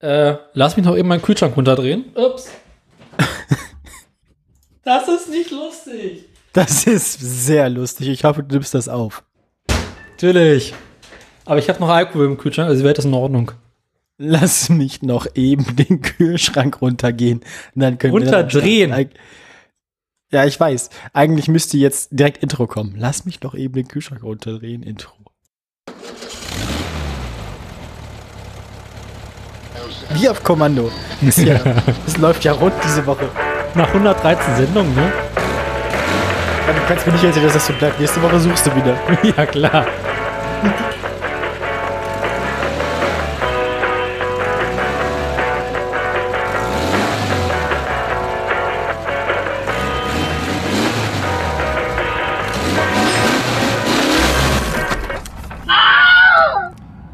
Äh, lass mich noch eben meinen Kühlschrank runterdrehen. Ups. das ist nicht lustig. Das ist sehr lustig. Ich hoffe, du nimmst das auf. Natürlich. Aber ich habe noch Alkohol im Kühlschrank, also wäre das in Ordnung. Lass mich noch eben den Kühlschrank runtergehen. Und dann können Runterdrehen. Wir dann ja, ich weiß. Eigentlich müsste jetzt direkt Intro kommen. Lass mich doch eben den Kühlschrank runterdrehen. Intro. Wie auf Kommando. Das, ja, läuft ja rund diese Woche. Nach 113 Sendungen, ne? Ja, du kannst mir nicht erzählen, dass das so bleibt. Nächste Woche suchst du wieder. ja, klar.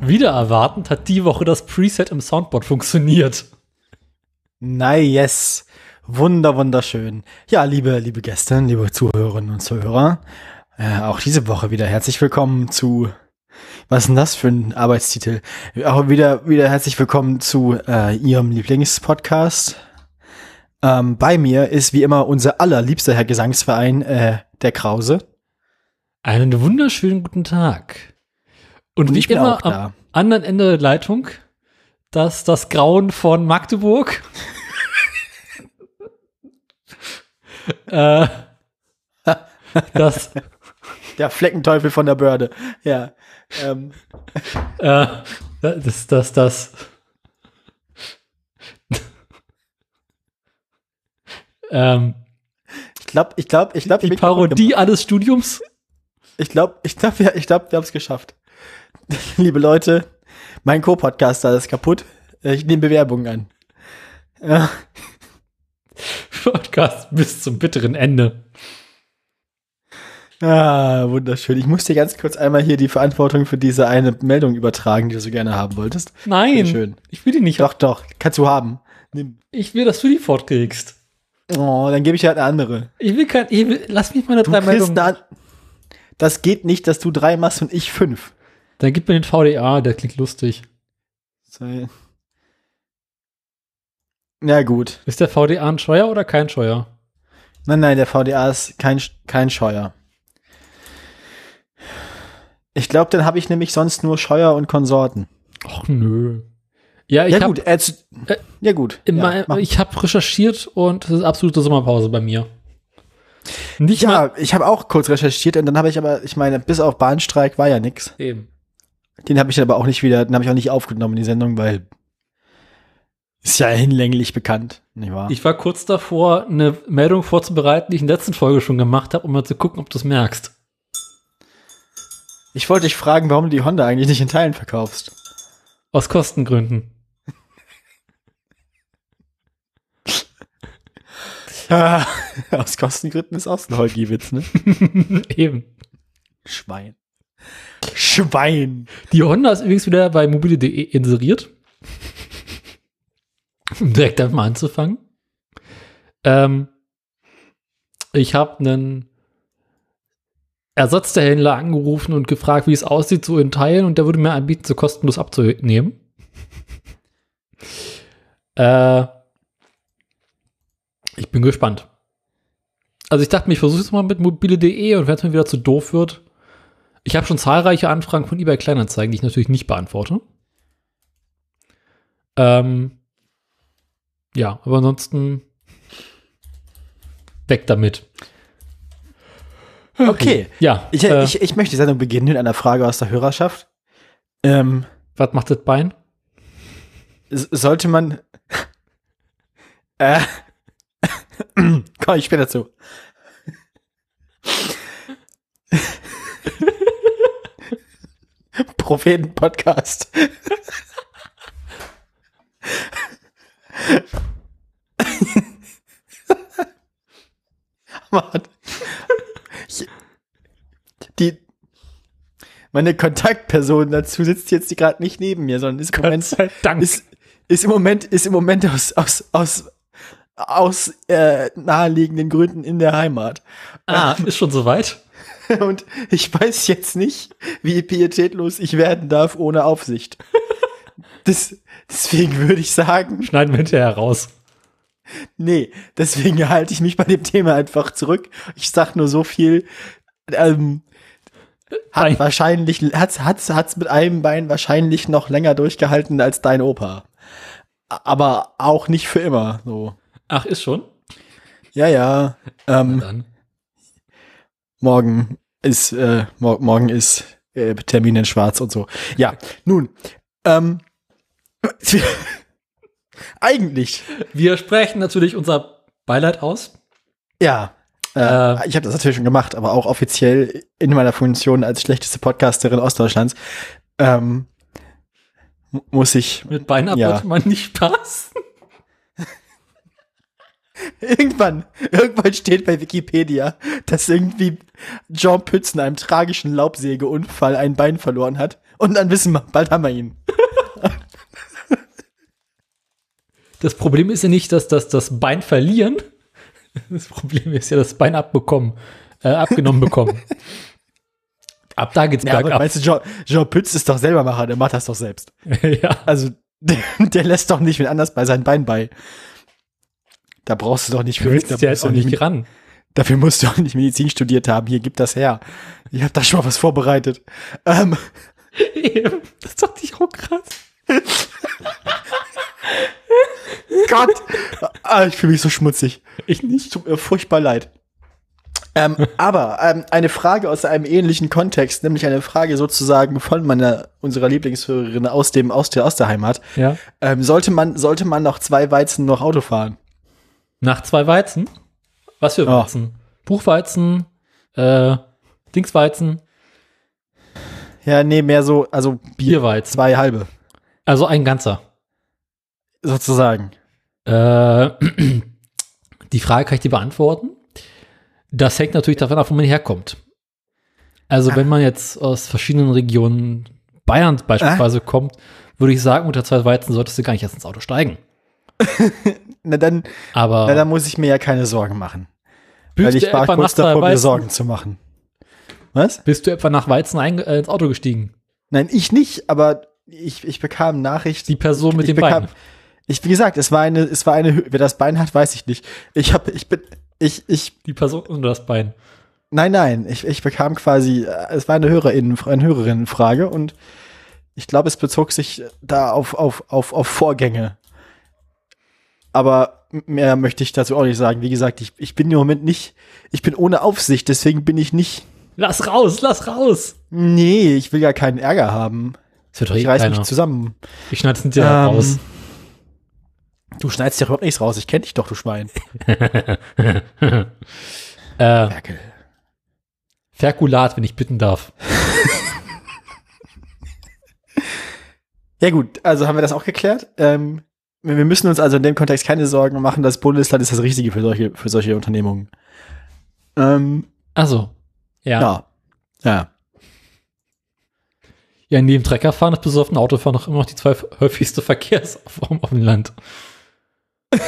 Wieder erwartend hat die Woche das Preset im Soundboard funktioniert. Nice. Wunder, wunderschön. Ja, liebe, liebe Gäste, liebe Zuhörerinnen und Zuhörer, äh, auch diese Woche wieder herzlich willkommen zu, was ist denn das für ein Arbeitstitel? Auch wieder, wieder herzlich willkommen zu äh, Ihrem Lieblingspodcast. Ähm, bei mir ist wie immer unser allerliebster Herr Gesangsverein, äh, der Krause. Einen wunderschönen guten Tag. Und, Und wie immer am anderen Ende der Leitung, dass das Grauen von Magdeburg. äh, das der Fleckenteufel von der Börde. Ja. Ähm. Äh, das, das, das. ähm, ich glaube, ich glaube, ich glaube, die Parodie alles Studiums. Ich glaube, ich glaube, ich glaube, wir haben es geschafft. liebe Leute, mein Co-Podcaster ist kaputt. Ich nehme Bewerbungen an. Ja. Podcast bis zum bitteren Ende. Ah, wunderschön. Ich muss dir ganz kurz einmal hier die Verantwortung für diese eine Meldung übertragen, die du so gerne haben wolltest. Nein, schön. ich will die nicht. Doch, doch, kannst du haben. Nimm. Ich will, dass du die fortkriegst. Oh, dann gebe ich halt eine andere. Ich will kein, ich will, lass mich meine drei Meldungen. Das geht nicht, dass du drei machst und ich fünf. Dann gib mir den VDA, der klingt lustig. Ja, gut. Ist der VDA ein Scheuer oder kein Scheuer? Nein, nein, der VDA ist kein, kein Scheuer. Ich glaube, dann habe ich nämlich sonst nur Scheuer und Konsorten. Ach nö. Ja, ich ja, hab, gut, äh, ja gut. Ja, mein, ich habe recherchiert und es ist absolute Sommerpause bei mir. Nicht ja, mal, ich habe auch kurz recherchiert und dann habe ich aber, ich meine, bis auf Bahnstreik war ja nix. Eben. Den habe ich aber auch nicht wieder, den habe ich auch nicht aufgenommen in die Sendung, weil ist ja hinlänglich bekannt, nicht wahr? Ich war kurz davor, eine Meldung vorzubereiten, die ich in der letzten Folge schon gemacht habe, um mal zu gucken, ob du es merkst. Ich wollte dich fragen, warum du die Honda eigentlich nicht in Teilen verkaufst. Aus Kostengründen. aus Kostengründen ist auch ein Holgi-Witz, ne? Eben. Schwein. Schwein. Die Honda ist übrigens wieder bei mobile.de inseriert. um direkt damit mal anzufangen. Ähm, ich habe einen Ersatz der Händler angerufen und gefragt, wie es aussieht, so in Teilen, und der würde mir anbieten, so kostenlos abzunehmen. äh, ich bin gespannt. Also ich dachte mir, ich versuche es mal mit mobile.de und wenn es mir wieder zu doof wird, ich habe schon zahlreiche Anfragen von eBay Kleinanzeigen, die ich natürlich nicht beantworte. Ähm, ja, aber ansonsten weg damit. Okay. Ja. Ich, äh, ich, ich möchte die Sendung beginnen mit einer Frage aus der Hörerschaft. Ähm, was macht das Bein? Sollte man. äh, komm, ich später dazu. Propheten-Podcast. Mann. die, meine Kontaktperson dazu sitzt jetzt gerade nicht neben mir, sondern ist im Moment, ist, ist, im Moment, ist im Moment aus, aus, aus, aus äh, naheliegenden Gründen in der Heimat. Ah, ist schon soweit? Und ich weiß jetzt nicht, wie pietätlos ich werden darf ohne Aufsicht. Das, deswegen würde ich sagen, Schneiden wir hinterher raus. nee, deswegen halte ich mich bei dem Thema einfach zurück. Ich sag nur so viel, ähm, hat Nein. wahrscheinlich, hat's, hat's, hat's mit einem Bein wahrscheinlich noch länger durchgehalten als dein Opa. Aber auch nicht für immer, so. Ach, ist schon? Ja, ja, ähm, dann. Morgen ist, äh, mor morgen ist äh, Termin in Schwarz und so. Ja, nun, ähm, eigentlich, Wir sprechen natürlich unser Beileid aus. ja, äh, Äh. ich habe das natürlich schon gemacht, aber auch offiziell in meiner Funktion als schlechteste Podcasterin Ostdeutschlands, ähm, mu- muss ich Mit ab Ja. man nicht Spaß. Irgendwann, irgendwann steht bei Wikipedia, dass irgendwie Jean Pütz in einem tragischen Laubsägeunfall ein Bein verloren hat und dann wissen wir, bald haben wir ihn. Das Problem ist ja nicht, dass das, das Bein verlieren. Das Problem ist ja das Bein abbekommen, äh, abgenommen bekommen. Ab da geht's Ja, bergab. meinst du, Jean, Jean Pütz ist doch selber Macher, der macht das doch selbst. ja. Also, der, der lässt doch nicht wen anders bei seinem Bein bei. Da brauchst du doch nicht für, da ja auch nicht mit- ran. dafür musst du auch nicht Medizin studiert haben. Hier, gib das her. Ich habe da schon mal was vorbereitet. Ähm, das dachte ich auch gerade. Gott, ah, ich fühle mich so schmutzig. Ich nicht. Tut mir furchtbar leid. Ähm, aber ähm, eine Frage aus einem ähnlichen Kontext, nämlich eine Frage sozusagen von meiner unserer Lieblingshörerin aus dem aus der aus der Heimat. Ja. Ähm, sollte man sollte man noch zwei Weizen noch Auto fahren? Nach zwei Weizen? Was für Oh. Weizen? Buchweizen, äh, Dingsweizen, Ja, nee, mehr so also Bier Bierweizen. zwei halbe Also ein ganzer. sozusagen. Äh, die Frage kann ich dir beantworten. Das hängt natürlich davon ab, wo man herkommt. Also wenn man jetzt aus verschiedenen Regionen Bayerns beispielsweise kommt, würde ich sagen, unter zwei Weizen solltest du gar nicht erst ins Auto steigen. Na dann, Aber na, dann muss ich mir ja keine Sorgen machen, weil ich war kurz davor, mir Sorgen zu machen. Was? bist du etwa nach Weizen einge- äh, ins Auto gestiegen? Nein, ich nicht, aber ich, ich bekam Nachricht. Die Person mit ich dem bekam, Bein. Ich, wie gesagt, es war eine, es war eine, wer das Bein hat, weiß ich nicht. Ich habe, ich bin, ich, ich, Die Person unter das Bein. nein, nein, ich, ich bekam quasi, äh, es war eine Hörerin, eine Hörerinnenfrage und ich glaube, es bezog sich da auf, auf, auf, auf Vorgänge. Aber mehr möchte ich dazu auch nicht sagen. Wie gesagt, ich, ich bin im Moment nicht, ich bin ohne Aufsicht, deswegen bin ich nicht, Lass raus, lass raus! nee, ich will ja keinen Ärger haben. Das wird doch Ich eh reiß keiner. mich zusammen. Ich schneide es hinterher Ähm, raus. Du schneidest ja überhaupt nichts raus. Ich kenne dich doch, du Schwein. äh, Ferkel. Ferkulat, wenn ich bitten darf. Ja gut, also haben wir das auch geklärt. Ähm, wir müssen uns also in dem Kontext keine Sorgen machen. Das Bundesland ist das Richtige für solche, für solche Unternehmungen. Ähm, Also, ja. ja. ja. Ja. neben Treckerfahren ist besoffen Autofahren noch immer noch die zwei häufigste Verkehrsform auf dem Land.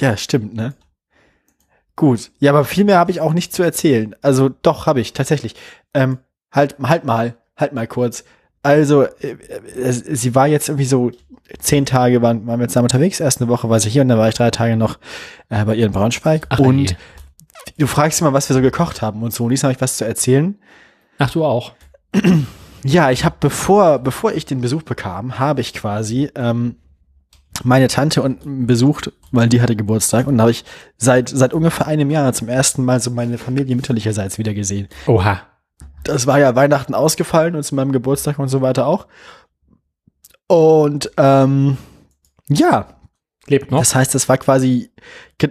Ja, stimmt, ne? Gut. Ja, aber viel mehr habe ich auch nicht zu erzählen. Also doch, habe ich, tatsächlich. Ähm, halt, halt mal, halt mal kurz. Also, äh, äh, sie war jetzt irgendwie so zehn Tage, waren, waren wir zusammen unterwegs. Erst eine Woche war sie hier und dann war ich drei Tage noch äh, bei ihr in Braunschweig. Ach, und je. du fragst immer, was wir so gekocht haben und so. Und diesmal habe ich was zu erzählen. Ach, du auch. Ja, ich habe bevor bevor ich den Besuch bekam, habe ich quasi ähm, meine Tante und besucht, weil die hatte Geburtstag und da habe ich seit seit ungefähr einem Jahr zum ersten Mal so meine Familie mütterlicherseits wieder gesehen. Oha. Das war ja Weihnachten ausgefallen und zu meinem Geburtstag und so weiter auch. Und ähm, ja, Lebt noch? das heißt, das war quasi,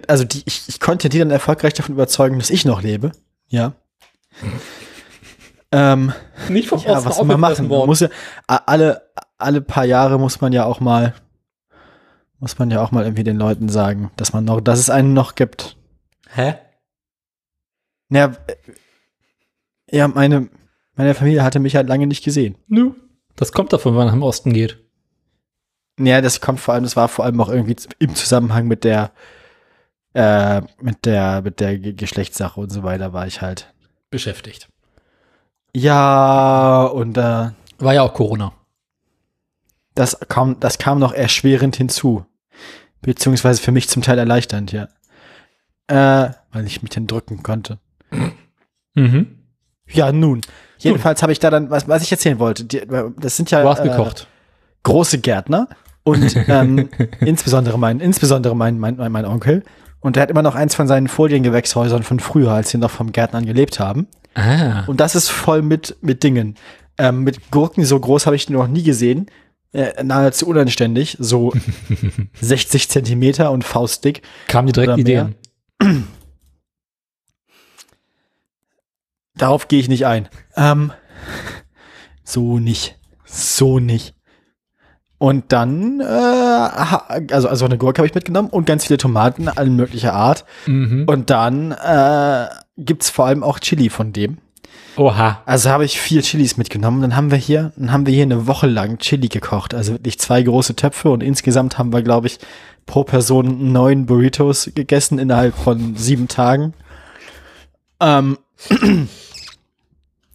also die, ich, ich konnte die dann erfolgreich davon überzeugen, dass ich noch lebe. Ja. ähm, nicht vom ja, was man machen? Man muss ja, alle, alle paar Jahre muss man ja auch mal, muss man ja auch mal irgendwie den Leuten sagen, dass man noch, dass es einen noch gibt. Hä? Ja, äh, ja, meine, meine Familie hatte mich halt lange nicht gesehen. Nö. Das kommt davon, wenn man im Osten geht. Ja, das kommt vor allem, das war vor allem auch irgendwie im Zusammenhang mit der, äh, mit der, mit der Ge- Geschlechtssache und so weiter war ich halt. Beschäftigt. Ja, und äh, War ja auch Corona. Das kam, das kam noch erschwerend hinzu. Beziehungsweise für mich zum Teil erleichternd, ja. Äh, weil ich mich dann drücken konnte. Mhm. Ja, nun. Jedenfalls habe ich da dann, was, was ich erzählen wollte, die, das sind ja Du hast äh, gekocht. große Gärtner und ähm, insbesondere mein, insbesondere mein, mein, mein, mein Onkel. Und der hat immer noch eins von seinen Foliengewächshäusern von früher, als sie noch vom Gärtnern gelebt haben. Ah. Und das ist voll mit, mit Dingen. Ähm, mit Gurken so groß habe ich noch nie gesehen. Äh, nahezu unanständig. So 60 Zentimeter und faustdick. Kamen dir direkt. Ideen. Darauf gehe ich nicht ein. Ähm, so nicht. So nicht. Und dann, äh, also, also eine Gurke habe ich mitgenommen und ganz viele Tomaten, allen möglicher Art. Mhm. Und dann äh, gibt's vor allem auch Chili von dem. Oha. Also habe ich vier Chilis mitgenommen. Dann haben wir hier, dann haben wir hier eine Woche lang Chili gekocht. Also wirklich zwei große Töpfe und insgesamt haben wir, glaube ich, pro Person neun Burritos gegessen innerhalb von sieben Tagen. Ähm,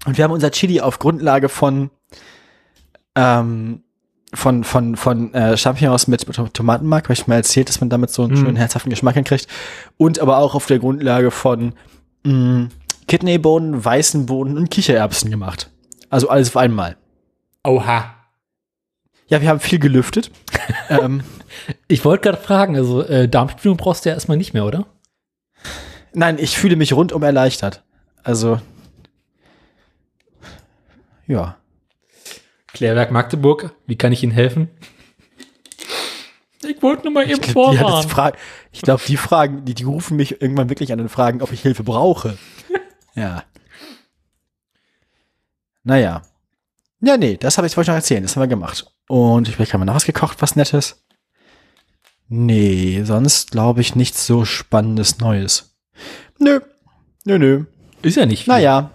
und wir haben unser Chili auf Grundlage von ähm, von von von äh, Champignons mit Tom- Tomatenmark, habe ich mal erzählt, dass man damit so einen Mhm. schönen herzhaften Geschmack hinkriegt. Und aber auch auf der Grundlage von mh, Kidneybohnen, weißen Bohnen und Kichererbsen gemacht. Also alles auf einmal. Oha. Ja, wir haben viel gelüftet. ähm, Ich wollte gerade fragen, also äh, Darmspülung brauchst du ja erstmal nicht mehr, oder? nein, ich fühle mich rundum erleichtert. Also, ja. Klärwerk Magdeburg, wie kann ich Ihnen helfen? Ich wollte nur mal eben Ich glaube, vorwarnen. ich glaub, die fragen, die, die rufen mich irgendwann wirklich an und fragen, ob ich Hilfe brauche. ja. Naja. Ja, nee, das habe ich ich noch erzählen. Das haben wir gemacht. Und ich haben wir noch was gekocht, was Nettes? Nee, sonst glaube ich nichts so Spannendes Neues. Nö. Nö, nö. Ist ja nicht. viel. Naja.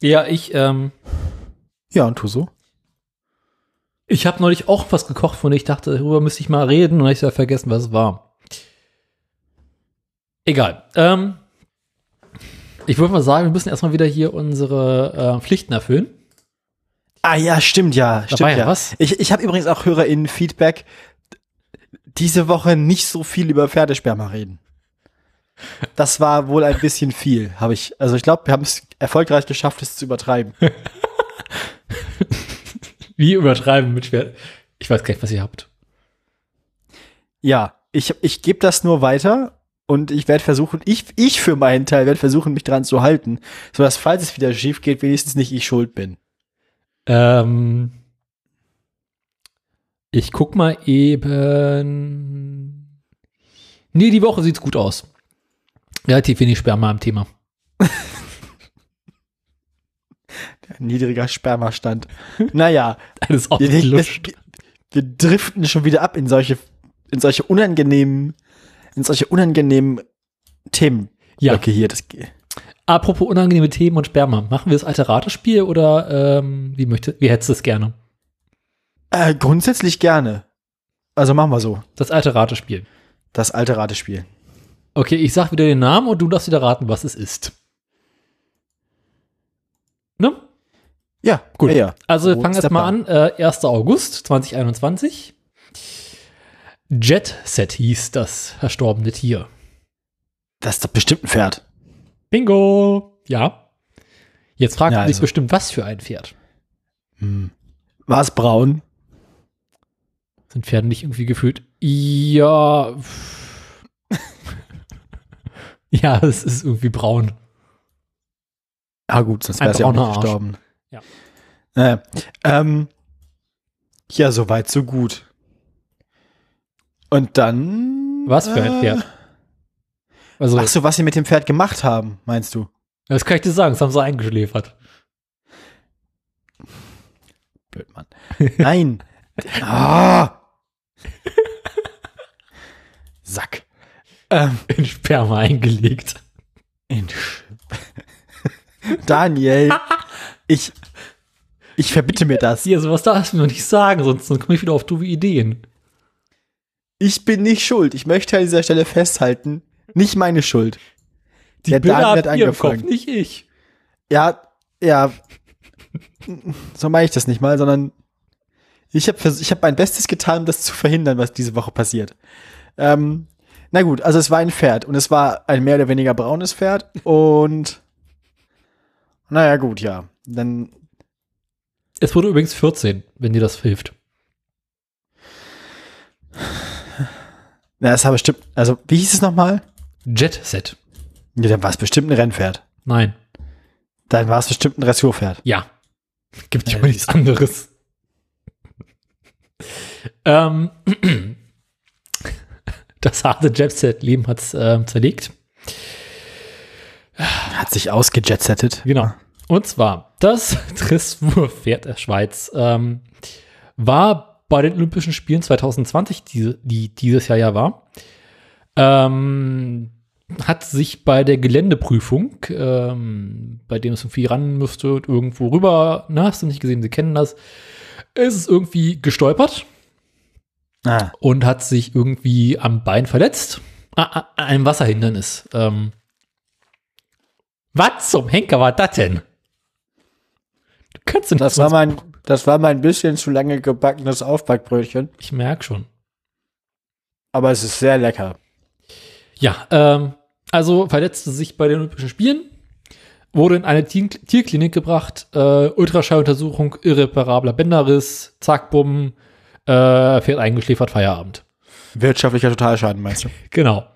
Ja, ich, ähm, Ja, und tu so. ich habe neulich auch was gekocht, von dem ich dachte, darüber müsste ich mal reden und ich habe vergessen, was es war. Egal. Ähm, ich würde mal sagen, wir müssen erstmal wieder hier unsere äh, Pflichten erfüllen. Ah ja, stimmt ja. Stimmt war ja ja. was. Ich, ich habe übrigens auch HörerInnen-Feedback. Diese Woche nicht so viel über Pferdesperma reden. Das war wohl ein bisschen viel, habe ich. Also ich glaube, wir haben es erfolgreich geschafft, es zu übertreiben. Wie übertreiben mit Schwert. Ich weiß gar nicht, was ihr habt. Ja, ich, ich gebe das nur weiter und ich werde versuchen, ich, ich für meinen Teil werde versuchen, mich dran zu halten, sodass, falls es wieder schief geht, wenigstens nicht ich schuld bin. Ähm, ich guck mal eben. Nee, die Woche sieht's gut aus. Relativ wenig Sperma im Thema. Niedriger Spermastand. Naja, Alles wir, wir, wir driften schon wieder ab in solche, in solche unangenehmen, in solche unangenehmen Themen. Ja. hier. Das, Apropos unangenehme Themen und Sperma. Machen wir das alte Ratespiel oder ähm, wie möchte, wie hättest du es gerne? äh, grundsätzlich gerne. Also machen wir so. Das alte Ratespiel. Das alte Ratespiel. Okay, ich sag wieder den Namen und du darfst wieder raten, was es ist. Ne? Ja, Gut. Ja, ja. Also wir fangen jetzt mal an, äh, 1. August 2021. Jet Set hieß das verstorbene Tier. Das ist doch bestimmt ein Pferd. Bingo! Ja. Jetzt fragt Ja, man sich also- bestimmt, was für ein Pferd. Hm. War es braun? Sind Pferde nicht irgendwie gefühlt? Ja. ja, es ist irgendwie braun. Ah gut, sonst wäre es ja auch nicht gestorben. Ja. Äh, ähm, ja, soweit, so gut. Und dann. Was für ein Pferd? Also, Ach so, was sie mit dem Pferd gemacht haben, meinst du? das kann ich dir sagen, das haben sie eingeschläfert. Blöd, Mann. Nein. ah! Sack. Ähm, In Sperma eingelegt. in Sch Daniel, ich, ich verbitte mir das. Hier, sowas darfst du mir noch nicht sagen, sonst komme ich wieder auf doofe Ideen. Ich bin nicht schuld. Ich möchte an dieser Stelle festhalten, nicht meine Schuld. Die Der Bilder Daniel hat Kopf, angefangen. nicht ich. Ja, ja, so meine ich das nicht mal, sondern ich habe ich hab mein Bestes getan, um das zu verhindern, was diese Woche passiert. Ähm, na gut, also es war ein Pferd und es war ein mehr oder weniger braunes Pferd und naja, gut, ja. Dann. Es wurde übrigens 14, wenn dir das hilft. Na, das war bestimmt, also wie hieß es nochmal? Jet Set. Ja, dann war es bestimmt ein Rennpferd. Nein. Dann war es bestimmt ein Dressurpferd. Ja. Gibt ja nichts anderes. ähm, das harte Jet-Set-Leben hat es äh, zerlegt. Hat sich ausgejetsettet. Genau. Und zwar, das Dressurpferd der Schweiz ähm, war bei den Olympischen Spielen 2020, die, die dieses Jahr ja war, ähm, hat sich bei der Geländeprüfung, ähm, bei dem es irgendwie ran müsste, irgendwo rüber, na, hast du nicht gesehen, sie kennen das, ist es irgendwie gestolpert ah. und hat sich irgendwie am Bein verletzt. Ah, ah, einem Wasserhindernis. Ähm, was zum Henker war das denn? Du kannst nicht das war mein, Das war mein bisschen zu lange gebackenes Aufbackbrötchen. Ich merke schon. Aber es ist sehr lecker. Ja, ähm, also verletzte sich bei den Olympischen Spielen, wurde in eine Tierklinik gebracht, äh, Ultraschalluntersuchung, irreparabler Bänderriss, zack, bumm, äh, Pferd eingeschläfert, Feierabend. Wirtschaftlicher Totalschaden, meinst du? Genau.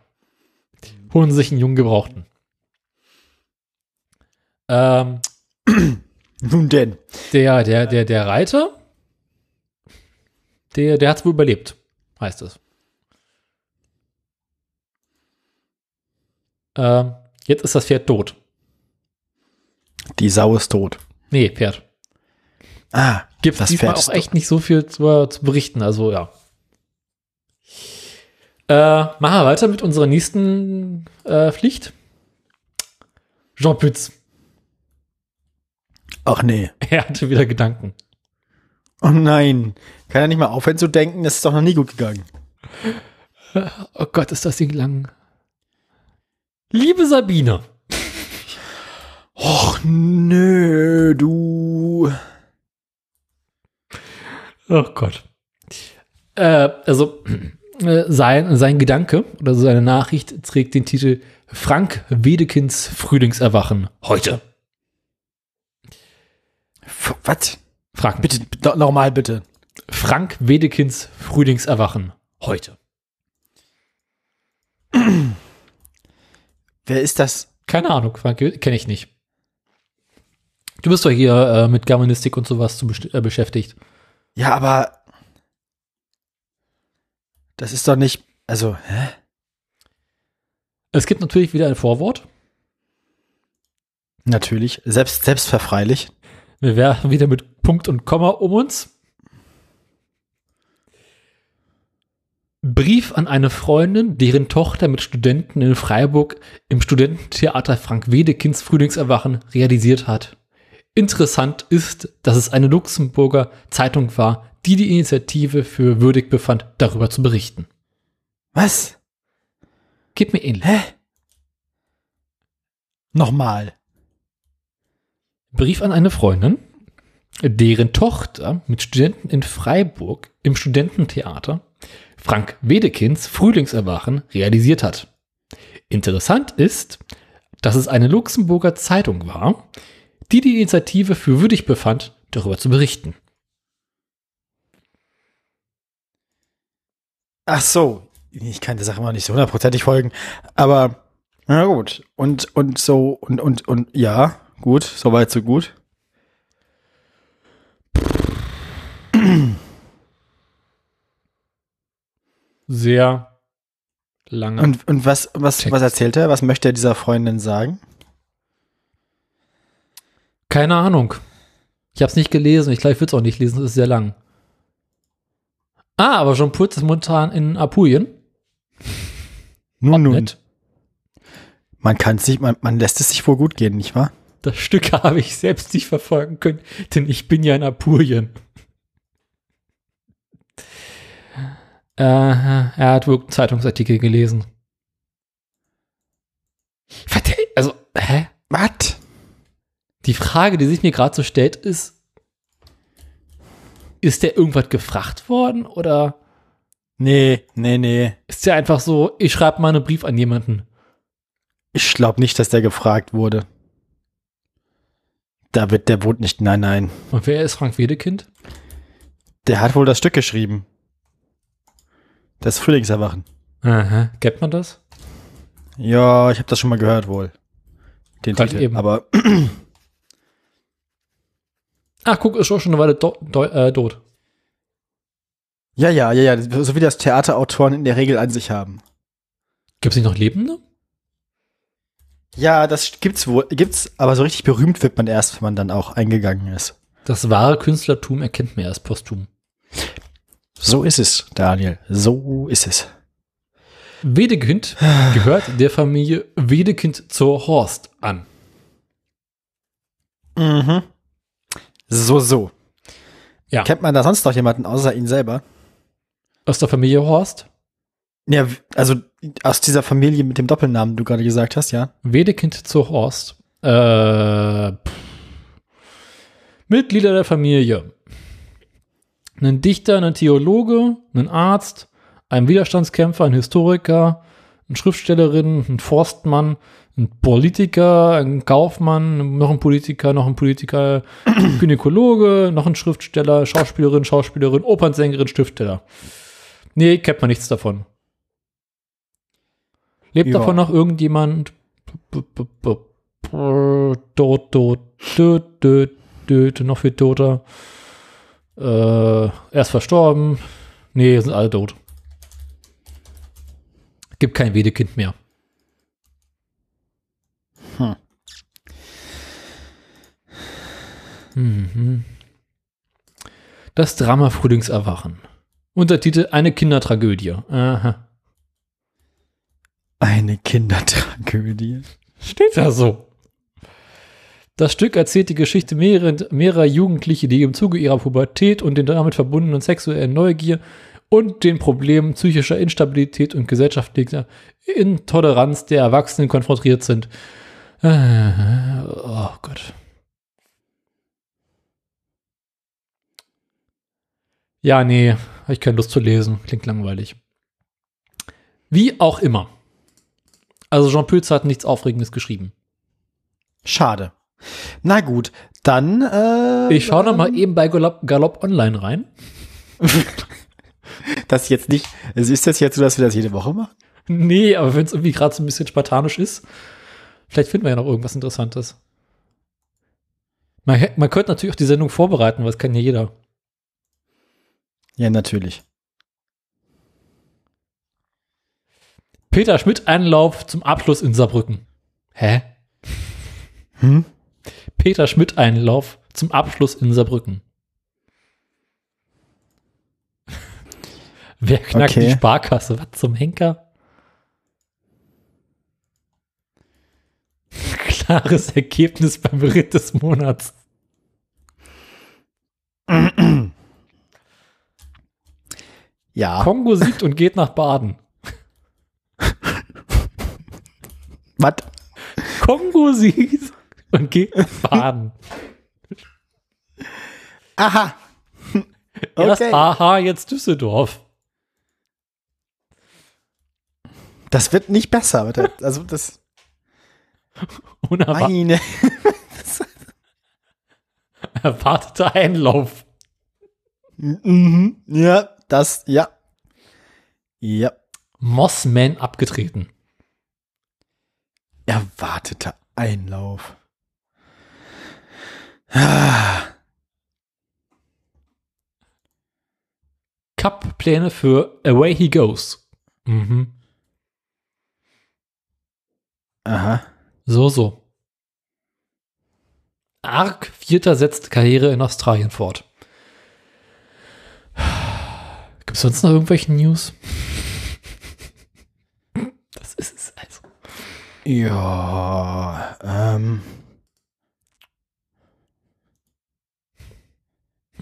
Holen sich einen jungen Gebrauchten. Ähm, Nun denn. Der, der, der, der Reiter, der, der hat es wohl überlebt, heißt es. Ähm, jetzt ist das Pferd tot. Die Sau ist tot. Nee, Pferd. Ah, gibt das Pferd auch echt nicht so viel zu, zu berichten, also ja. Äh, machen wir weiter mit unserer nächsten äh, Pflicht. Jean Pütz. Ach nee. Er hatte wieder Gedanken. Oh nein. Kann er nicht mal aufhören zu denken? Das ist doch noch nie gut gegangen. Oh Gott, ist das Ding lang. Liebe Sabine. Och nö, du. Oh Gott. Äh, also, äh, sein, sein Gedanke oder seine Nachricht trägt den Titel Frank Wedekins Frühlingserwachen heute. Was? Frag mich. Bitte, nochmal bitte. Frank Wedekins Frühlingserwachen heute. Wer ist das? Keine Ahnung, Frank, kenne ich nicht. Du bist doch hier äh, mit Germanistik und sowas zu äh, beschäftigt. Ja, aber das ist doch nicht, also, hä? Es gibt natürlich wieder ein Vorwort. Natürlich, selbst, selbstverfreilich. Wir werfen wieder mit Punkt und Komma um uns. Brief an eine Freundin, deren Tochter mit Studenten in Freiburg im Studententheater Frank Wedekins Frühlingserwachen realisiert hat. Interessant ist, dass es eine Luxemburger Zeitung war, die die Initiative für würdig befand, darüber zu berichten. Was? Gib mir ähnlich. Hä? Nochmal. Brief an eine Freundin, deren Tochter mit Studenten in Freiburg im Studententheater Frank Wedekins Frühlingserwachen realisiert hat. Interessant ist, dass es eine Luxemburger Zeitung war, die die Initiative für würdig befand, darüber zu berichten. Ach so, ich kann der Sache mal nicht so hundertprozentig folgen, aber na gut. Und, und so, und, und, und, ja, Gut, soweit so gut. Sehr lange. Und, und was, was, was erzählt er? Was möchte er dieser Freundin sagen? Keine Ahnung. Ich habe es nicht gelesen. Ich glaube, ich würde es auch nicht lesen. Es ist sehr lang. Ah, aber Jean Putz ist momentan in Apulien. Nun, nun. Man kann sich, man, man lässt es sich wohl gut gehen, nicht wahr? Das Stück habe ich selbst nicht verfolgen können, denn ich bin ja in Apulien. Äh, er hat wohl einen Zeitungsartikel gelesen. Also, hä? Was? Die Frage, die sich mir gerade so stellt, ist, ist der irgendwas gefragt worden oder Nee, nee, nee. ist der einfach so, ich schreibe mal einen Brief an jemanden? Ich glaube nicht, dass der gefragt wurde. Da wird der wohnt nicht. Nein, nein. Und wer ist Frank Wedekind? Der hat wohl das Stück geschrieben. Das Frühlingserwachen. Aha, kennt man das? Ja, ich habe das schon mal gehört wohl. Den Gerade Titel. eben. Aber Ach, guck, ist auch schon eine Weile do, do, äh, tot. ja, ja, ja, ja. So wie das Theaterautoren in der Regel an sich haben. Gibt es nicht noch Lebende? Ja, das gibt's wohl. Gibt's, aber so richtig berühmt wird man erst, wenn man dann auch eingegangen ist. Das wahre Künstlertum erkennt man erst posthum. So ist es, Daniel. So ist es. Wedekind gehört der Familie Wedekind zur Horst an. Mhm. So, so. Ja. Kennt man da sonst noch jemanden außer ihn selber? Aus der Familie Horst? Ja, also aus dieser Familie mit dem Doppelnamen, du gerade gesagt hast, ja. Wedekind zur Horst. Äh, pff. Mitglieder der Familie. Ein Dichter, ein Theologe, ein Arzt, ein Widerstandskämpfer, ein Historiker, eine Schriftstellerin, ein Forstmann, ein Politiker, ein Kaufmann, noch ein Politiker, noch ein Politiker, Gynäkologe, noch ein Schriftsteller, Schauspielerin, Schauspielerin, Opernsängerin, Schriftsteller. Nee, kennt man nichts davon. Lebt Ja. davon noch irgendjemand? Tot, tot, tot, tot, noch viel toter. Äh, er ist verstorben. Nee, sind alle tot. Gibt kein Wedekind mehr. Mhm. Das Drama Frühlingserwachen. Untertitel Eine Kindertragödie. Aha. Eine Kindertragödie. Steht da so. Das Stück erzählt die Geschichte mehrerer, mehrerer Jugendliche, die im Zuge ihrer Pubertät und den damit verbundenen sexuellen Neugier und den Problemen psychischer Instabilität und gesellschaftlicher Intoleranz der Erwachsenen konfrontiert sind. Äh, Oh Gott. Ja, nee, habe ich keine Lust zu lesen. Klingt langweilig. Wie auch immer. Also Jean Pülzer hat nichts Aufregendes geschrieben. Schade. Na gut, dann. Äh, Ich schaue noch mal eben bei Galopp, Galopp Online rein. Das jetzt nicht. Also ist das jetzt so, dass wir das jede Woche machen? Nee, aber wenn es irgendwie gerade so ein bisschen spartanisch ist, vielleicht finden wir ja noch irgendwas Interessantes. Man, man könnte natürlich auch die Sendung vorbereiten, weil das kann ja jeder. Ja, natürlich. Peter Schmidt Einlauf zum Abschluss in Saarbrücken. Hä? Hm? Peter Schmidt Einlauf zum Abschluss in Saarbrücken. Wer knackt Okay. die Sparkasse? Was zum Henker? Klares Ergebnis beim Beritt des Monats. Ja. Kongo siegt und geht nach Baden. Was? Kongo siegt und geht nach Baden. Aha. Erst Okay. aha, jetzt Düsseldorf. Das wird nicht besser. mit der- Also das. Meine. Einlauf. Mhm. Ja, das. Ja. Ja. Mossman abgetreten. Erwarteter Einlauf. Ah. Cup-Pläne für Away He Goes. Mhm. Aha. So, so. Arc Vierter setzt Karriere in Australien fort. Gibt es sonst noch irgendwelche News? Das ist es also. Ja. Ähm.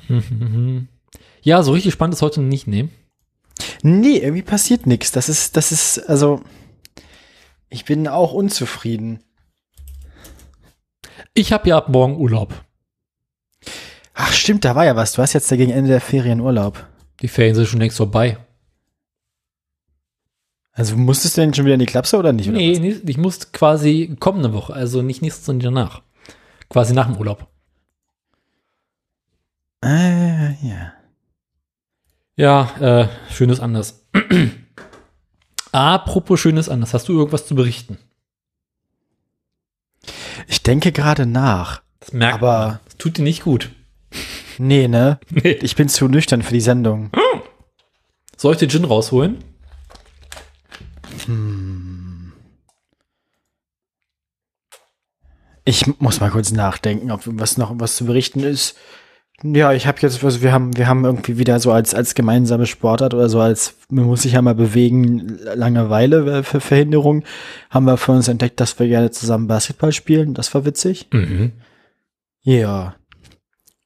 Ja, so richtig spannend ist heute nicht, nehmen. Nee, irgendwie passiert nichts. Das ist, das ist, also. Ich bin auch unzufrieden. Ich habe ja ab morgen Urlaub. Ach stimmt, da war ja was. Du hast jetzt ja gegen Ende der Ferien Urlaub. Die Ferien sind schon längst vorbei. Also musstest du denn schon wieder in die Klapse oder nicht? Oder nee, was? ich muss quasi kommende Woche, also nicht nächstes, sondern danach. Quasi nach dem Urlaub. Äh, ja. Ja, äh, schönes anders. Apropos schönes anders, hast du irgendwas zu berichten? Ich denke gerade nach. Das merkt Aber- man. Das tut dir nicht gut. Nee, ne? Nee. Ich bin zu nüchtern für die Sendung. Soll ich den Gin rausholen? Ich muss mal kurz nachdenken, ob was noch was zu berichten ist. Ja, ich habe jetzt, also wir haben, wir haben irgendwie wieder so als als gemeinsame Sportart oder so als man muss sich ja mal bewegen, Langeweile für Verhinderung, haben wir für uns entdeckt, dass wir gerne zusammen Basketball spielen. Das war witzig. Mhm. Ja,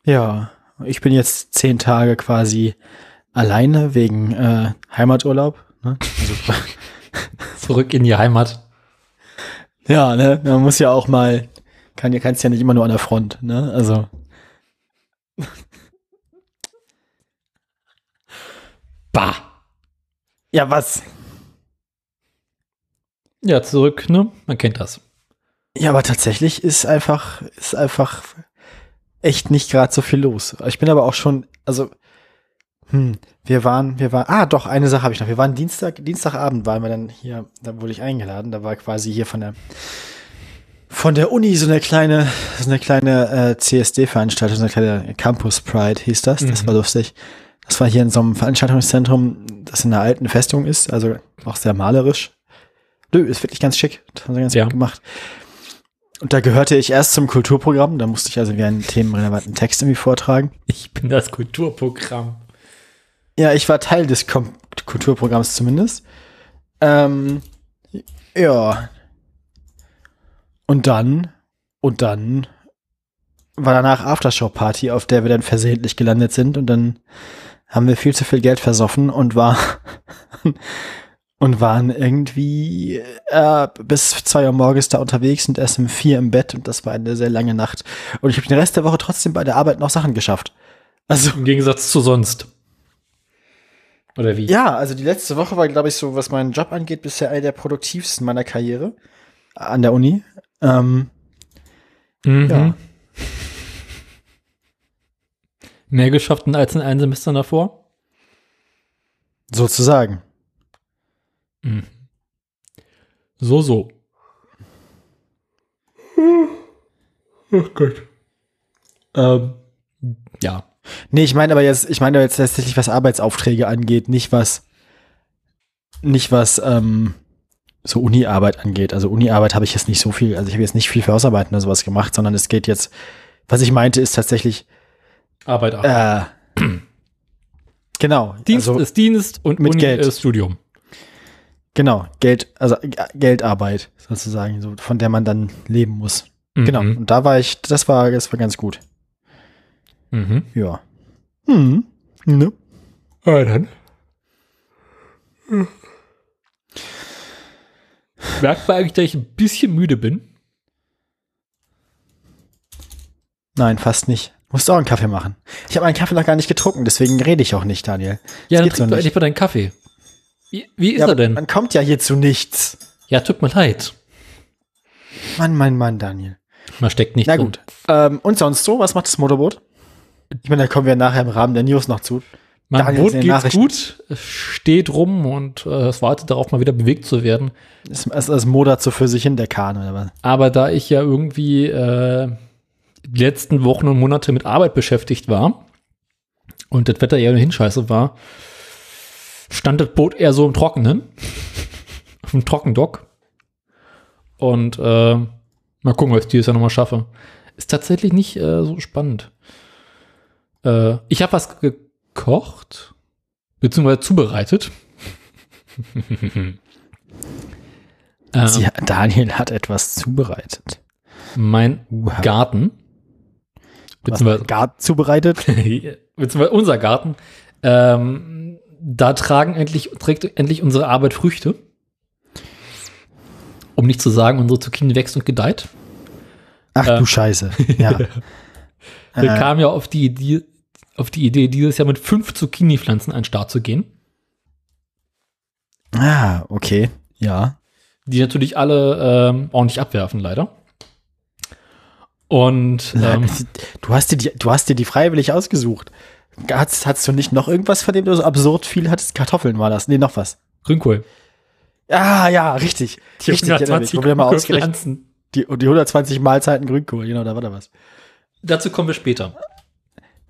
ja. Ich bin jetzt zehn Tage quasi alleine wegen äh, Heimaturlaub. Ne? Also, Zurück in die Heimat. ja, ne, man muss ja auch mal, kann ja, kannst ja nicht immer nur an der Front, ne? Also. Bah. Ja, was? Ja, zurück, ne? Man kennt das. Ja, aber tatsächlich ist einfach, ist einfach echt nicht gerade so viel los. Ich bin aber auch schon, also, hm, wir waren, wir waren, ah, doch, eine Sache habe ich noch. Wir waren Dienstag, Dienstagabend waren wir dann hier, da wurde ich eingeladen, da war quasi hier von der, von der Uni so eine kleine, so eine kleine äh, CSD-Veranstaltung, so eine kleine Campus Pride hieß das. Das Mhm. war lustig. Das war hier in so einem Veranstaltungszentrum, das in einer alten Festung ist, also auch sehr malerisch. Nö, ist wirklich ganz schick. Das haben sie ganz Ja. gut gemacht. Und da gehörte ich erst zum Kulturprogramm, da musste ich also wie einen themenrelevanten Text irgendwie vortragen. Ich bin das Kulturprogramm. Ja, ich war Teil des Kom Kulturprogramms zumindest. Ähm, ja. Und dann, und dann war danach Aftershow-Party, auf der wir dann versehentlich gelandet sind und dann haben wir viel zu viel Geld versoffen und war und waren irgendwie äh, bis zwei Uhr morgens da unterwegs und erst um vier im Bett und das war eine sehr lange Nacht. Und ich habe den Rest der Woche trotzdem bei der Arbeit noch Sachen geschafft. Also Im Gegensatz zu sonst. Oder wie? Ja, also die letzte Woche war, glaube ich, so, was meinen Job angeht, bisher eine der produktivsten meiner Karriere an der Uni. Ähm, Mhm. ja. Mehr geschafft als in einem Semester davor? Sozusagen. So, so. Oh Gott. Ähm, ja. Nee, ich meine aber jetzt, ich meine jetzt tatsächlich, was Arbeitsaufträge angeht, nicht was, nicht was, ähm, so Uni-Arbeit angeht. Also Uni-Arbeit habe ich jetzt nicht so viel, also ich habe jetzt nicht viel für Hausarbeiten oder sowas gemacht, sondern es geht jetzt, was ich meinte, ist tatsächlich, Arbeit, Arbeit. äh, genau. Dienst also, ist Dienst und mit Uni Geld. ist Studium. Genau, Geld, also G- Geldarbeit sozusagen, so, von der man dann leben muss. Genau. Mhm. Und da war ich, das war, das war ganz gut. Mhm. Ja. Hm. Ne? Ja, dann. Merkt man eigentlich, dass ich ein bisschen müde bin? Nein, fast nicht. Musst auch einen Kaffee machen. Ich habe meinen Kaffee noch gar nicht getrunken, deswegen rede ich auch nicht, Daniel. Ja, dann geht so trink doch endlich mal deinen Kaffee. Wie, wie ist Ja, er denn? Man kommt ja hier zu nichts. Ja, tut mir leid. Mann, Mann, Mann, Daniel. Man steckt nicht Na gut. Ähm, und sonst so? Was macht das Motorboot? Ich meine, da kommen wir nachher im Rahmen der News noch zu. Mein Daniel, Boot geht's Nachrichten. gut, es steht rum und äh, es wartet darauf, mal wieder bewegt zu werden. Ist, ist das modert so für sich hin, der Kahn, oder was? Aber da ich ja irgendwie äh, die letzten Wochen und Monate mit Arbeit beschäftigt war und das Wetter eher ohnehin scheiße war, stand das Boot eher so im Trockenen, auf dem Trockendock. Und äh, mal gucken, was ich dieses Jahr nochmal schaffe. Ist tatsächlich nicht äh, so spannend. Äh, ich habe was gekocht, beziehungsweise zubereitet. Sie, Daniel hat etwas zubereitet. mein Uha. Garten, beziehungsweise, Gar zubereitet? beziehungsweise unser Garten, ähm, da tragen endlich, trägt endlich unsere Arbeit Früchte. Um nicht zu sagen, unsere Zucchini wächst und gedeiht. Ach Äh. du Scheiße. Ja. Wir Äh. kamen ja auf die Idee, auf die Idee, dieses Jahr mit fünf Zucchini-Pflanzen an den Start zu gehen, Ah, okay. Ja. die natürlich alle ähm, ordentlich abwerfen, leider. Und ähm, du, hast dir die, du hast dir die freiwillig ausgesucht. Hattest, hattest du nicht noch irgendwas, von dem du so absurd viel hattest? Kartoffeln war das. Nee, noch was. Grünkohl. Ah, ja, richtig. Die richtig, ich erinnere mich, wo wir mal Grünkohlpflanzen. die, die 120 Mahlzeiten Grünkohl, genau, da war da was. Dazu kommen wir später.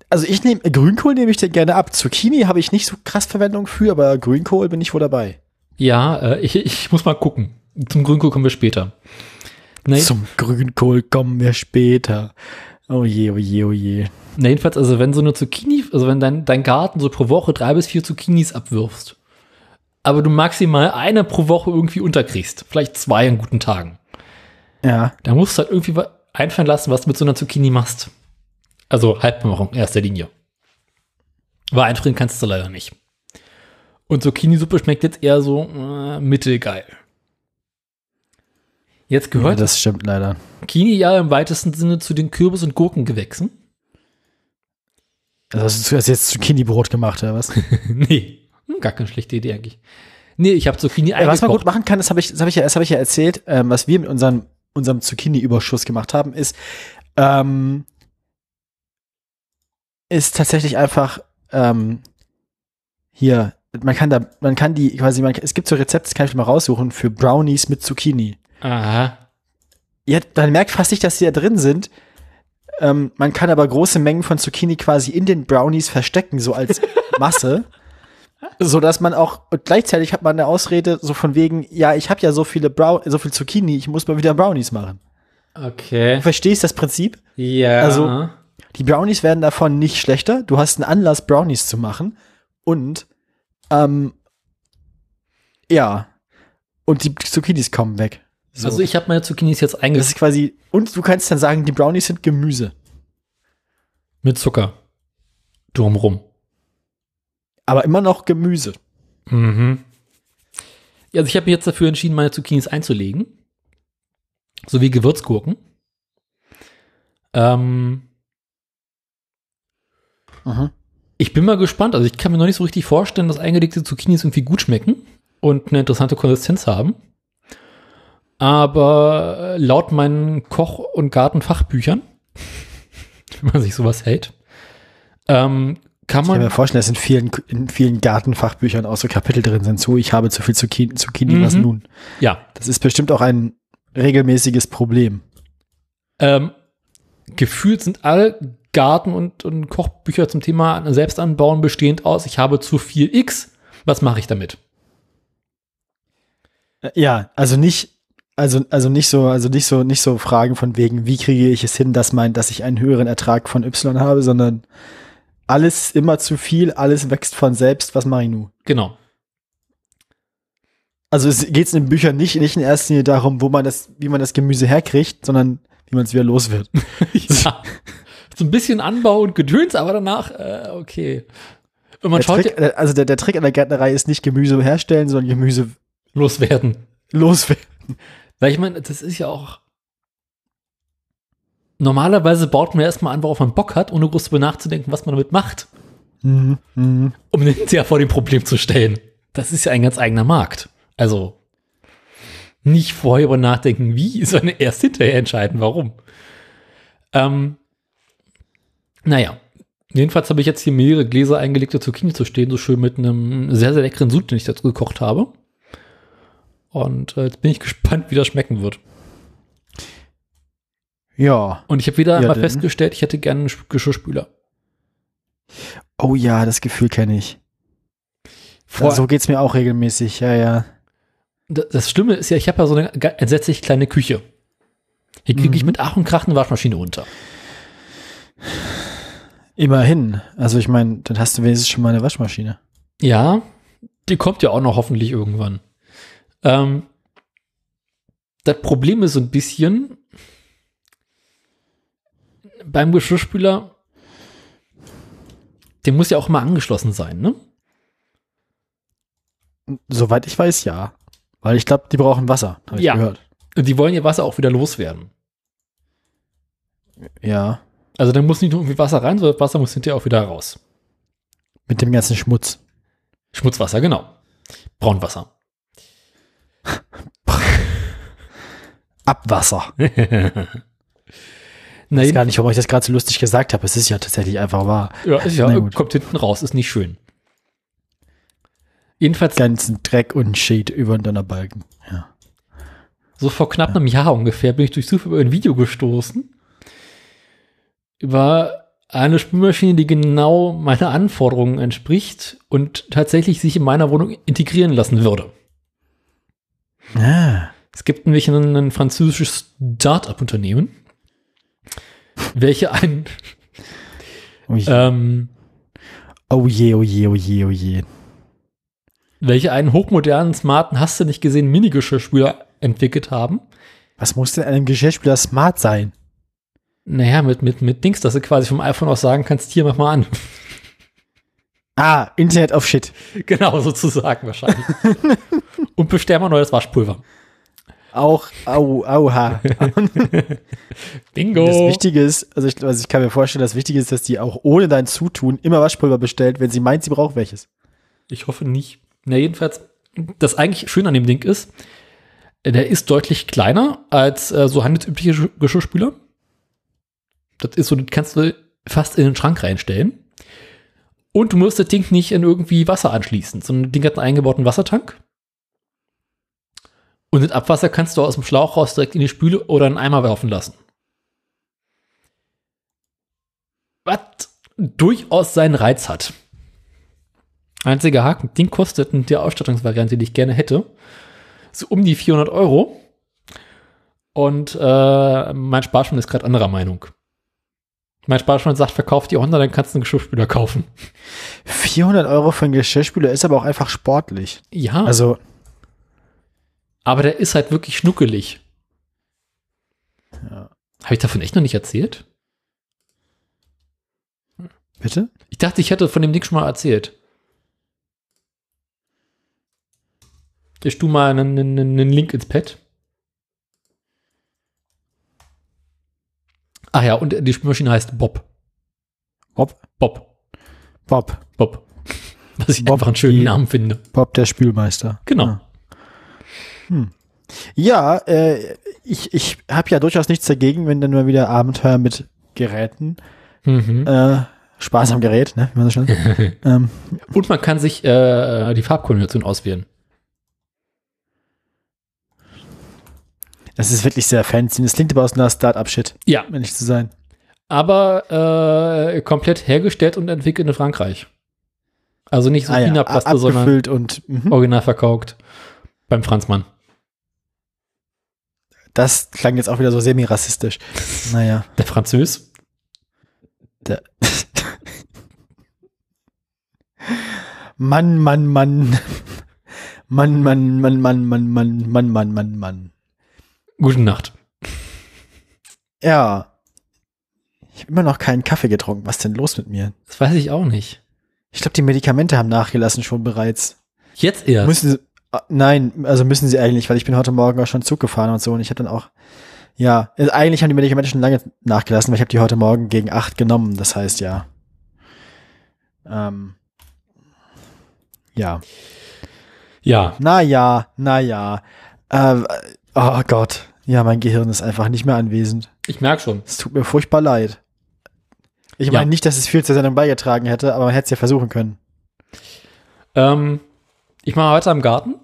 Also ich nehme, Grünkohl nehme ich dir gerne ab. Zucchini habe ich nicht so krass Verwendung für, aber Grünkohl bin ich wohl dabei. Ja, äh, ich, ich muss mal gucken. Zum Grünkohl kommen wir später. Nee, Zum Grünkohl kommen wir später. Oh je, oh je, oh je. na jedenfalls, also wenn so eine Zucchini, also wenn dein, dein Garten so pro Woche drei bis vier Zucchinis abwirfst, aber du maximal eine pro Woche irgendwie unterkriegst, vielleicht zwei an guten Tagen, Ja. da musst du halt irgendwie einfallen lassen, was du mit so einer Zucchini machst. Also Halbmachung erster Linie. Weil einfrieren kannst du leider nicht. Und Zucchini-Suppe schmeckt jetzt eher so äh, mittelgeil. Jetzt ja, gehört das stimmt leider. Zucchini ja im weitesten Sinne zu den Kürbis- und Gurkengewächsen. Also hast du jetzt Zucchini-Brot gemacht, oder was? nee, hm, gar keine schlechte Idee eigentlich. Nee, ich habe Zucchini Ja, was man gut machen kann, das habe ich, das habe ich, ja, das habe ich ja erzählt, ähm, was wir mit unserem, unserem Zucchini-Überschuss gemacht haben, ist, ähm, ist tatsächlich einfach ähm, hier, man kann da, man kann die quasi, man, es gibt so Rezepte, das kann ich mal raussuchen, für Brownies mit Zucchini. Aha. Ja, man merkt fast nicht, dass die da drin sind. Ähm, man kann aber große Mengen von Zucchini quasi in den Brownies verstecken, so als Masse. so dass man auch, und gleichzeitig hat man eine Ausrede, so von wegen, ja, ich habe ja so viele Brown, so viel Zucchini, ich muss mal wieder Brownies machen. Okay. Du verstehst das Prinzip? Ja. Also- Die Brownies werden davon nicht schlechter. Du hast einen Anlass, Brownies zu machen. Und, ähm, ja. Und die Zucchinis kommen weg. So. Also ich habe meine Zucchinis jetzt das eingesetzt ist quasi, und du kannst dann sagen, die Brownies sind Gemüse. mit Zucker. Drumrum. Aber immer noch Gemüse. Mhm. Ja, also ich habe mich jetzt dafür entschieden, meine Zucchinis einzulegen. Sowie Gewürzgurken. Ähm, Mhm. ich bin mal gespannt. Also ich kann mir noch nicht so richtig vorstellen, dass eingelegte Zucchinis irgendwie gut schmecken und eine interessante Konsistenz haben. Aber äh, laut meinen Koch- und Gartenfachbüchern, wenn man sich sowas hält, ähm, kann Ich kann man mir vorstellen, dass in vielen, in vielen Gartenfachbüchern auch so Kapitel drin sind. So, ich habe zu viel Zucchini, Zucchini was Mhm. nun? ja Das ist bestimmt auch ein regelmäßiges Problem. Ähm, gefühlt sind alle Garten- und, und Kochbücher zum Thema Selbstanbauen bestehend aus, ich habe zu viel X, was mache ich damit? Äh, Ja, also nicht, also, also nicht so, also nicht so, nicht so Fragen von wegen, wie kriege ich es hin, dass mein, dass ich einen höheren Ertrag von Y habe, sondern alles immer zu viel, alles wächst von selbst, was mache ich nun? Genau. Also es geht in den Büchern nicht, nicht in erster Linie darum, wo man das, wie man das Gemüse herkriegt, sondern wie man es wieder los wird. ja. So ein bisschen Anbau und Gedöns, aber danach, äh, okay. Und man Der schaut Trick, also der, der Trick an der Gärtnerei ist nicht Gemüse herstellen, sondern Gemüse loswerden. loswerden. Weil ich meine, das ist ja auch. Normalerweise baut man erstmal an, worauf man Bock hat, ohne groß darüber nachzudenken, was man damit macht, Mhm. Mhm. um den hinterher vor dem Problem zu stellen. Das ist ja ein ganz eigener Markt. Also nicht vorher über nachdenken, wie, sondern erst hinterher entscheiden, warum. Ähm, naja, jedenfalls habe ich jetzt hier mehrere Gläser eingelegte Zucchini zu stehen, so schön mit einem sehr, sehr leckeren Sud, den ich dazu gekocht habe. Und äh, jetzt bin ich gespannt, wie das schmecken wird. Ja. Und ich habe wieder Ja, einmal denn? festgestellt, ich hätte gerne einen Sch- Geschirrspüler. Oh ja, das Gefühl kenne ich. Vor, so geht's mir auch regelmäßig, ja, ja. das, Schlimme ist ja, ich habe ja so eine entsetzlich kleine Küche. Hier kriege ich Mhm. mit Ach und Krach eine Waschmaschine unter. Immerhin. Also ich meine, dann hast du wenigstens schon mal eine Waschmaschine. Ja, die kommt ja auch noch hoffentlich irgendwann. Ähm, das Problem ist so ein bisschen beim Geschirrspüler, der muss ja auch immer angeschlossen sein, ne? Soweit ich weiß, ja. Weil ich glaube, die brauchen Wasser, habe ich Ja. gehört. Und die wollen ihr Wasser auch wieder loswerden. Ja. Also dann muss nicht nur irgendwie Wasser rein, sondern Wasser muss hinterher auch wieder raus. Mit dem ganzen Schmutz. Schmutzwasser, genau. Braunwasser. Abwasser. Ich weiß gar nicht, warum ich das gerade so lustig gesagt habe. Es ist ja tatsächlich einfach wahr. ja, ist ja kommt hinten raus, ist nicht schön. Jedenfalls Ganzen Dreck und Shade über den Donnerbalken. Ja. So vor knapp einem Jahr ungefähr bin ich durch Zufall über ein Video gestoßen. Über eine Spülmaschine, die genau meiner Anforderungen entspricht und tatsächlich sich in meiner Wohnung integrieren lassen würde. Ah. Es gibt nämlich ein, ein französisches Start-up-Unternehmen, welche ein, Oh je, ähm, oh je, oh je, oh je, oh je. welche einen hochmodernen, smarten, hast du nicht gesehen, Mini-Geschirrspüler entwickelt haben. Was muss denn einem Geschirrspüler smart sein? Naja, mit, mit, mit Dings, dass du quasi vom iPhone aus sagen kannst, hier, mach mal an. Ah, Internet of Shit. Genau, sozusagen wahrscheinlich. Und bestell mal neues Waschpulver. Auch, au, auha. Bingo. Das Wichtige ist, also ich, also ich kann mir vorstellen, das Wichtige ist, dass die auch ohne dein Zutun immer Waschpulver bestellt, wenn sie meint, sie braucht welches. Ich hoffe nicht. Na, jedenfalls, das eigentlich schön an dem Ding ist, äh, der ist deutlich kleiner als äh, so handelsübliche Gesch- Geschirrspüler. Das ist so, das kannst du fast in den Schrank reinstellen. Und du musst das Ding nicht in irgendwie Wasser anschließen, sondern das Ding hat einen eingebauten Wassertank. Und das Abwasser kannst du aus dem Schlauch raus direkt in die Spüle oder in einen Eimer werfen lassen. Was durchaus seinen Reiz hat. Einziger Haken, Ding kostet in der Ausstattungsvariante, die ich gerne hätte, so um die 400 Euro. Und äh, mein Sparschwein ist gerade anderer Meinung. Mein Sparschwein sagt, verkauf die Honda, dann kannst du einen Geschirrspüler kaufen. 400 Euro für einen Geschirrspüler ist aber auch einfach sportlich. Ja, Also, aber der ist halt wirklich schnuckelig. Ja. Habe ich davon echt noch nicht erzählt? bitte? Ich dachte, ich hätte von dem Ding schon mal erzählt. Ich tu mal einen, einen, einen Link ins Pad. Ach ja, und die Spülmaschine heißt Bob. Bob? Bob. Bob. Bob. Was ich Bob, einfach einen schönen die- Namen finde. Bob, der Spülmeister. Genau. Ja, äh, ich, ich habe ja durchaus nichts dagegen, wenn dann mal wieder Abenteuer mit Geräten, Mhm. äh, Spaß am Gerät, ne, wie man so schön ähm, Und man kann sich äh, die Farbkombination auswählen. das ist wirklich sehr fancy. Das klingt aber aus einer Start-up-Shit, Ja, wenn ich zu sein. aber äh, komplett hergestellt und entwickelt in Frankreich. Also nicht so Ah, ja, China-Plaste, sondern abgefüllt und mhm. original verkauft. Beim Franzmann. Das klang jetzt auch wieder so semi-rassistisch. Naja. Der Französ. Der Mann, Mann, Mann. Mann, Mann, Mann, Mann, Mann, Mann, Mann, Mann, Mann, Mann. Gute Nacht. Ja. Ich habe immer noch keinen Kaffee getrunken. Was ist denn los mit mir? Das weiß ich auch nicht. Ich glaube, die Medikamente haben nachgelassen schon bereits. Jetzt erst. Müssen sie, nein, also müssen sie eigentlich, weil ich bin heute Morgen auch schon Zug gefahren und so und ich habe dann auch, ja, also eigentlich haben die Medikamente schon lange nachgelassen, weil ich habe die heute Morgen gegen acht genommen. Das heißt ja. Ähm, ja. ja. Na ja, na ja. Äh, oh Gott. Ja, mein Gehirn ist einfach nicht mehr anwesend. Ich merke schon. Es tut mir furchtbar leid. Ich Ja. meine nicht, dass es viel zur Sendung beigetragen hätte, aber man hätte es ja versuchen können. Ähm, ich mache weiter im Garten.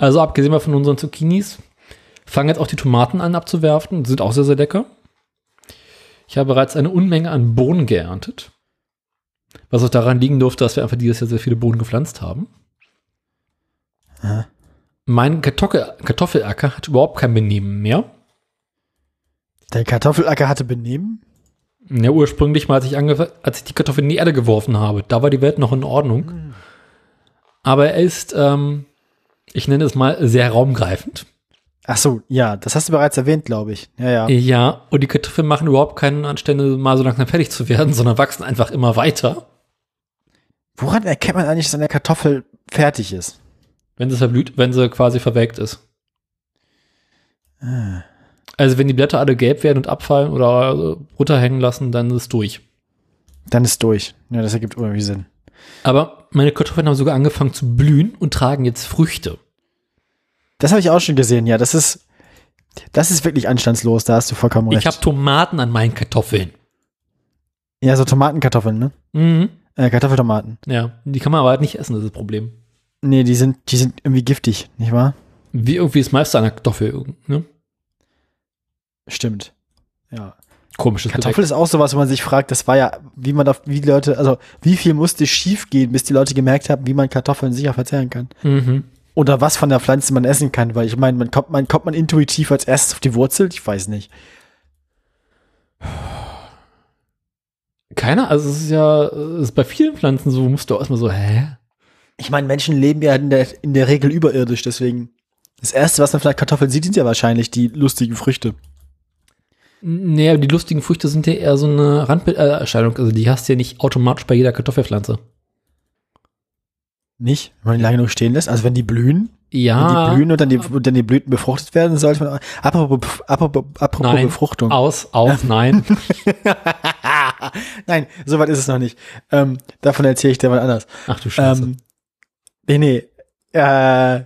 Also abgesehen mal von unseren Zucchinis, fangen jetzt auch die Tomaten an abzuwerfen. Sind auch sehr, sehr lecker. Ich habe bereits eine Unmenge an Bohnen geerntet. Was auch daran liegen durfte, dass wir einfach dieses Jahr sehr viele Bohnen gepflanzt haben. Ja. Mein Kartoffel Kartoffelacker hat überhaupt kein Benehmen mehr. Der Kartoffelacker hatte Benehmen? Ja, ursprünglich mal, als ich, als ich die Kartoffel in die Erde geworfen habe, da war die Welt noch in Ordnung. Aber er ist, ähm, ich nenne es mal, sehr raumgreifend. Ach so, ja, das hast du bereits erwähnt, glaube ich. Ja, ja. Ja, und die Kartoffeln machen überhaupt keinen Anstände, mal so langsam fertig zu werden, sondern wachsen einfach immer weiter. Woran erkennt man eigentlich, dass eine Kartoffel fertig ist? Wenn sie verblüht, wenn sie quasi verwelkt ist. Also wenn die Blätter alle gelb werden und abfallen oder runterhängen lassen, dann ist es durch. Dann ist durch. Ja, das ergibt irgendwie Sinn. Aber meine Kartoffeln haben sogar angefangen zu blühen und tragen jetzt Früchte. Das habe ich auch schon gesehen, ja. Das ist, das ist wirklich anstandslos, da hast du vollkommen recht. Ich habe Tomaten an meinen Kartoffeln. ja, so Tomatenkartoffeln, ne? Mhm. Äh, Kartoffeltomaten. Ja, die kann man aber halt nicht essen, das ist das Problem. Nee, die sind, die sind irgendwie giftig, nicht wahr? Wie irgendwie das meiste an der Kartoffel, ne? Stimmt. Ja. Komisches Kartoffel ist auch sowas, wo man sich fragt, das war ja, wie man auf, wie die Leute, also wie viel musste schief gehen, bis die Leute gemerkt haben, wie man Kartoffeln sicher verzehren kann. Mhm. Oder was von der Pflanze man essen kann, weil ich meine, man kommt, man kommt man intuitiv als erstes auf die Wurzel? Ich weiß nicht. Keiner, also es ist ja, es ist bei vielen Pflanzen so, musst du auch erstmal so, hä? Ich meine, Menschen leben ja in der, in der Regel überirdisch, deswegen. Das erste, was man vielleicht Kartoffeln sieht, sind ja wahrscheinlich die lustigen Früchte. Nee, aber die lustigen Früchte sind ja eher so eine Randerscheinung. Also die hast du ja nicht automatisch bei jeder Kartoffelpflanze. Nicht? Wenn man die lange genug stehen lässt. Also wenn die blühen, wenn Ja, die blühen und dann die, und dann die Blüten befruchtet werden, sollte man. Apropos, apropos, apropos Nein. Befruchtung. aus, aus, nein. Nein, soweit ist es noch nicht. Ähm, davon erzähle ich dir mal anders. Ach du Scheiße. Ähm, nee, nee. Äh,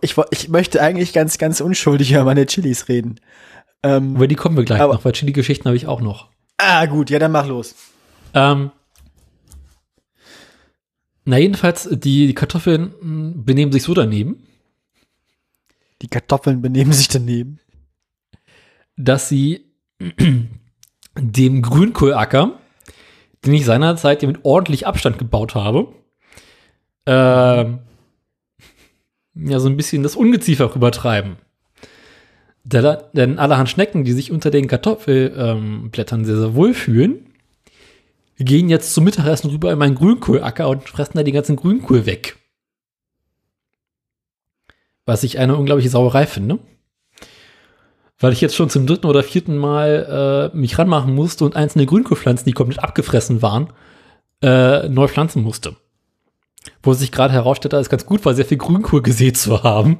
ich, ich möchte eigentlich ganz, ganz unschuldig über meine Chilis reden. Ähm, Über die kommen wir gleich aber- noch, weil Chili-Geschichten habe ich auch noch. ah, gut, ja, dann mach los. Ähm, na, jedenfalls, die Kartoffeln mh, benehmen sich so daneben, Die Kartoffeln benehmen sich daneben. dass sie dem Grünkohlacker, den ich seinerzeit mit ordentlich Abstand gebaut habe, ähm, ja, so ein bisschen das Ungeziefer rübertreiben. Denn allerhand Schnecken, die sich unter den Kartoffelblättern ähm, sehr, sehr wohl fühlen, gehen jetzt zum Mittagessen rüber in meinen Grünkohlacker und fressen da den ganzen Grünkohl weg. Was ich eine unglaubliche Sauerei finde. Weil ich jetzt schon zum dritten oder vierten Mal äh, mich ranmachen musste und einzelne Grünkohlpflanzen, die komplett abgefressen waren, äh, neu pflanzen musste. Wo sich gerade herausstellte, als ganz gut war, sehr viel Grünkohl gesät zu haben.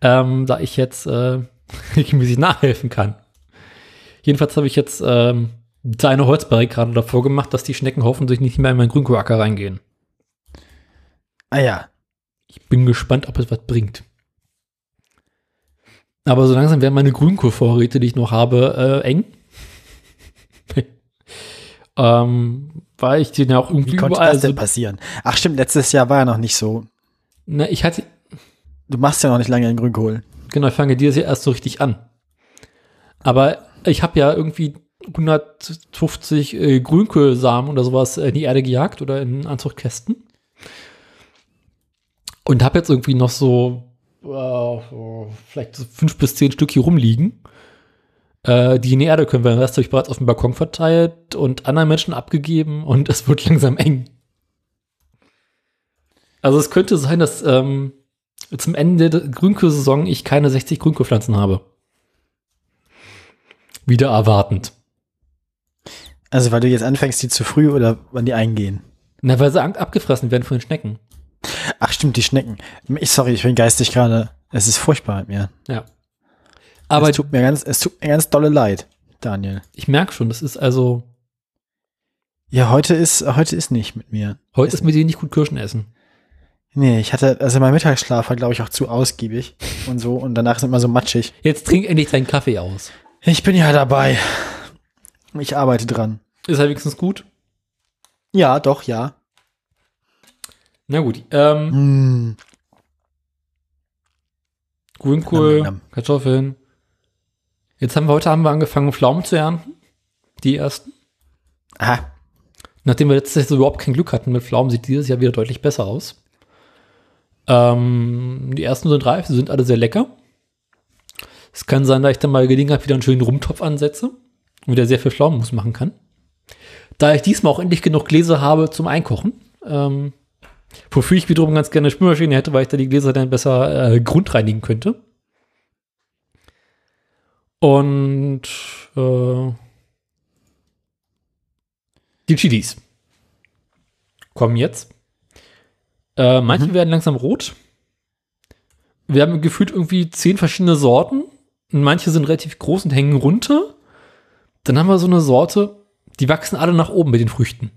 Ähm, da ich jetzt äh, regelmäßig nachhelfen kann. Jedenfalls habe ich jetzt ähm, da eine Holzbarrikade davor gemacht, dass die Schnecken hoffentlich nicht mehr in meinen Grünkohlacker reingehen. Ah ja. Ich bin gespannt, ob es was bringt. Aber so langsam werden meine Grünkohlvorräte, die ich noch habe, äh, eng. ähm, weil ich den ja auch irgendwie Wie konnte überall das denn so, passieren? Ach stimmt, letztes Jahr war ja noch nicht so. na, ich hatte, Du machst ja noch nicht lange in Grünkohl. genau, ich fange dieses Jahr erst so richtig an. Aber ich habe ja irgendwie 150 äh, Grünkohlsamen oder sowas in die Erde gejagt oder in Anzuchtkästen. Und habe jetzt irgendwie noch so äh, vielleicht so fünf bis zehn Stück hier rumliegen. Äh, die in die Erde können wir. Den Rest habe ich bereits auf dem Balkon verteilt und anderen Menschen abgegeben und es wird langsam eng. Also es könnte sein, dass ähm, zum Ende der Grünkohlsaison ich keine 60 Grünkohlpflanzen habe. Wieder erwartend. Also weil du jetzt anfängst, die zu früh oder wann die eingehen. Na, weil sie ab- abgefressen werden von den Schnecken. Ach stimmt, die Schnecken. Ich, sorry, ich bin geistig gerade. Es ist furchtbar mit mir. Ja. Aber es tut mir ganz, es tut mir ganz dolle leid, Daniel. ich merke schon, das ist also, Ja, heute ist, heute ist nicht mit mir. heute ist mit dir nicht gut Kirschen essen. Nee, ich hatte, also mein Mittagsschlaf war, glaube ich, auch zu ausgiebig und so und danach ist immer so matschig. Jetzt trink endlich deinen Kaffee aus. Ich bin ja dabei. Ich arbeite dran. Ist halt wenigstens gut. Ja, doch, ja. Na gut, ähm, Hm. Grünkohl, nam. Kartoffeln. Jetzt haben wir heute haben wir angefangen, Pflaumen zu ernten. Die ersten. Aha. Nachdem wir letztes Jahr überhaupt kein Glück hatten mit Pflaumen, sieht dieses Jahr wieder deutlich besser aus. Ähm, die ersten sind reif, sie sind alle sehr lecker. Es kann sein, dass ich dann mal Gelegenheit wieder einen schönen Rumtopf ansetze und wieder sehr viel Pflaumenmus machen kann. Da ich diesmal auch endlich genug Gläser habe zum Einkochen, ähm, wofür ich wiederum ganz gerne eine Spülmaschine hätte, weil ich da die Gläser dann besser äh, grundreinigen könnte. Und äh, die Chilis kommen jetzt. Äh, manche werden langsam rot. Wir haben gefühlt irgendwie zehn verschiedene Sorten Und manche sind relativ groß und hängen runter. Dann haben wir so eine Sorte, die wachsen alle nach oben mit den Früchten.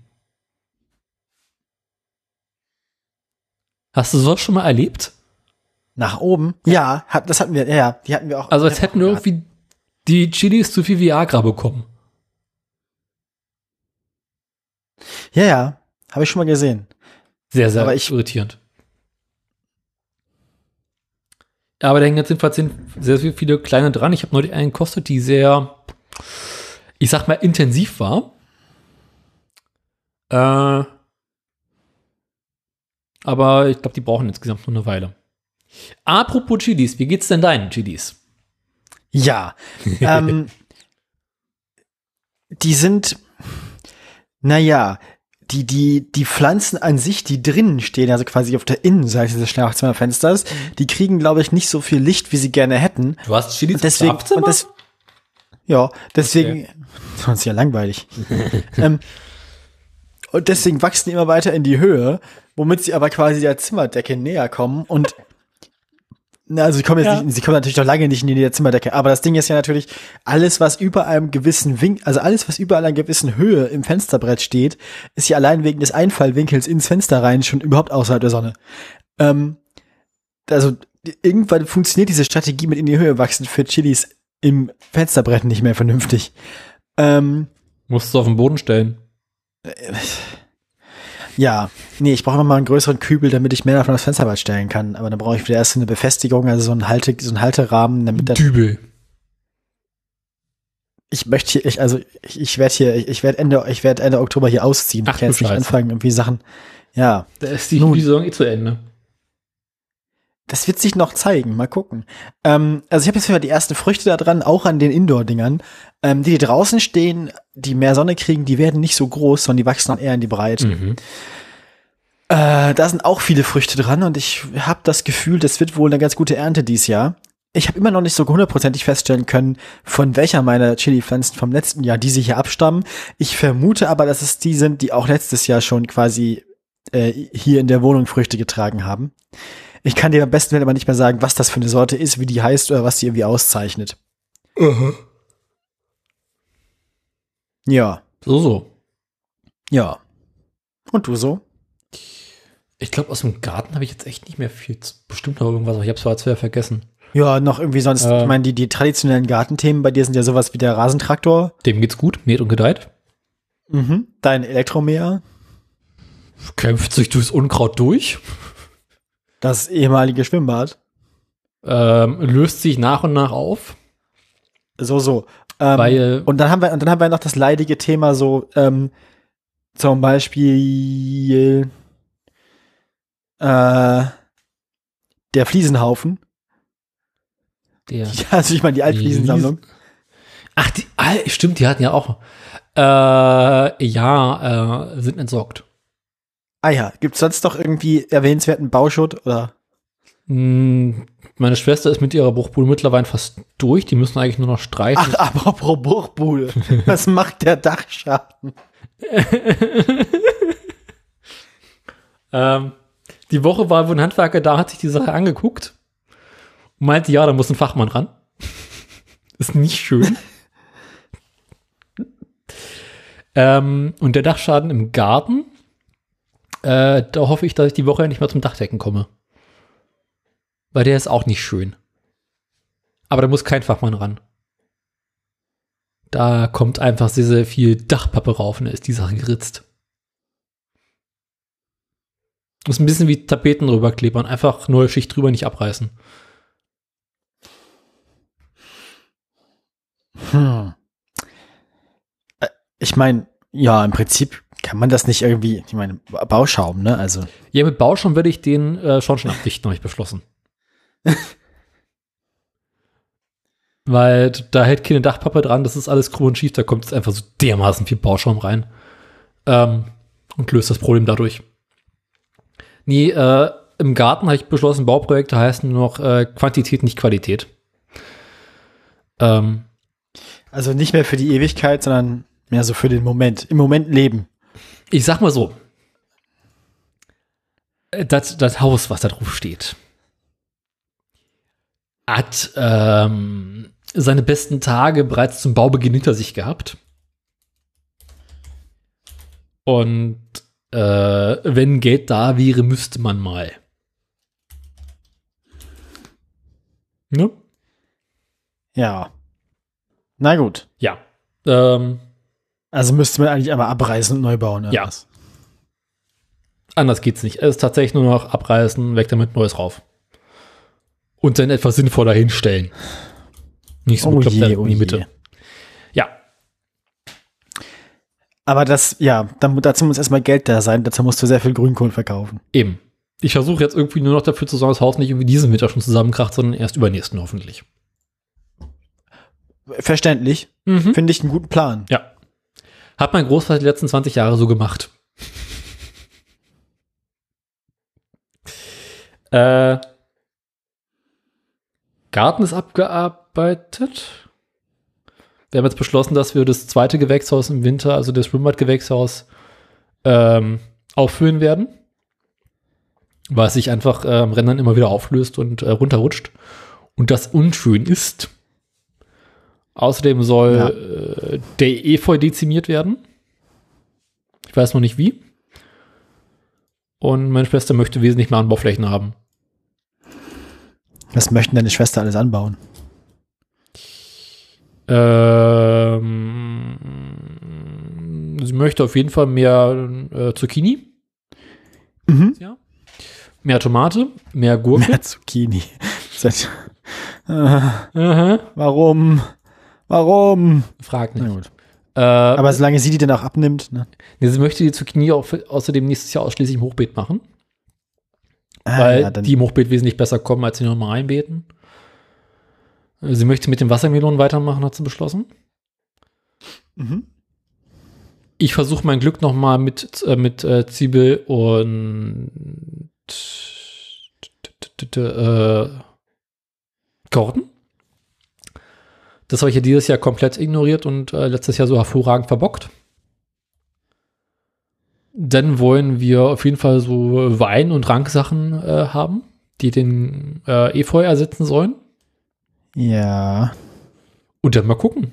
Hast du sowas schon mal erlebt? Nach oben? Ja, das hatten wir, ja, ja, die hatten wir auch. Also als hätten irgendwie die Chilis zu viel Viagra bekommen. Ja, ja, habe ich schon mal gesehen. Sehr, sehr Aber ich- irritierend. Ja, aber da hängen jetzt jedenfalls sehr, sehr viele kleine dran. Ich habe neulich einen gekostet, die sehr, ich sag mal, intensiv war. Äh, aber ich glaube, die brauchen insgesamt nur eine Weile. Apropos Chilis, wie geht's denn deinen Chilis? Ja. ähm, die sind, naja, die, die, die Pflanzen an sich, die drinnen stehen, also quasi auf der Innenseite des Schlafzimmerfensters, die kriegen, glaube ich, nicht so viel Licht, wie sie gerne hätten. Du hast Chilis Und deswegen, und das, ja, deswegen, sonst ja langweilig. ähm, und deswegen wachsen die immer weiter in die Höhe, womit sie aber quasi der Zimmerdecke näher kommen und also sie kommen jetzt Ja. nicht, sie kommen natürlich noch lange nicht in die Zimmerdecke, aber das Ding ist ja natürlich, alles, was über einem gewissen Winkel, also alles, was über einer gewissen Höhe im Fensterbrett steht, ist ja allein wegen des Einfallwinkels ins Fenster rein schon überhaupt außerhalb der Sonne. Ähm, also irgendwann funktioniert diese Strategie mit in die Höhe wachsen für Chilis im Fensterbrett nicht mehr vernünftig. Ähm, Musst du auf den Boden stellen. Ja, nee, ich brauche immer mal einen größeren Kübel, damit ich mehr davon aufs Fensterbrett stellen kann. Aber dann brauche ich wieder erst eine Befestigung, also so einen, Halte, so einen Halterahmen, damit das. Dübel. Ich möchte hier, ich, also ich, ich werde hier, ich, werde Ende, ich werde Ende Oktober hier ausziehen. Ach ich kann jetzt nicht anfangen, irgendwie Sachen. Ja, Da ist die, Nun. die Saison eh zu Ende. das wird sich noch zeigen. Mal gucken. Ähm, also ich habe jetzt wieder die ersten Früchte da dran, auch an den Indoor-Dingern. Ähm, die, die draußen stehen, die mehr Sonne kriegen, die werden nicht so groß, sondern die wachsen dann eher in die Breite. Mhm. Äh, da sind auch viele Früchte dran und ich habe das Gefühl, das wird wohl eine ganz gute Ernte dieses Jahr. Ich habe immer noch nicht so hundertprozentig feststellen können, von welcher meiner Chili-Pflanzen vom letzten Jahr diese hier abstammen. Ich vermute aber, dass es die sind, die auch letztes Jahr schon quasi äh, hier in der Wohnung Früchte getragen haben. Ich kann dir am besten aber nicht mehr sagen, was das für eine Sorte ist, wie die heißt oder was die irgendwie auszeichnet. Ja, So, so. ja. Und du so? Ich glaube, aus dem Garten habe ich jetzt echt nicht mehr viel. zu- Bestimmt noch irgendwas, aber ich habe es zwar vergessen. Ja, noch irgendwie sonst, Äh. ich meine, die, die traditionellen Gartenthemen bei dir sind ja sowas wie der Rasentraktor, Dem geht's gut, mäht und gedeiht. mhm. dein Elektromäher, Kämpft sich durchs Unkraut durch. das ehemalige Schwimmbad. Ähm, löst sich nach und nach auf. So, so. Ähm, Weil- und dann haben wir, und dann haben wir noch das leidige Thema so, ähm, zum Beispiel, äh, der Fliesenhaufen. Der Ja, also ich meine die Altfliesensammlung. Ach, die, ah, stimmt, die hatten ja auch. Äh, ja, äh, sind entsorgt. Ah ja, gibt's sonst noch irgendwie erwähnenswerten Bauschutt oder? Hm, meine Schwester ist mit ihrer Bruchbude mittlerweile fast durch. Die müssen eigentlich nur noch streichen. Ach, apropos Bruchbude. Was macht der Dachschaden? Ähm, die Woche war, wo ein Handwerker da hat sich die Sache angeguckt und meinte, ja, da muss ein Fachmann ran. Ist nicht schön. ähm, und der Dachschaden im Garten, äh, da hoffe ich, dass ich die Woche nicht mehr zum Dachdecken komme. Weil der ist auch nicht schön. Aber da muss kein Fachmann ran. Da kommt einfach sehr, sehr viel Dachpappe rauf und da ist die Sache geritzt. Das ist ein bisschen wie Tapeten drüberklebern. Einfach nur Schicht drüber nicht abreißen. Hm. Äh, Ich meine, ja, im Prinzip kann man das nicht irgendwie, ich meine, Bauschaum, ne? Also, Ja, mit Bauschaum werde ich den äh, Schornstein abdichten, habe ich beschlossen. Weil da hält keine Dachpappe dran, das ist alles krumm und schief, da kommt jetzt einfach so dermaßen viel Bauschaum rein. Ähm, und löst das Problem dadurch. Nee, äh, im Garten habe ich beschlossen, Bauprojekte heißen nur noch äh, Quantität, nicht Qualität. Ähm, also nicht mehr für die Ewigkeit, sondern mehr so für den Moment. Im Moment leben. Ich sag mal so. Äh, Das, das Haus, was da drauf steht, hat ähm, seine besten Tage bereits zum Baubeginn hinter sich gehabt. Und äh, wenn Geld da wäre, müsste man mal. Ne? Ja. Na gut. Ja. Ähm, Also müsste man eigentlich einmal abreißen und neu bauen. oder Ja. anders geht's nicht. Es ist tatsächlich nur noch abreißen, weg damit, neues rauf. Und dann etwas sinnvoller hinstellen. Nicht so Oh bekloppt je, in oh die je. Mitte. Ja, Aber das, ja, dann, dazu muss erstmal Geld da sein. Dazu musst du sehr viel Grünkohl verkaufen. eben. Ich versuche jetzt irgendwie nur noch dafür zu sorgen, dass das Haus nicht irgendwie diesen Winter schon zusammenkracht, sondern erst übernächsten hoffentlich. Verständlich. Mhm. Finde ich einen guten Plan. Ja. Hat mein Großvater die letzten 20 Jahre so gemacht. äh, Garten ist abgearbeitet. Wir haben jetzt beschlossen, dass wir das zweite Gewächshaus im Winter, also das Schwimmbad-Gewächshaus, ähm, auffüllen werden. Weil es sich einfach äh, am Rändern immer wieder auflöst und äh, runterrutscht. Und das unschön ist. Außerdem soll Ja. äh, der Efeu dezimiert werden. Ich weiß noch nicht wie. Und meine Schwester möchte wesentlich mehr Anbauflächen haben. Was möchten deine Schwester alles anbauen? Ähm, sie möchte auf jeden Fall mehr äh, Zucchini. Mhm. Ja. Mehr Tomate, mehr Gurke. Mehr Zucchini. Seit- äh, warum? Warum? Frag Na nicht. gut. Äh, Aber solange sie die dann auch abnimmt, ne? nee, sie möchte die Zucchini auch für, außerdem nächstes Jahr ausschließlich im Hochbeet machen, Ah, weil ja, die im Hochbeet wesentlich besser kommen, als sie noch mal reinbeeten. Äh, Sie möchte mit den Wassermelonen weitermachen, hat sie beschlossen. mhm. Ich versuche mein Glück noch mal mit, äh, mit äh, Zwiebel und äh, Karotten. Das habe ich ja dieses Jahr komplett ignoriert und äh, letztes Jahr so hervorragend verbockt. Dann wollen wir auf jeden Fall so Wein- und Ranksachen äh, haben, die den äh, Efeu ersetzen sollen. Ja. Und dann mal gucken.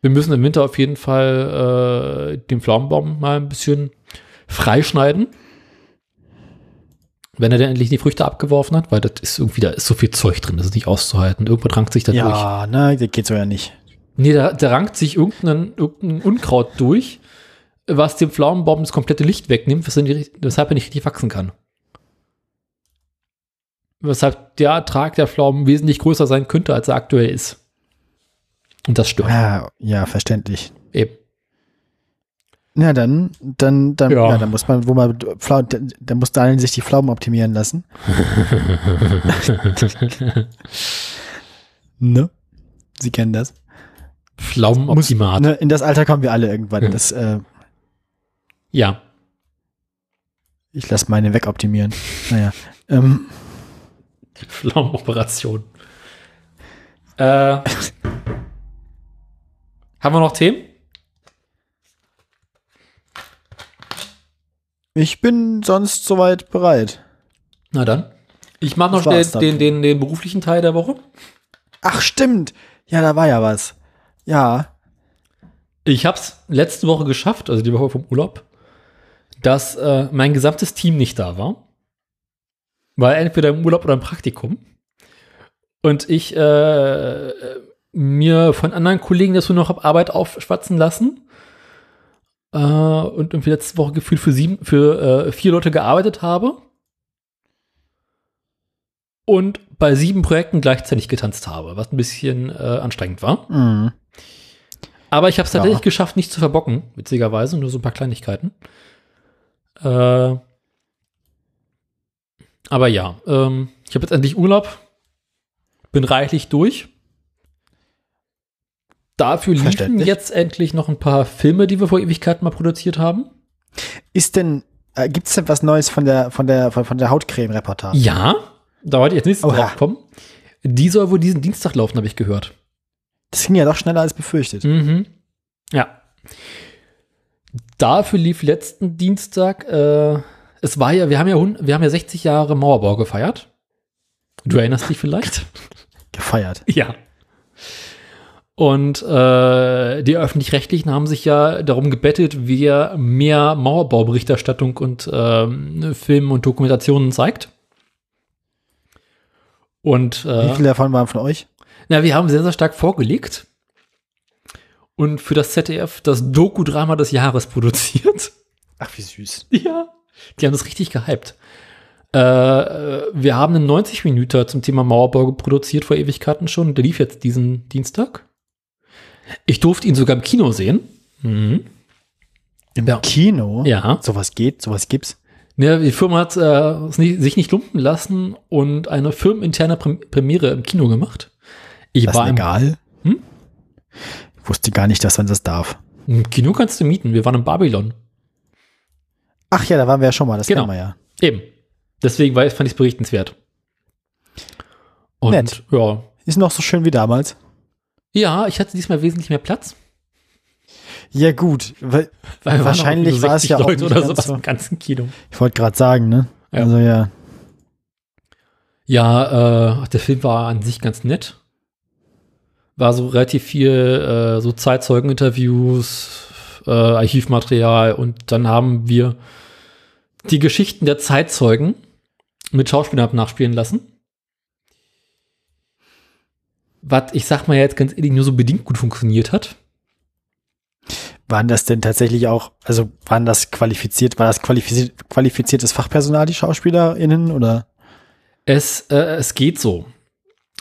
Wir müssen im Winter auf jeden Fall äh, den Pflaumenbaum mal ein bisschen freischneiden. Wenn er dann endlich die Früchte abgeworfen hat, weil das ist irgendwie, da ist so viel Zeug drin, das ist nicht auszuhalten. Irgendwo rankt sich da durch. Ja, ne, das geht so ja nicht. Nee, da, da rankt sich irgendein, irgendein Unkraut durch, was dem Pflaumenbaum das komplette Licht wegnimmt, weshalb er nicht- richtig wachsen kann. Weshalb der Ertrag der Pflaumen wesentlich größer sein könnte, als er aktuell ist. Und das stört. Ja, ja, verständlich. Eben. Ja, dann, dann, dann, Ja. ja. dann muss man, wo man, Pflau, dann, muss Daniel sich die Pflaumen optimieren lassen. ne? Sie kennen das. Pflaumenoptimat. Ne, in das Alter kommen wir alle irgendwann. Das, äh, Ja. ich lasse meine wegoptimieren. Naja. Ähm, Pflaumenoperation. Äh, haben wir noch Themen? ich bin sonst soweit bereit. Na dann. Ich mache noch schnell den, den, den beruflichen Teil der Woche. Ach, stimmt. Ja, da war ja was. Ja. Ich habe es letzte Woche geschafft, also die Woche vom Urlaub, dass äh, mein gesamtes Team nicht da war. War entweder im Urlaub oder im Praktikum. Und ich äh, mir von anderen Kollegen das nur noch auf Arbeit aufschwatzen lassen. Äh, und irgendwie letzte Woche gefühlt für, sieben, für äh, vier Leute gearbeitet habe. Und bei sieben Projekten gleichzeitig getanzt habe, was ein bisschen äh, anstrengend war. Mhm. Aber ich habe es tatsächlich Ja. geschafft, nicht zu verbocken, witzigerweise, nur so ein paar Kleinigkeiten. Äh, aber ja, ähm, ich habe jetzt endlich Urlaub, bin reichlich durch. Dafür liefen jetzt endlich noch ein paar Filme, die wir vor Ewigkeiten mal produziert haben. Ist denn, äh, gibt es denn was Neues von der, von der, von, von der Hautcreme-Reportage? Ja, da wollte ich jetzt Oha. drauf kommen. Die soll wohl diesen Dienstag laufen, habe ich gehört. Das ging ja doch schneller als befürchtet. Mhm. Ja. Dafür lief letzten Dienstag, äh, es war ja, wir haben ja, wir haben ja 60 Jahre Mauerbau gefeiert. Du erinnerst dich vielleicht? gefeiert. Ja. Und äh, die öffentlich-rechtlichen haben sich ja darum gebettelt, wer mehr Mauerbauberichterstattung und ähm, Filme und Dokumentationen zeigt. Und Wie äh, viele davon waren von euch? na, wir haben sehr, sehr stark vorgelegt und für das ZDF das Doku-Drama des Jahres produziert. Ach, wie süß. Ja. Die haben das richtig gehypt. Äh, äh, wir haben einen 90 Minuten zum Thema Mauerbau produziert vor Ewigkeiten schon. Der lief jetzt diesen Dienstag. Ich durfte ihn sogar im Kino sehen. Mhm. Im Ja. Kino? Ja. Sowas geht, sowas gibt's. Ja, die Firma hat äh, sich nicht lumpen lassen und eine firmeninterne Prem Premiere im Kino gemacht. Ich Das war ist im, legal. Hm? Ich wusste gar nicht, dass man das darf. im Kino kannst du mieten. Wir waren in Babylon. Ach ja, da waren wir ja schon mal, das Genau. wir ja. Eben. Deswegen war, fand ich es berichtenswert. Und Nett. ja. Ist noch so schön wie damals. Ja, ich hatte diesmal wesentlich mehr Platz. Ja, gut. Weil, Weil Wahrscheinlich auch war es 60 ja auch Leute nicht oder sowas so- im ganzen Kino. ich wollte gerade sagen, ne? Ja. Also ja. Ja, äh, der Film war an sich ganz nett. War so relativ viel äh, so Zeitzeugeninterviews, äh, Archivmaterial und dann haben wir die Geschichten der Zeitzeugen mit Schauspielern nachspielen lassen. Was, ich sag mal jetzt ganz ehrlich, nur so bedingt gut funktioniert hat. Waren das denn tatsächlich auch, also waren das qualifiziert, war das qualifiziert, qualifiziertes Fachpersonal, die SchauspielerInnen, oder? Es, äh, es geht so.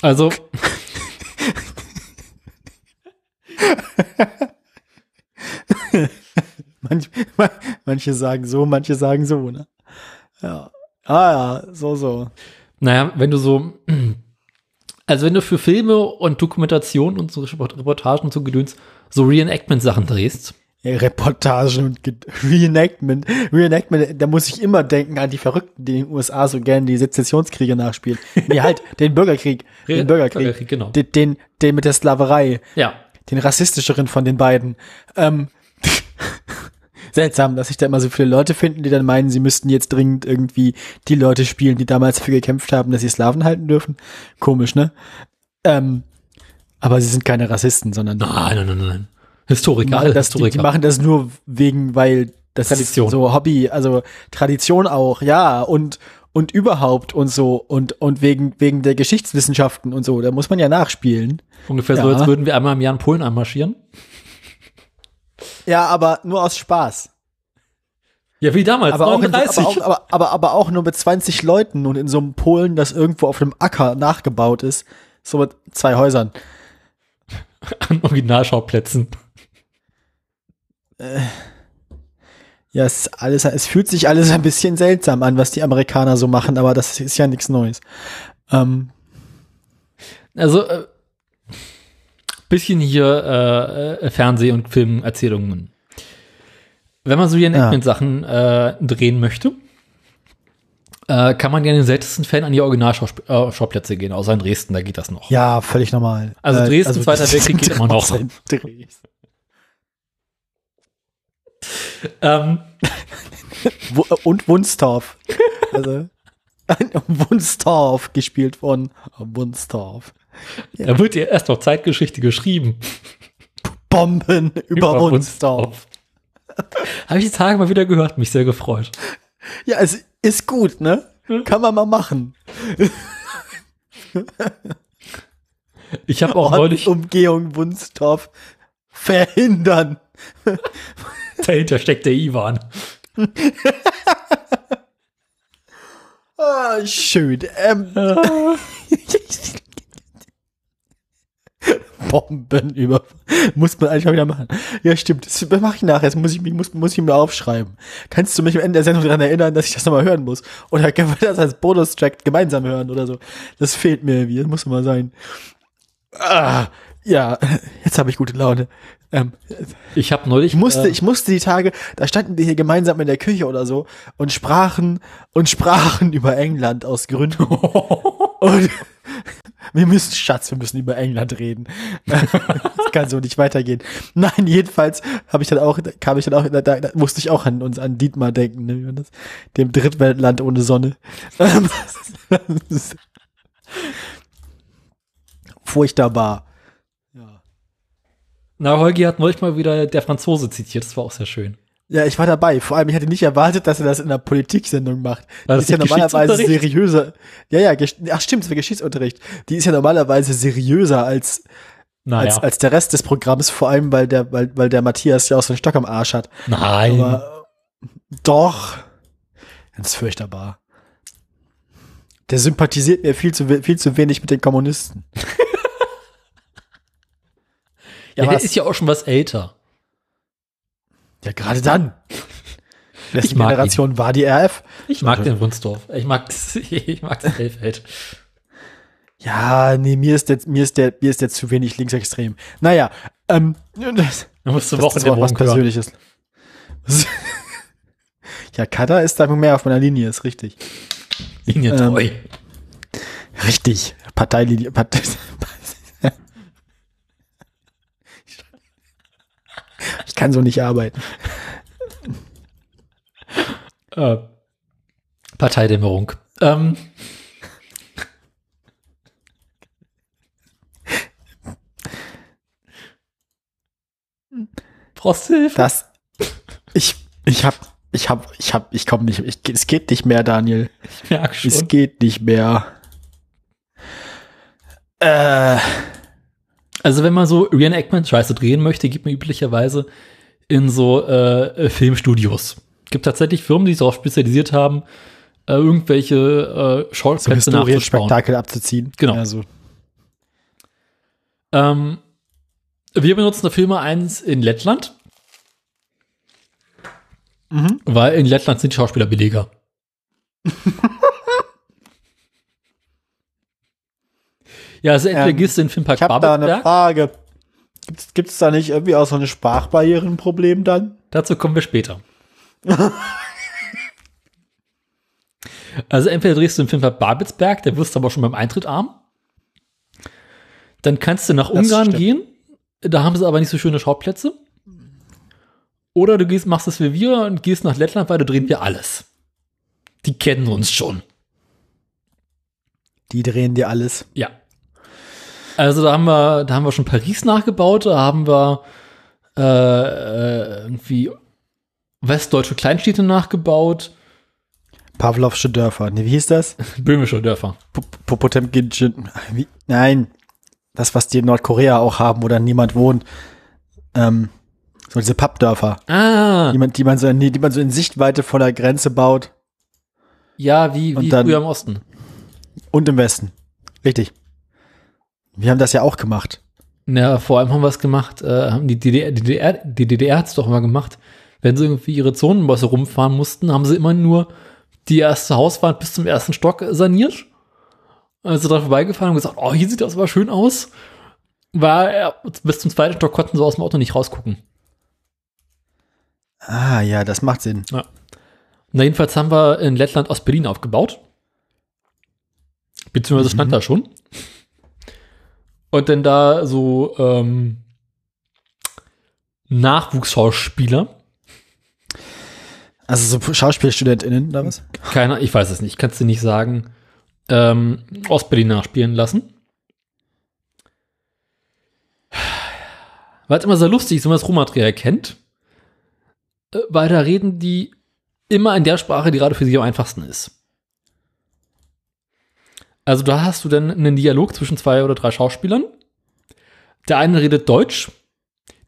Also, Manch, manche sagen so, manche sagen so, ne? Ja. Ah ja, so, so. Naja, wenn du so, also wenn du für Filme und Dokumentation und so Reportagen und so Gedöns so Reenactment-Sachen drehst, Ja, Reportagen und Ge- Reenactment. Reenactment, da muss ich immer denken an die Verrückten, die in den USA so gerne die Sezessionskriege nachspielen. Nee, halt, den Bürgerkrieg. Den Bürgerkrieg. Bürgerkrieg, genau. Den, den, den mit der Sklaverei. ja, Den rassistischeren von den beiden. Ähm, seltsam, dass sich da immer so viele Leute finden, die dann meinen, sie müssten jetzt dringend irgendwie die Leute spielen, die damals dafür gekämpft haben, dass sie Slaven halten dürfen. Komisch, ne? Ähm, aber sie sind keine Rassisten, sondern nein, nein, nein, nein. die Historiker, machen, alle das, die, die Historiker. machen das nur wegen, weil das Tradition. ist so Hobby, also Tradition auch, ja, und und überhaupt und so und und wegen wegen der Geschichtswissenschaften und so, da muss man ja nachspielen. Ungefähr so, Ja. als würden wir einmal im Jahr in Polen einmarschieren. Ja, aber nur aus Spaß. Ja, wie damals, Aber auch, in, aber, 39. auch, aber, aber, aber auch nur mit 20 Leuten und in so einem Polen, das irgendwo auf einem Acker nachgebaut ist. So mit zwei Häusern. an Originalschauplätzen. Ja, es ist alles, es fühlt sich alles ein bisschen seltsam an, was die Amerikaner so machen, aber das ist ja nichts Neues. Ähm, Also, äh, bisschen hier äh, äh, Fernseh- und Filmerzählungen. Wenn man so Reenactment-Sachen äh, drehen möchte, äh, kann man ja in den seltensten Fällen an die Originalschauplätze gehen, außer in Dresden, da geht das noch. ja, völlig normal. Also Dresden, Zweiter Weltkrieg geht immer noch. Dresden. Ähm, Und Wunstorf. Also, Wunstorf gespielt von Wunstorf. Da wird ja erst noch Zeitgeschichte geschrieben. Bomben über, Wunstorf. Habe ich die Tage mal wieder gehört, mich sehr gefreut. Ja, es ist gut, ne? Kann man mal machen. Ich habe auch neulich, Umgehung Wunstorf verhindern. Dahinter steckt der Ivan. Ah, schön. Ähm, Bomben über. Muss man eigentlich mal wieder machen. Ja, stimmt. Das mache ich nachher. Das muss ich, muss, muss ich mir aufschreiben. Kannst du mich am Ende der Sendung daran erinnern, dass ich das nochmal hören muss? Oder können wir das als Bonustrack gemeinsam hören oder so? Das fehlt mir irgendwie. Das muss mal sein. Ah, ja, jetzt habe ich gute Laune. Ähm, Ich habe neulich, ich musste, äh, ich musste die Tage, da standen wir hier gemeinsam in der Küche oder so und sprachen und sprachen über England aus Gründen. und wir müssen, Schatz, wir müssen über England reden. das kann so nicht weitergehen. Nein, jedenfalls habe ich dann auch, kam ich dann auch, da, da musste ich auch an uns, an Dietmar denken, ne, dem Drittweltland ohne Sonne. Furchtbar. Na, Holgi hat neulich mal wieder der Franzose zitiert, das war auch sehr schön. Ja, ich war dabei. Vor allem, ich hätte nicht erwartet, dass er das in einer Politiksendung macht. Das ist ja normalerweise seriöser. Ja, ja, ach stimmt, es war Geschichtsunterricht. Die ist ja normalerweise seriöser als, Naja. als, als der Rest des Programms, vor allem, weil der, weil, weil der Matthias ja auch so einen Stock am Arsch hat. Nein. Aber doch. Ganz furchtbar. Der sympathisiert mir viel zu, viel zu wenig mit den Kommunisten. ja, der was? ist ja auch schon was älter. Ja, gerade dann. Mag Generation war die RF? Ich mag den Wunsdorf. Ich mag das, ich mag das Elfeld. Ja, nee, mir ist der, mir ist der, mir ist der zu wenig linksextrem. Naja, ähm, das, Da musst du das Wochen ist auch was. Persönliches. ja, Kada ist da mehr auf meiner Linie, ist richtig. Linientreu. Richtig. Parteilinie. Partei ich kann so nicht arbeiten. Äh, Parteidämmerung. Ähm. Brauchst du Hilfe? Das, ich, ich hab, ich hab, ich hab, ich komm nicht, ich, es geht nicht mehr, Daniel. Ich merk Es schon. geht nicht mehr. Äh, Also wenn man so Reenactment-Scheiße drehen möchte, geht man üblicherweise in so äh, äh, Filmstudios. Gibt tatsächlich Firmen, die sich darauf spezialisiert haben, äh, irgendwelche äh, so Schauplätze nachzubauen. Historienspektakel abzuziehen. Genau. Also, Ähm, wir benutzen dafür mal eins in Lettland, mhm. weil in Lettland sind die Schauspieler billiger. ja, also entweder Ähm, gehst du in den Filmpark Ich habe da eine Frage. Gibt's, gibt's da nicht irgendwie auch so eine Sprachbarrierenproblem dann? dazu kommen wir später. also entweder drehst du im Filmpark Babelsberg, der wirst du aber schon beim Eintritt arm. Dann kannst du nach Das Ungarn stimmt. gehen, da haben sie aber nicht so schöne Schauplätze. Oder du gehst, machst es wie wir und gehst nach Lettland, weil da drehen wir alles. Die kennen uns schon. Die drehen dir alles. Ja. Also da haben wir, da haben wir schon Paris nachgebaut, da haben wir äh, äh, irgendwie westdeutsche Kleinstädte nachgebaut, Pavlovsche Dörfer. Nee, wie hieß das? böhmische Dörfer. P- Popotemkin. Wie? Nein. Das, was die in Nordkorea auch haben, wo dann niemand wohnt. Ähm, so diese Pappdörfer. Ah, Die man, die, man so in, die man so in Sichtweite von der Grenze baut. ja, wie, wie dann- früher im Osten. Und im Westen. Richtig. Wir haben das ja auch gemacht. Na, vor allem haben wir es gemacht, äh, haben die DDR, die DDR, die DDR hat es doch immer gemacht. Wenn sie irgendwie ihre Zonenbosse rumfahren mussten, haben sie immer nur die erste Hauswand bis zum ersten Stock saniert. Also da vorbeigefahren und gesagt, oh, hier sieht das aber schön aus. War, äh, bis zum zweiten Stock konnten sie aus dem Auto nicht rausgucken. Ah, ja, das macht Sinn. Na, jedenfalls haben wir in Lettland Ostberlin aufgebaut. Beziehungsweise stand da schon. Und dann da so ähm, Nachwuchsschauspieler. Also so SchauspielstudentInnen oder was? Keiner, ich weiß es nicht, kannst du nicht sagen. Ähm, Ostberlin nachspielen lassen. Weil es immer sehr lustig ist, wenn man das Rohmaterial kennt. Äh, Weil da reden die immer in der Sprache, die gerade für sie am einfachsten ist. Also da hast du dann einen Dialog zwischen zwei oder drei Schauspielern. Der eine redet Deutsch,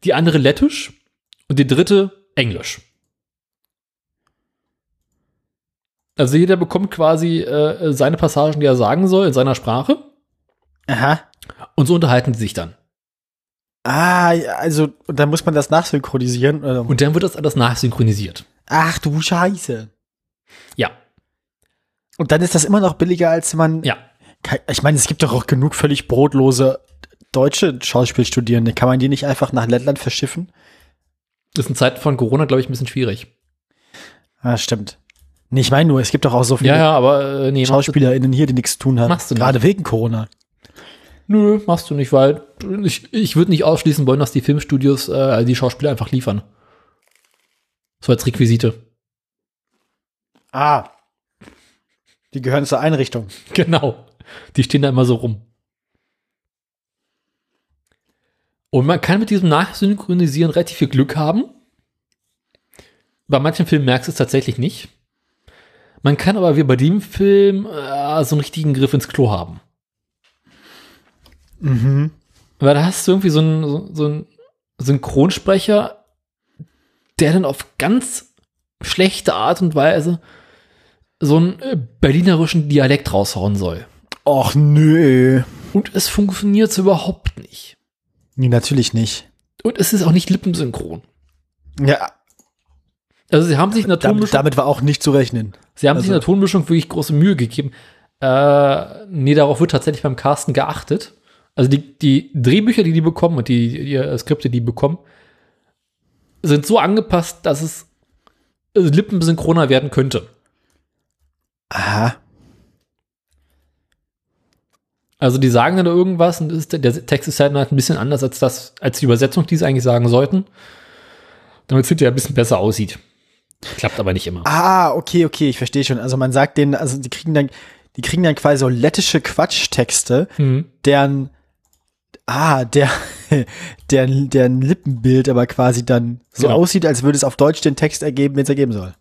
die andere Lettisch und die dritte Englisch. Also jeder bekommt quasi äh, seine Passagen, die er sagen soll, in seiner Sprache. Aha. Und so unterhalten sie sich dann. Ah, also, und dann muss man das nachsynchronisieren. Oder? Und dann wird das alles nachsynchronisiert. Ach du Scheiße. Ja, Und dann ist das immer noch billiger, als man. ja. Ich meine, es gibt doch auch genug völlig brotlose deutsche Schauspielstudierende. Kann man die nicht einfach nach Lettland verschiffen? Das ist in Zeiten von Corona, glaube ich, ein bisschen schwierig. Ah, stimmt. Nee, ich meine nur, es gibt doch auch so viele Ja, ja, aber äh, nee, SchauspielerInnen hier, die nichts zu tun haben. Machst du nicht. Gerade wegen Corona. nö, machst du nicht, weil ich, ich würde nicht ausschließen wollen, dass die Filmstudios äh, die Schauspieler einfach liefern. So als Requisite. Ah. Die gehören zur Einrichtung. Genau. Die stehen da immer so rum. Und man kann mit diesem Nachsynchronisieren relativ viel Glück haben. Bei manchen Filmen merkst du es tatsächlich nicht. Man kann aber wie bei dem Film äh, so einen richtigen Griff ins Klo haben. Mhm. Weil da hast du irgendwie so einen, so, so einen Synchronsprecher, der dann auf ganz schlechte Art und Weise so einen äh, berlinerischen Dialekt raushauen soll. Och nö. Und es funktioniert überhaupt nicht. Nee, natürlich nicht. Und es ist auch nicht lippensynchron. Ja, Also sie haben sich in der damit, Tonmischung, damit war auch nicht zu rechnen. sie haben sich in also- der Tonmischung wirklich große Mühe gegeben. Äh, nee, darauf wird tatsächlich beim Casten geachtet. Also die, die Drehbücher, die die bekommen und die, die äh, Skripte, die die bekommen, sind so angepasst, dass es äh, lippensynchroner werden könnte. Aha. Also die sagen dann irgendwas und ist, der Text ist halt ein bisschen anders als das, als die Übersetzung, die sie eigentlich sagen sollten. Damit es hinterher ein bisschen besser aussieht. Klappt aber nicht immer. Ah, okay, okay, ich verstehe schon. Also man sagt denen, also die kriegen dann, die kriegen dann quasi so lettische Quatschtexte, Mhm. deren, ah, der, deren, deren Lippenbild aber quasi dann so Genau. aussieht, als würde es auf Deutsch den Text ergeben, wenn es ergeben soll.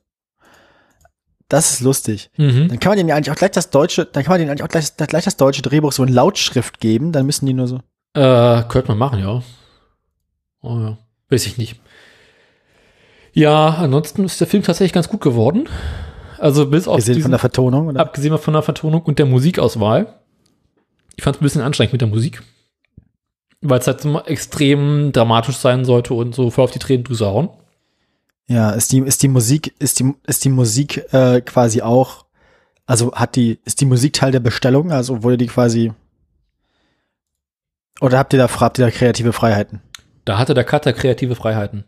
Das ist lustig. Mhm. Dann kann man denen ja eigentlich auch gleich das deutsche, dann kann man denen eigentlich auch gleich, gleich das deutsche Drehbuch so in Lautschrift geben, dann müssen die nur so. Äh, könnte man machen, ja. Oh ja. Weiß ich nicht. Ja, ansonsten ist der Film tatsächlich ganz gut geworden. Also bis auf Gesehen diesen, von der Vertonung, oder? abgesehen von der Vertonung und der Musikauswahl. Ich fand es ein bisschen anstrengend mit der Musik. Weil es halt so extrem dramatisch sein sollte und so voll auf die Tränendrüse hauen. Ja, ist die, ist die Musik, ist die, ist die Musik äh, quasi auch, also hat die, ist die Musik Teil der Bestellung? Also wurde die quasi oder habt ihr da, habt ihr da kreative Freiheiten? Da hatte der Cutter kreative Freiheiten.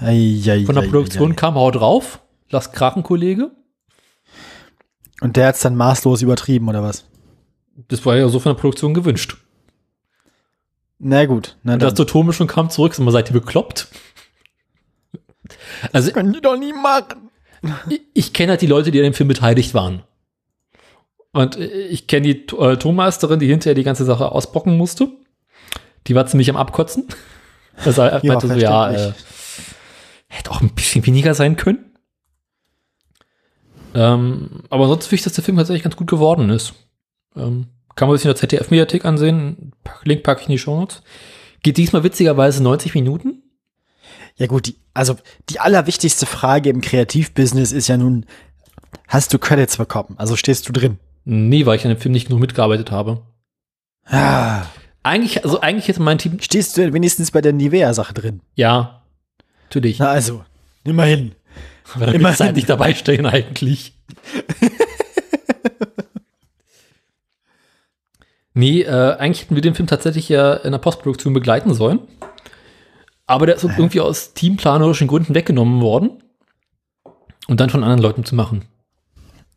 Ei, ei, Von der ei, Produktion kam Hau drauf, lass krachen, Kollege. Und der hat's dann maßlos übertrieben, oder was? Das war ja so von der Produktion gewünscht. Na gut, na Und das zur Tonmischung kam zurück, sind wir seid ihr bekloppt? Also können die doch nie machen. ich, ich kenne halt die Leute, die an dem Film beteiligt waren. Und äh, ich kenne die äh, Tonmeisterin, die hinterher die ganze Sache ausbocken musste. Die war ziemlich am Abkotzen. Also er Ja, meinte so, ja, äh, hätte auch ein bisschen weniger sein können. Ähm, aber sonst finde ich, dass der Film tatsächlich ganz gut geworden ist. Ähm, kann man sich in der ZDF-Mediathek ansehen. Link packe ich in die Show Notes. Geht diesmal witzigerweise 90 Minuten. Ja gut, die, also die allerwichtigste Frage im Kreativbusiness ist ja nun, hast du Credits bekommen? Also stehst du drin? Nee, weil ich an dem Film nicht genug mitgearbeitet habe. Ah, Eigentlich, also eigentlich hätte mein Team, stehst du wenigstens bei der Nivea-Sache drin? ja, natürlich. Na also, immerhin. Da immerhin. halt nicht dabei stehen eigentlich. nee, äh, eigentlich hätten wir den Film tatsächlich ja in der Postproduktion begleiten sollen. Aber der ist uns irgendwie aus teamplanerischen Gründen weggenommen worden. Und dann von anderen Leuten zu machen.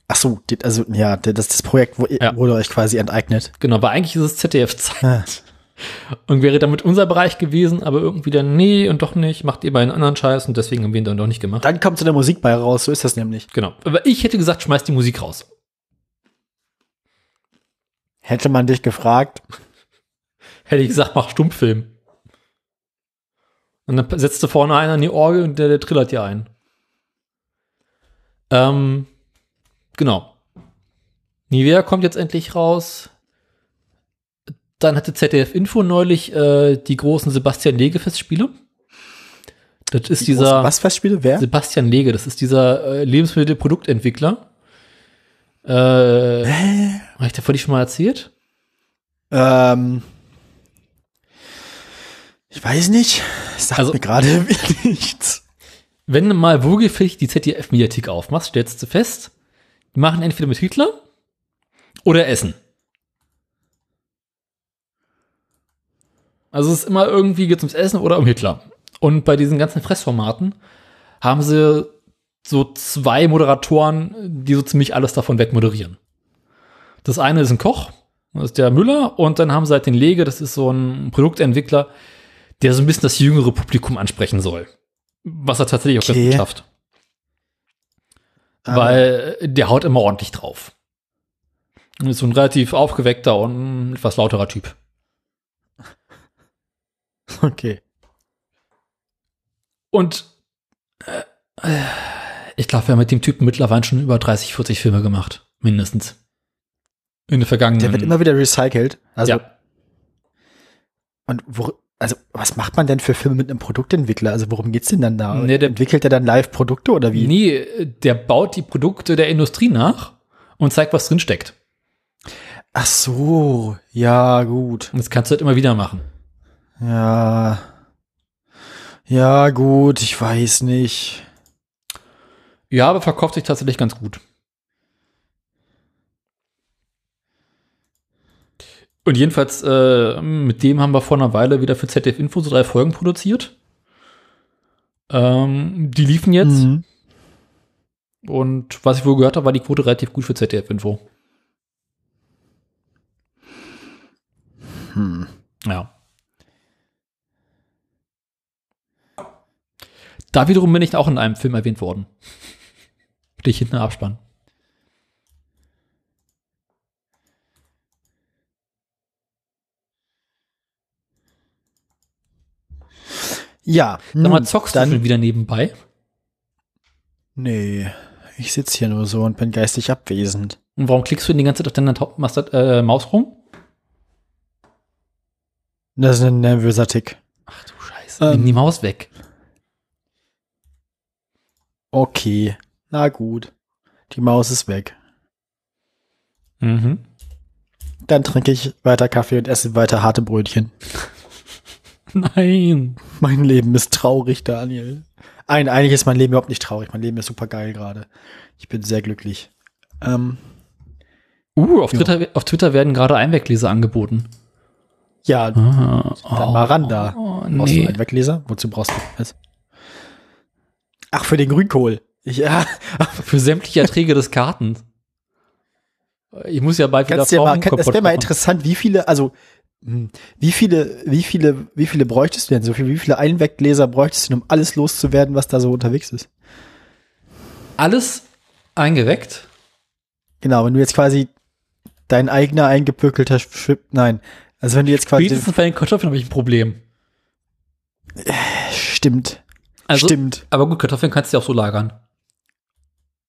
Ach so, also ja, das ist das Projekt, wo, Ja. wurde euch quasi enteignet. Genau, weil eigentlich ist es ZDF-Zeit. Ah. Und wäre damit unser Bereich gewesen, aber irgendwie dann, nee und doch nicht, macht ihr bei einen anderen Scheiß und deswegen haben wir ihn dann doch nicht gemacht. Dann kommt so der Musik bei raus, so ist das nämlich. Genau. Aber ich hätte gesagt, schmeiß die Musik raus. Hätte man dich gefragt, Hätte ich gesagt, mach Stummfilm. Und dann setzte vorne einer an die Orgel und der, der trillert ja ein. Ähm, genau. Nivea kommt jetzt endlich raus. Dann hatte ZDF Info neulich äh, die großen Sebastian Lege Festspiele. Das ist dieser was Festspiele? Wer? Sebastian Lege, das ist dieser äh, Lebensmittelproduktentwickler. Äh, habe ich davon nicht schon mal erzählt? Ähm, ich weiß nicht. Sagt Also- mir gerade nichts. wenn du mal wohlgefällig die ZDF-Mediathek aufmachst, stellst du fest, die machen entweder mit Hitler oder Essen. Also es ist immer irgendwie geht ums Essen oder um Hitler. Und bei diesen ganzen Fressformaten haben sie so zwei Moderatoren, die so ziemlich alles davon wegmoderieren. Das eine ist ein Koch, das ist der Müller, und dann haben sie halt den Lege, das ist so ein Produktentwickler, der so ein bisschen das jüngere Publikum ansprechen soll. Was er tatsächlich auch ganz Okay. gut schafft. Weil der haut immer ordentlich drauf. Und ist so ein relativ aufgeweckter und etwas lauterer Typ. Okay. Und äh, ich glaube, wir haben mit dem Typen mittlerweile schon über 30, 40 Filme gemacht. Mindestens. In der vergangenen. Der wird immer wieder recycelt. Also, ja. Und wo, also, was macht man denn für Filme mit einem Produktentwickler? Also, worum geht's denn dann da? Nee, der- Entwickelt er dann Live-Produkte oder wie? Nee, der baut die Produkte der Industrie nach und zeigt, was drin steckt. Ach so, ja, gut. Und das kannst du halt immer wieder machen. Ja. Ja, gut, ich weiß nicht. Ja, aber verkauft sich tatsächlich ganz gut. Und jedenfalls, äh, mit dem haben wir vor einer Weile wieder für ZDF Info so drei Folgen produziert. Ähm, die liefen jetzt. Mhm. Und was ich wohl gehört habe, war die Quote relativ gut für ZDF Info. Hm. Ja. Da wiederum bin ich auch in einem Film erwähnt worden. Stehe ich hinten im Abspann. Ja, Sag mal, zockst du dann, schon wieder nebenbei? Nee, ich sitze hier nur so und bin geistig abwesend. Und warum klickst du die ganze Zeit auf deiner Tau- Master- äh, Maus rum? Das ist ein nervöser Tick. Ach du Scheiße. Ähm. Nimm die Maus weg. Okay, na gut. Die Maus ist weg. Mhm. Dann trinke ich weiter Kaffee und esse weiter harte Brötchen. Nein. Mein Leben ist traurig, Daniel. Ein, eigentlich ist mein Leben überhaupt nicht traurig. Mein Leben ist super geil gerade. Ich bin sehr glücklich. Ähm, Uh, auf Ja. Twitter, auf Twitter werden gerade Einwegleser angeboten. ja, Ah, dann mal ran da. Oh, Brauchst du nee. einen Wegleser? Wozu brauchst du das? Ach, für den Grünkohl. Ja, Für sämtliche Erträge des Kartens. Ich muss ja bald wieder kannst dir mal, kann, das Pflaumenkompott wäre mal interessant, wie viele, also, wie viele, wie viele, wie viele bräuchtest du denn? So viel, wie viele Einweggläser bräuchtest du, denn, um alles loszuwerden, was da so unterwegs ist? Alles eingeweckt. Genau, wenn du jetzt quasi dein eigener eingepökelter Schwip, nein. Also wenn du jetzt quasi, Spätestens bei den Kartoffeln habe ich ein Problem. stimmt, Also, stimmt, Aber gut, Kartoffeln kannst du ja auch so lagern.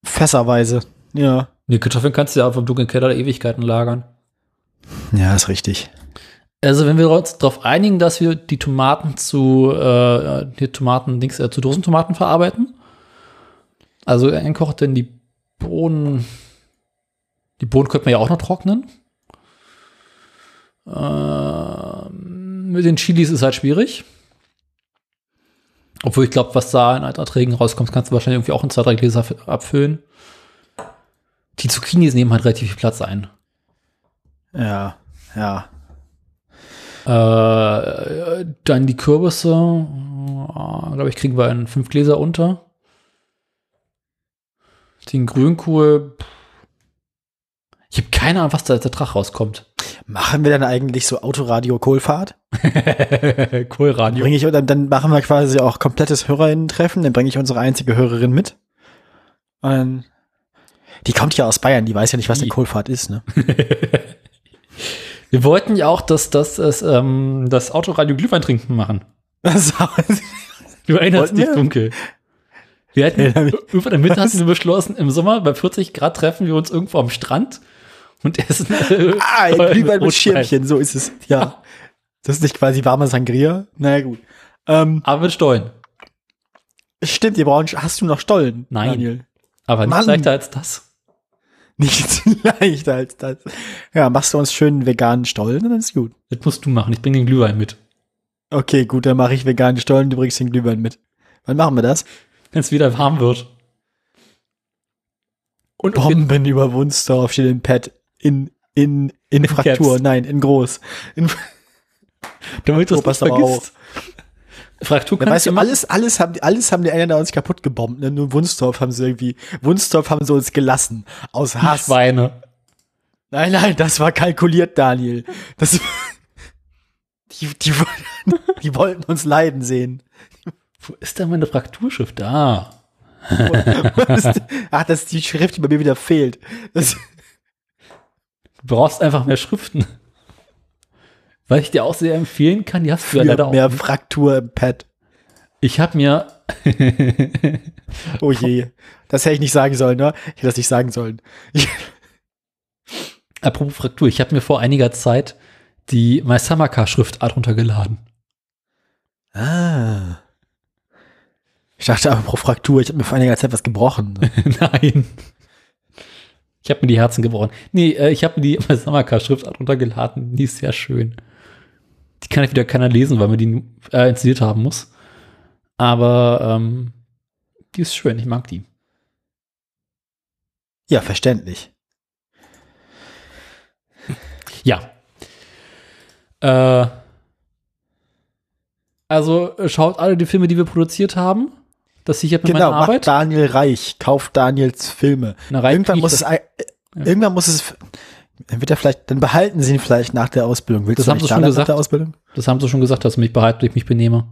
fässerweise, ja. Nee, Kartoffeln kannst du ja auch im dunklen Keller Ewigkeiten lagern. Ja, ist richtig. Also, wenn wir uns darauf einigen, dass wir die Tomaten zu, äh, die Tomaten, Dings, äh, zu Dosentomaten verarbeiten. Also, einkocht, denn die Bohnen, die Bohnen könnte man ja auch noch trocknen. Ähm, mit den Chilis ist halt schwierig. Obwohl ich glaube, was da in Erträgen rauskommt, kannst du wahrscheinlich irgendwie auch in zwei, drei Gläser abfüllen. Die Zucchinis nehmen halt relativ viel Platz ein. Ja, ja. Äh, dann die Kürbisse, äh, glaube ich, kriegen wir in fünf Gläser unter. Den Grünkohl, ich habe keine Ahnung, was da als Ertrag rauskommt. Machen wir dann eigentlich so Autoradio-Kohlfahrt? Kohlradio. Bring ich, dann, dann machen wir quasi auch komplettes HörerInnen-Treffen, dann bringe ich unsere einzige Hörerin mit. Und die kommt ja aus Bayern, die weiß ja nicht, was eine Die. Kohlfahrt ist, ne? Wir wollten ja auch, dass, dass es, ähm, das Autoradio Glühwein trinken machen. Du erinnerst dich wir? dunkel. Wir hatten, in der Mitte hatten wir beschlossen, im Sommer bei 40 Grad treffen wir uns irgendwo am Strand und essen. äh, ah, ein Glühwein mit. Schirmchen, so ist es. Ja. Das ist nicht quasi warmer Sangria? Naja, gut. Ähm, Aber mit Stollen. stimmt, ihr braucht, hast du noch Stollen? Nein. Daniel? Aber nicht Mann. leichter als das. Nicht leichter als das. Ja, machst du uns schön veganen Stollen, dann ist gut. Das musst du machen. Ich bringe den Glühwein mit. Okay, gut, dann mache ich veganen Stollen, du bringst den Glühwein mit. Wann machen wir das? Wenn es wieder warm wird. Und Bomben über Wunstorf steht im Pad. In, in, in Fraktur, Caps. nein, in groß. In, damit du es nicht vergisst. Fraktur kannst weißt du alles, alles haben, alles haben die Engländer uns kaputt gebombt, ne? Nur Wunstorf haben sie irgendwie, Wunstorf haben sie uns gelassen. Aus Hass. Schweine. Nein, nein, das war kalkuliert, Daniel. Das, die, die, wollten- die wollten uns leiden sehen. Wo ist denn meine Frakturschrift? Da. Ach, das ist die Schrift, die bei mir wieder fehlt. Das, Du brauchst einfach mehr Schriften. Was ich dir auch sehr empfehlen kann, die hast du ja leider auch. mehr. Fraktur im Pad. Ich habe mir Oh je. Das hätte ich nicht sagen sollen, ne? Ich hätte das nicht sagen sollen. Apropos Fraktur, ich habe mir vor einiger Zeit die Maisamaka-Schriftart runtergeladen. Ah. Ich dachte aber pro Fraktur, ich habe mir vor einiger Zeit was gebrochen. Nein. Ich habe mir die Herzen gebrochen. Nee, äh, ich habe mir die Maisamaka-Schriftart runtergeladen. Die ist sehr schön. Die kann wieder keiner lesen, weil man die äh, installiert haben muss. Aber ähm, die ist schön, ich mag die. Ja, verständlich. Ja. Äh, also äh, schaut alle die Filme, die wir produziert haben. Das sichert mir Genau, meine Arbeit. Daniel reich, kauft Daniels Filme. Na, rein irgendwann muss es, ei- irgendwann muss es, dann wird er vielleicht, dann behalten sie ihn vielleicht nach der Ausbildung. Willst Das du haben sie schon nach gesagt. der Ausbildung? Das haben sie schon gesagt, dass sie mich behalten, ich mich benehme.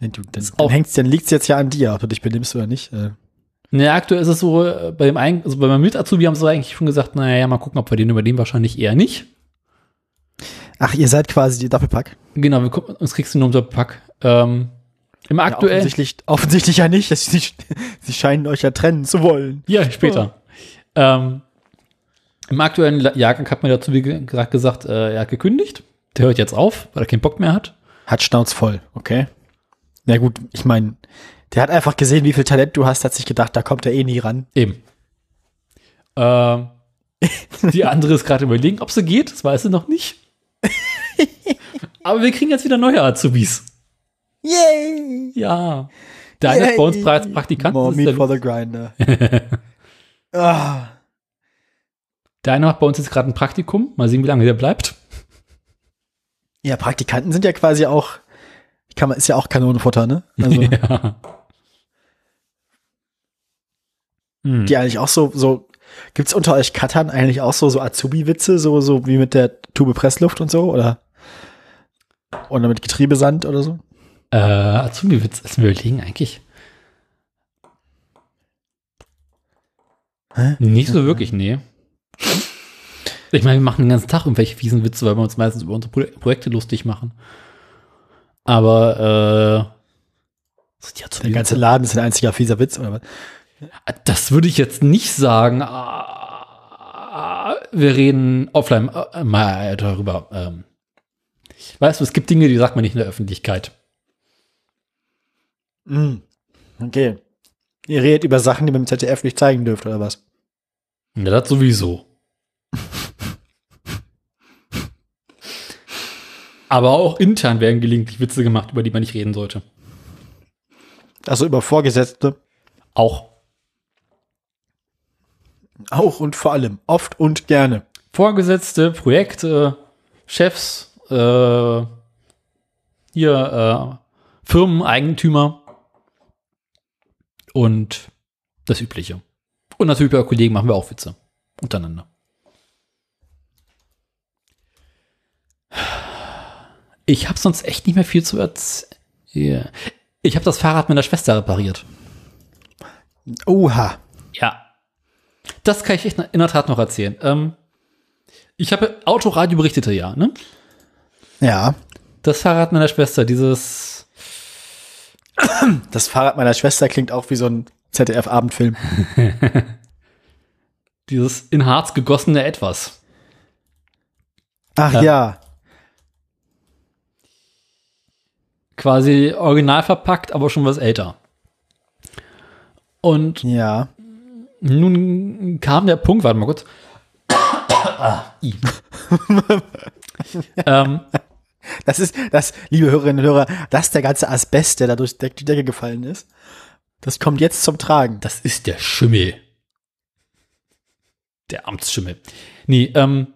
Nee, du, dann, dann hängt's, dann liegt's jetzt ja an dir, ob du dich benimmst oder nicht. Äh, Ne, aktuell ist es so, äh, bei dem einen, also bei meinem Mit-Azubi haben sie eigentlich schon gesagt, naja, ja, mal gucken, ob wir den übernehmen, wahrscheinlich eher nicht. Ach, ihr seid quasi die Doppelpack. Genau, wir gucken, uns kriegst du nur unter Pack. Ähm, Im Ja, aktuellen, offensichtlich, offensichtlich ja nicht. Sie, sie scheinen euch ja trennen zu wollen. ja, später. Ähm, Im aktuellen Jahrgang hat mir dazu wie ge- gesagt, gesagt äh, er hat gekündigt. Der hört jetzt auf, weil er keinen Bock mehr hat. Hat Schnauz voll, okay. Na gut, ich meine, der hat einfach gesehen, wie viel Talent du hast, hat sich gedacht, da kommt er eh nie ran. Eben. Ähm, die andere ist gerade überlegen, ob sie geht, das weiß sie noch nicht. Aber wir kriegen jetzt wieder neue Azubis. Yay! Ja. Der eine ist bei uns bereits Praktikant. More meat for the grinder. ah, der eine macht bei uns jetzt gerade ein Praktikum. Mal sehen, wie lange der bleibt. ja, Praktikanten sind ja quasi auch, kann man, ist ja auch Kanonenfutter, ne? Also, ja. Hm. die eigentlich auch so, so, gibt's unter euch Cuttern eigentlich auch so, so Azubi-Witze, so, so wie mit der Tube Pressluft und so, oder? Oder mit Getriebesand oder so? Äh, Azubi-Witz, wir überlegen eigentlich. Hä? Nicht so wirklich, nee. Ich meine, wir machen den ganzen Tag irgendwelche fiesen Witze, weil wir uns meistens über unsere Pro Projekte lustig machen. Aber, äh, Der ganze Laden ist ein einziger fieser Witz, oder was? das würde ich jetzt nicht sagen. Ah, Wir reden offline äh, mal darüber. Ähm, weißt du, es gibt Dinge, die sagt man nicht in der Öffentlichkeit. Mm. Okay. Ihr redet über Sachen, die man im ZDF nicht zeigen dürft, oder was? Ja, das sowieso. Aber auch intern werden gelegentlich Witze gemacht, über die man nicht reden sollte. Also über Vorgesetzte. Auch Auch und vor allem. Oft und gerne. Vorgesetzte, Projekte, Chefs, äh, hier äh, Firmen, Eigentümer und das Übliche. Und natürlich bei Kollegen machen wir auch Witze untereinander. Ich habe sonst echt nicht mehr viel zu erzählen. Ich habe das Fahrrad meiner Schwester repariert. Oha. Ja. Das kann ich echt in der Tat noch erzählen. Ähm, ich habe Autoradio berichtete ja, ne? Ja. Das Fahrrad meiner Schwester, dieses. Das Fahrrad meiner Schwester klingt auch wie so ein ZDF-Abendfilm. Dieses in Harz gegossene Etwas. Ach Ja. ja. Quasi original verpackt, aber schon was älter. Und Ja. nun kam der Punkt, warte mal kurz. Ah, ähm, Das ist, das, liebe Hörerinnen und Hörer, das ist der ganze Asbest, der da durch die Decke gefallen ist. Das kommt jetzt zum Tragen. das ist der Schimmel. Der Amtsschimmel. Nee, ähm,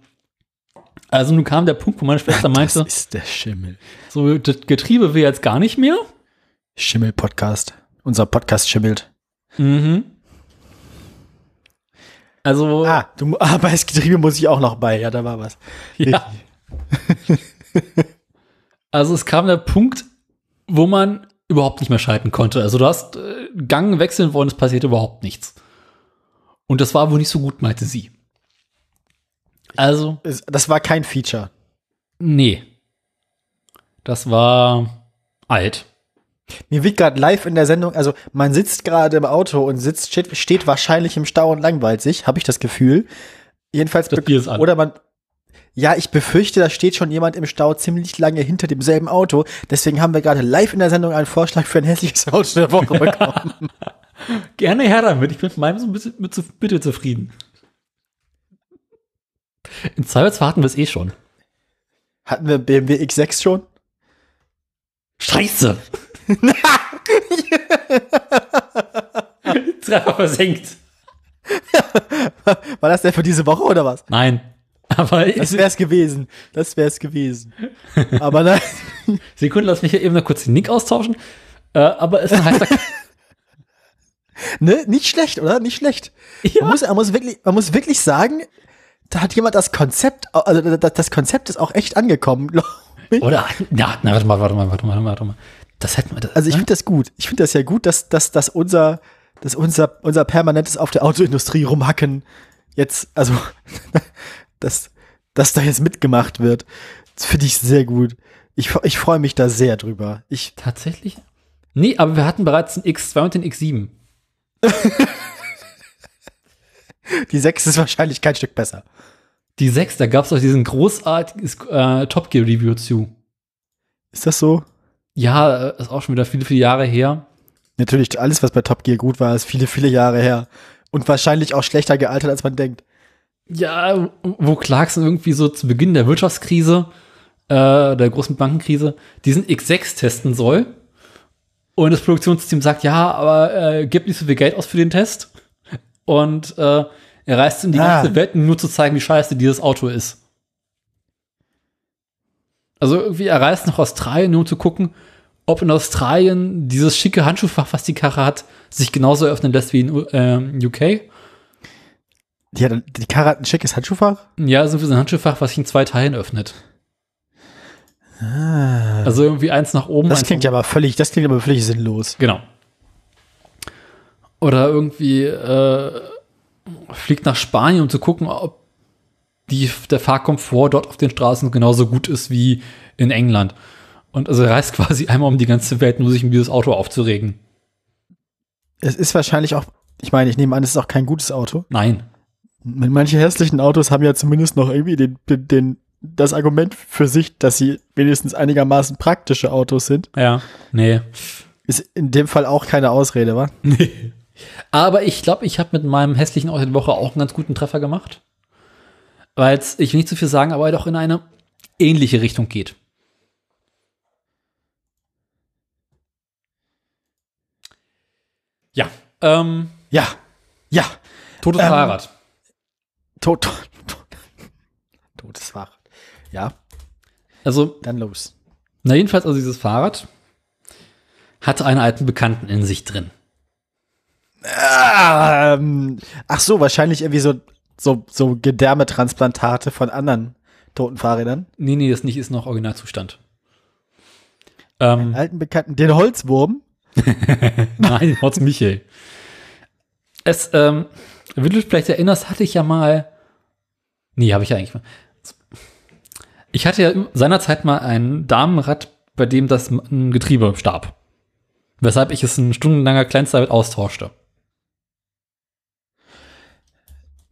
also nun kam der Punkt, wo meine Schwester meinte, Das ist der Schimmel. so, das Getriebe will jetzt gar nicht mehr. Schimmel-Podcast. Unser Podcast schimmelt. Mhm. Also, Ah, du, ah, bei das Getriebe muss ich auch noch bei. Ja, da war was. ja. also es kam der Punkt, wo man überhaupt nicht mehr schalten konnte. Also du hast äh, Gang wechseln wollen, es passierte überhaupt nichts. Und das war wohl nicht so gut, meinte sie. Also, Das war kein Feature. Nee. Das war alt. Mir wird gerade live in der Sendung, also man sitzt gerade im Auto und sitzt, steht, steht wahrscheinlich im Stau und langweilt sich, habe ich das Gefühl. Jedenfalls, Das Bier ist an. oder man, ja, ich befürchte, da steht schon jemand im Stau ziemlich lange hinter demselben Auto. Deswegen haben wir gerade live in der Sendung einen Vorschlag für ein hässliches Auto der Woche bekommen. Gerne her damit. Ich bin mit meinem so ein bisschen mit bitte zufrieden. In Zweifelsfall hatten wir es eh schon. Hatten wir BMW X6 schon? Scheiße! Treffer versenkt. War das der für diese Woche oder was? Nein. Aber Das wär's gewesen. Das wär's gewesen. Aber nein. Sekunde, lass mich hier eben noch kurz den Nick austauschen. Äh, aber es ist ein heißer. Ne? Nicht schlecht, oder? Nicht schlecht. Ja. Man, muss, man, muss wirklich, man muss wirklich sagen, da hat jemand das Konzept, also das, Konzept ist auch echt angekommen, glaub ich. Oder? Ja, na, warte mal, warte mal, warte mal, warte mal. Das hätten wir. Das, Also ich finde das gut. Ich finde das ja gut, dass, dass, dass unser, dass unser, unser permanentes auf der Autoindustrie rumhacken jetzt, also, dass, dass da jetzt mitgemacht wird. Das finde ich sehr gut. Ich, ich freue mich da sehr drüber. Ich, Tatsächlich? Nee, aber wir hatten bereits den X2 und den X7. die 6 ist wahrscheinlich kein Stück besser. Die 6, da gab es auch diesen großartigen äh, Top Gear Review zu. Ist das so? Ja, äh, ist auch schon wieder viele, viele Jahre her. Natürlich, alles, was bei Top Gear gut war, ist viele, viele Jahre her. Und wahrscheinlich auch schlechter gealtert, als man denkt. Ja, wo Clarkson irgendwie so zu Beginn der Wirtschaftskrise, äh, der großen Bankenkrise, diesen X6 testen soll. Und das Produktionsteam sagt, ja, aber äh, gibt nicht so viel Geld aus für den Test. Und äh, er reist in die Ah. ganze Welt, nur zu zeigen, wie scheiße dieses Auto ist. Also irgendwie, er reist nach Australien, nur um zu gucken, ob in Australien dieses schicke Handschuhfach, was die Karre hat, sich genauso öffnen lässt wie in ähm, UK. Die, hat, die Karre hat ein schickes Handschuhfach. Ja, so wie so ein Handschuhfach, was sich in zwei Teilen öffnet. Also irgendwie eins nach oben. Ah. Das klingt ja aber völlig, das klingt aber völlig sinnlos. Genau. Oder irgendwie äh, fliegt nach Spanien, um zu gucken, ob die, der Fahrkomfort dort auf den Straßen genauso gut ist wie in England. Und also reist quasi einmal um die ganze Welt, nur sich um dieses Auto aufzuregen. Es ist wahrscheinlich auch, ich meine, ich nehme an, es ist auch kein gutes Auto. Nein. Manche hässlichen Autos haben ja zumindest noch irgendwie den, den, das Argument für sich, dass sie wenigstens einigermaßen praktische Autos sind. Ja. Nee. Ist in dem Fall auch keine Ausrede, wa? Nee. Aber ich glaube, ich habe mit meinem hässlichen Auto der Woche auch einen ganz guten Treffer gemacht. Weil es, ich will nicht zu viel sagen, aber doch in eine ähnliche Richtung geht. Ja. Ähm, Ja. Ja. totes Ähm, Fahrrad. Tot, tot, tot. Totes Fahrrad. Ja, Also, dann los. na jedenfalls, also dieses Fahrrad hatte einen alten Bekannten in sich drin. Ähm, ach so, wahrscheinlich irgendwie so, so, so Gedärmetransplantate von anderen toten Fahrrädern. Nee, nee, das nicht ist noch Originalzustand. Ähm, Alten Bekannten, den Holzwurm. Nein, Horst Michel. Es, ähm, wenn du dich vielleicht erinnerst, hatte ich ja mal. Nee, habe ich ja eigentlich mal. Ich hatte ja seinerzeit mal ein Damenrad, bei dem das ein Getriebe starb. Weshalb ich es in stundenlanger Kleinstarbeit austauschte.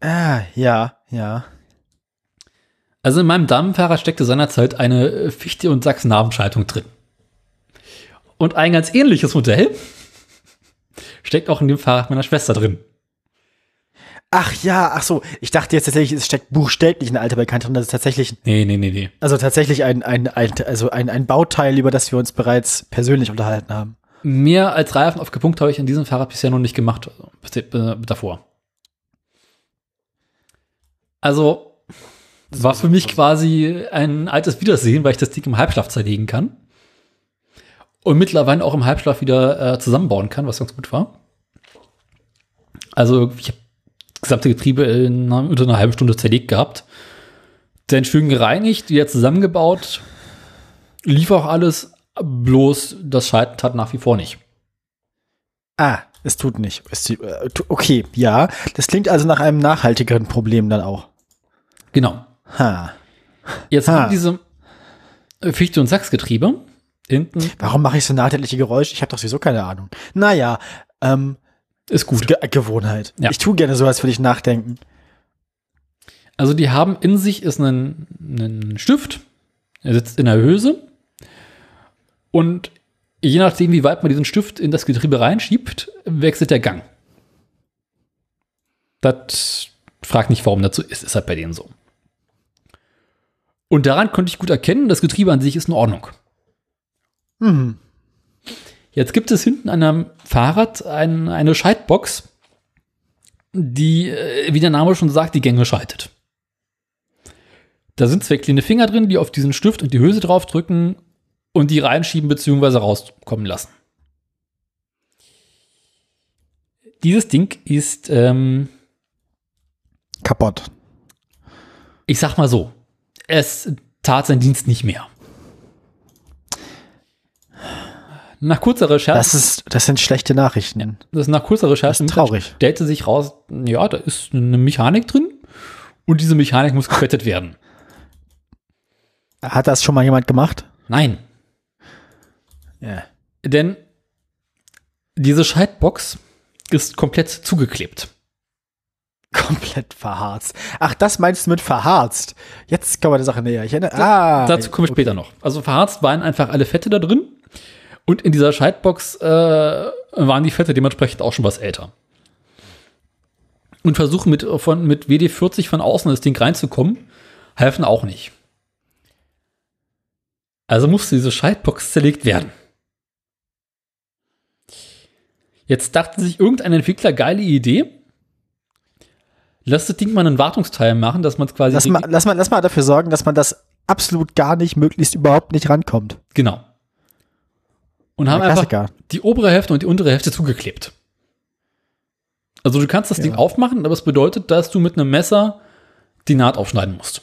Ah, ja, ja. Also in meinem Damenfahrrad steckte seinerzeit eine äh, Fichte- und Sachsen-Nabenschaltung drin. Und ein ganz ähnliches Modell steckt auch in dem Fahrrad meiner Schwester drin. Ach ja, ach so. Ich dachte jetzt tatsächlich, es steckt buchstäblich ein alter Bekannter und das ist tatsächlich, Nee, nee, nee, nee. also tatsächlich ein, ein, ein, also ein, ein Bauteil, über das wir uns bereits persönlich unterhalten haben. Mehr als Reifen aufgepumpt habe ich an diesem Fahrrad bisher noch nicht gemacht, also davor. Also war für mich quasi ein altes Wiedersehen, weil ich das Ding im Halbschlaf zerlegen kann. Und mittlerweile auch im Halbschlaf wieder äh, zusammenbauen kann, was ganz gut war. Also ich habe das gesamte Getriebe in unter einer halben Stunde zerlegt gehabt. Dann schön gereinigt, wieder zusammengebaut. Lief auch alles, bloß das Schalten tat nach wie vor nicht. Ah, es tut nicht. Äh, okay, ja. Das klingt also nach einem nachhaltigeren Problem dann auch. Genau. Ha. Jetzt Ha. haben diese Fichte- und Sachsgetriebe. Hinten Warum mache ich so nachträgliche Geräusche? Ich habe doch sowieso keine Ahnung. Naja, ähm, ist gut. Ge Gewohnheit. Ja. Ich tue gerne sowas für dich nachdenken. Also die haben in sich ist ein, ein Stift, er sitzt in der Hülse und je nachdem, wie weit man diesen Stift in das Getriebe reinschiebt, wechselt der Gang. Das fragt nicht, warum das so ist, ist halt bei denen so. Und daran konnte ich gut erkennen, das Getriebe an sich ist in Ordnung. Hm. Jetzt gibt es hinten an einem Fahrrad ein, eine Schaltbox, die, äh, wie der Name schon sagt, die Gänge schaltet. Da sind zwei kleine Finger drin, die auf diesen Stift und die Hülse draufdrücken und die reinschieben bzw. rauskommen lassen. Dieses Ding ist, ähm, Kaputt. ich sag mal so, es tat seinen Dienst nicht mehr. Nach kurzer Recherche. Das ist, das sind schlechte Nachrichten. Das ist nach kurzer Recherche Das ist traurig. stellte sich raus, ja, da ist eine Mechanik drin und diese Mechanik muss gerettet werden. Hat das schon mal jemand gemacht? Nein, Ja. denn diese Schaltbox ist komplett zugeklebt. Komplett verharzt. Ach, das meinst du mit verharzt? Jetzt kommen wir der Sache näher. Ich erinnere, ah, Dazu komme ich später noch. Also verharzt waren einfach alle Fette da drin und in dieser Schaltbox äh, waren die Fette dementsprechend auch schon was älter. Und Versuche mit, von, mit WD-40 von außen in das Ding reinzukommen, halfen auch nicht. Also musste diese Schaltbox zerlegt werden. Jetzt dachte sich irgendein Entwickler, geile Idee. Lass das Ding mal einen Wartungsteil machen, dass man es quasi. lass, mal, lass, mal, lass mal dafür sorgen, dass man das absolut gar nicht, möglichst überhaupt nicht rankommt. Genau. Und haben einfach die obere Hälfte und die untere Hälfte zugeklebt. Also du kannst das Ding Ja. aufmachen, aber es bedeutet, dass du mit einem Messer die Naht aufschneiden musst.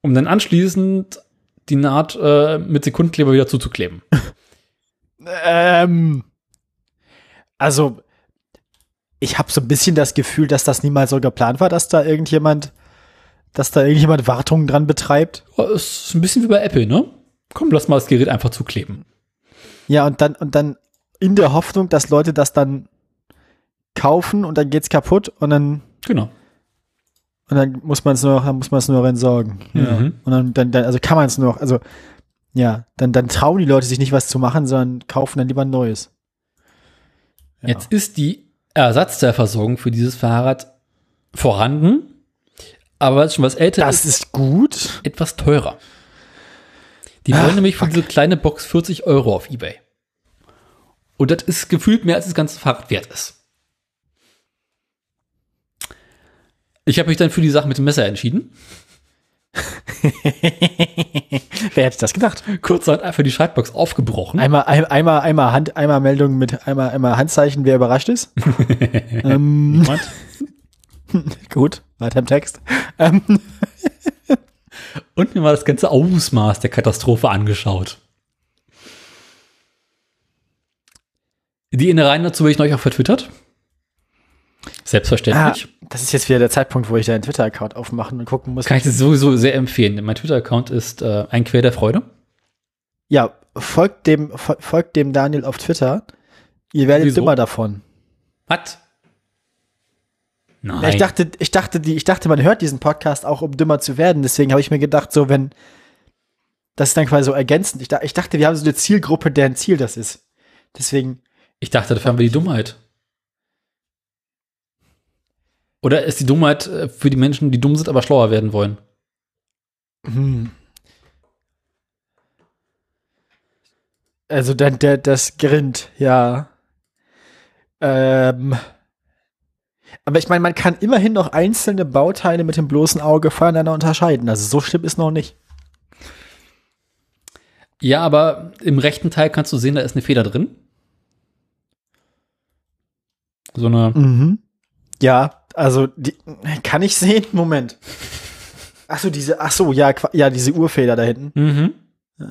Um dann anschließend die Naht äh, mit Sekundenkleber wieder zuzukleben. Ähm, also, ich habe so ein bisschen das Gefühl, dass das niemals so geplant war, dass da irgendjemand, dass da irgendjemand Wartungen dran betreibt. Ja, ist ein bisschen wie bei Apple, ne? Komm, lass mal das Gerät einfach zukleben. Ja, und dann, und dann in der Hoffnung, dass Leute das dann kaufen und dann geht's kaputt und dann, Genau. und dann muss man es nur, dann muss man es nur entsorgen. Ja. Mhm. Und dann, dann, dann, also kann man es nur, also, ja, dann, dann trauen die Leute sich nicht was zu machen, sondern kaufen dann lieber ein neues. Ja. Jetzt ist die Ersatzteilversorgung für dieses Fahrrad vorhanden, aber schon was älter Das ist, ist gut. etwas teurer. Die wollen nämlich für diese kleine Box 40 Euro auf Ebay. Und das ist gefühlt mehr, als das ganze Fahrrad wert ist. Ich habe mich dann für die Sache mit dem Messer entschieden. Wer hätte das gedacht? Kurzerhand einfach die Schaltbox aufgebrochen. Einmal, ein, einmal, einmal Hand, einmal Meldung mit einmal, einmal Handzeichen, wer überrascht ist. ähm, gut, weiter im Text. Ähm, Und mir mal das ganze Ausmaß der Katastrophe angeschaut. Die Innereien dazu habe ich neulich auch vertwittert. Ah, Selbstverständlich. das ist jetzt wieder der Zeitpunkt, wo ich deinen Twitter-Account aufmachen und gucken muss. Kann ich das sowieso sehr empfehlen. Mein Twitter-Account ist äh, ein Quell der Freude. Ja, folgt dem, fol- folgt dem Daniel auf Twitter. Ihr werdet Wieso? dümmer davon. Was? Nein. Ja, ich dachte, ich dachte, die, ich dachte, man hört diesen Podcast auch, um dümmer zu werden. Deswegen habe ich mir gedacht, so wenn das ist dann quasi so ergänzend. Ich, ich dachte, wir haben so eine Zielgruppe, deren Ziel das ist. Deswegen, Ich dachte, dafür haben wir die Dummheit. Oder ist die Dummheit äh, für die Menschen, die dumm sind, aber schlauer werden wollen? hm. Also dann der, das Grind, ja. Ähm. Aber ich meine, man kann immerhin noch einzelne Bauteile mit dem bloßen Auge voneinander unterscheiden. Also so schlimm ist noch nicht. Ja, aber im rechten Teil kannst du sehen, da ist eine Feder drin. So eine. Mhm. Ja, also die kann ich sehen. Moment. Ach so, diese, ach so, ja, ja, diese Urfeder da hinten. Mhm.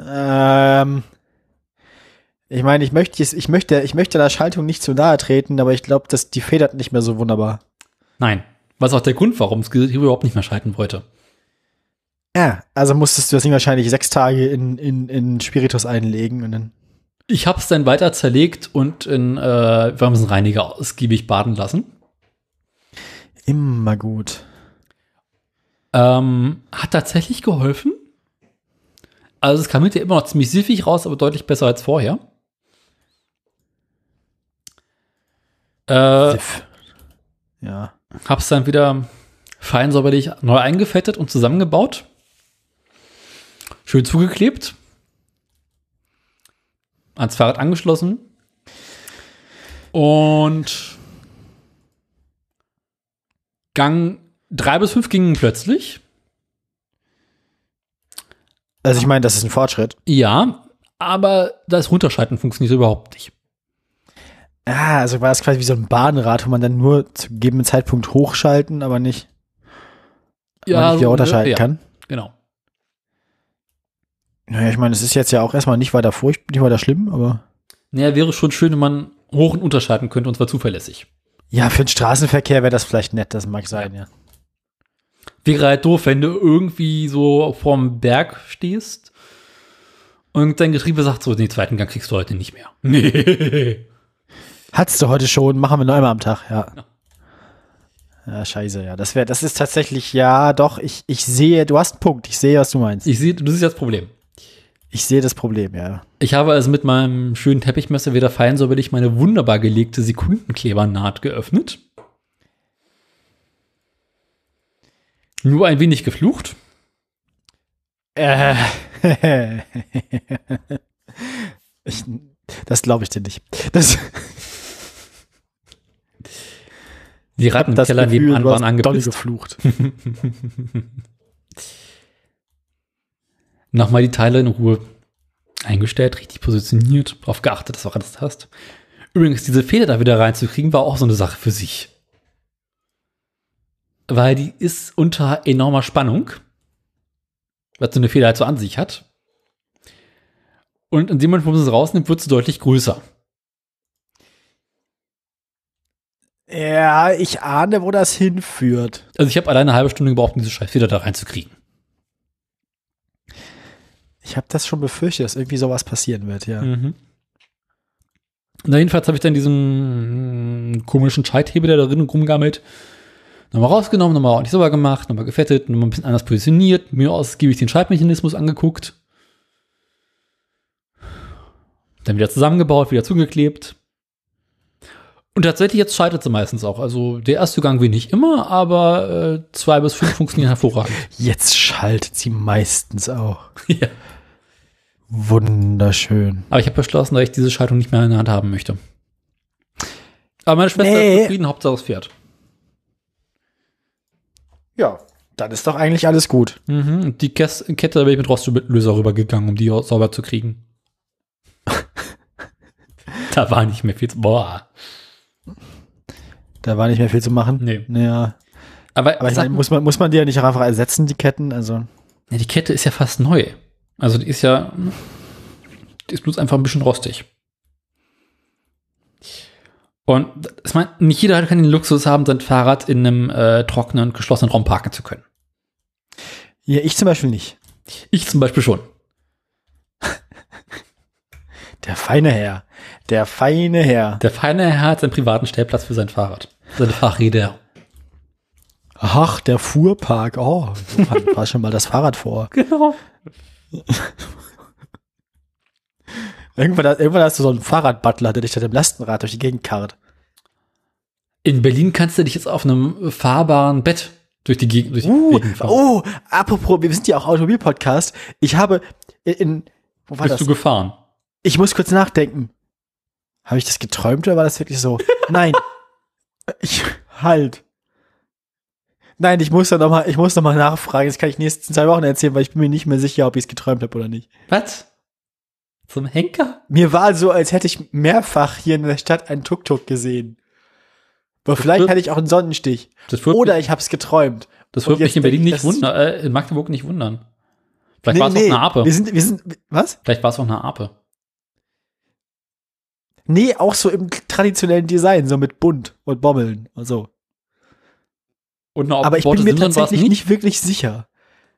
Ähm, ich meine, ich möchte, jetzt- ich möchte, ich möchte der Schaltung nicht zu nahe treten, aber ich glaube, dass die federt nicht mehr so wunderbar. Nein. Was auch der Grund, warum Gerät überhaupt nicht mehr schalten wollte. Ja, also musstest du das Ding wahrscheinlich sechs Tage in, in, in Spiritus einlegen und dann. Ich habe es dann weiter zerlegt und in äh, Wärmsenreiniger ausgiebig baden lassen. Immer gut. Ähm, hat tatsächlich geholfen. Also es kam hinterher immer noch ziemlich siffig raus, aber deutlich besser als vorher. Äh, Siff. Ja. hab's dann wieder fein säuberlich neu eingefettet und zusammengebaut. Schön zugeklebt. Ans Fahrrad angeschlossen. Und Gang drei bis fünf gingen plötzlich. Also ich meine, das ist ein Fortschritt. Ja, aber das Runterschalten funktioniert überhaupt nicht. Ah, also war das quasi wie so ein Bahnrad, wo man dann nur zu gegebenen Zeitpunkt hochschalten, aber nicht, aber nicht wieder runterschalten ja, kann. Genau. Naja, ich meine, es ist jetzt ja auch erstmal nicht weiter furcht, nicht weiter schlimm, aber Naja, wäre schon schön, wenn man hoch und unterschalten könnte und zwar zuverlässig. Ja, für den Straßenverkehr wäre das vielleicht nett, das mag sein, ja. Wäre halt doof, wenn du irgendwie so vorm Berg stehst und dein Getriebe sagt so, den zweiten Gang kriegst du heute nicht mehr. Nee. Hattest du heute schon, machen wir noch einmal am Tag, ja. Ja, scheiße, ja. Das wäre, das ist tatsächlich, ja, doch, ich, ich sehe, du hast einen Punkt, ich sehe, was du meinst. Ich sehe, du siehst das Problem. Ich sehe das Problem, ja. Ich habe also mit meinem schönen Teppichmesser wieder fein säuberlich meine wunderbar gelegte Sekundenklebernaht geöffnet. Nur ein wenig geflucht. Äh, ich, das glaube ich dir nicht. Das, Die Ratten im das Keller Gefühl, nebenan waren doll angepisst. geflucht. Nochmal die Teile in Ruhe eingestellt, richtig positioniert, darauf geachtet, dass du auch alles hast. Übrigens, diese Feder da wieder reinzukriegen, war auch so eine Sache für sich. Weil die ist unter enormer Spannung, was so eine Feder halt so an sich hat. Und in dem Moment, wo man sie rausnimmt, wird sie deutlich größer. Ja, ich ahne, wo das hinführt. Also ich habe alleine eine halbe Stunde gebraucht, um diese scheiß Feder da reinzukriegen. Ich habe das schon befürchtet, dass irgendwie sowas passieren wird, ja. Mhm. Na, jedenfalls habe ich dann diesen mm, komischen Scheithebel, der da drin rumgammelt, nochmal rausgenommen, nochmal ordentlich sauber gemacht, nochmal gefettet, nochmal ein bisschen anders positioniert, mir ausgiebig den Schaltmechanismus angeguckt. Dann wieder zusammengebaut, wieder zugeklebt. Und tatsächlich, jetzt scheitert sie meistens auch. Also der erste Gang will nicht immer, aber äh, zwei bis fünf funktionieren hervorragend. Jetzt schaltet sie meistens auch. ja. Wunderschön. Aber ich habe beschlossen, dass ich diese Schaltung nicht mehr in der Hand haben möchte. Aber meine Schwester Nee. ist zufrieden, Hauptsache es fährt. Ja, dann ist doch eigentlich alles gut. Mhm. Die Kette da bin ich mit Rostlöser rübergegangen, um die au- sauber zu kriegen. da war nicht mehr viel zu. Boah. Da war nicht mehr viel zu machen. Nee. Naja. Aber, Aber ich meine, muss man, muss man die ja nicht einfach ersetzen, die Ketten? Also. ja, die Kette ist ja fast neu. Also die ist ja. Die ist bloß einfach ein bisschen rostig. Und ich meine, nicht jeder kann den Luxus haben, sein Fahrrad in einem äh, trockenen, geschlossenen Raum parken zu können. Ja, ich zum Beispiel nicht. Ich zum Beispiel schon. Der feine Herr. Der feine Herr. Der feine Herr hat seinen privaten Stellplatz für sein Fahrrad. Seine Fahrräder. Ach, der Fuhrpark. Oh, war- schon mal das Fahrrad vor. Genau. Irgendwann, irgendwann hast du so einen Fahrradbutler, der dich da dem Lastenrad durch die Gegend karrt. In Berlin kannst du dich jetzt auf einem fahrbaren Bett durch die Gegend, durch die Uh, Gegend fahren. oh, apropos, wir sind ja auch Automobil-Podcast. Ich habe in, in wo war Bist das? du gefahren? Ich muss kurz nachdenken. Habe ich das geträumt oder war das wirklich so? Nein. Ich, halt. Nein, ich muss da noch mal, ich muss noch mal nachfragen. Das kann ich nächsten zwei Wochen erzählen, weil ich bin mir nicht mehr sicher, ob ich es geträumt habe oder nicht. Was? Zum Henker? Mir war so, als hätte ich mehrfach hier in der Stadt einen Tuk-Tuk gesehen. Aber vielleicht wird- hatte ich auch einen Sonnenstich. Das Oder ich habe es geträumt. das wird mich in Berlin nicht das- wundern, äh, in Magdeburg nicht wundern. Vielleicht war es auch eine Ape. Wir sind, wir sind, was? Vielleicht war es auch eine Ape. Nee, auch so im traditionellen Design, so mit bunt und Bommeln und so. Und Aber ich bin mir tatsächlich nicht wirklich sicher.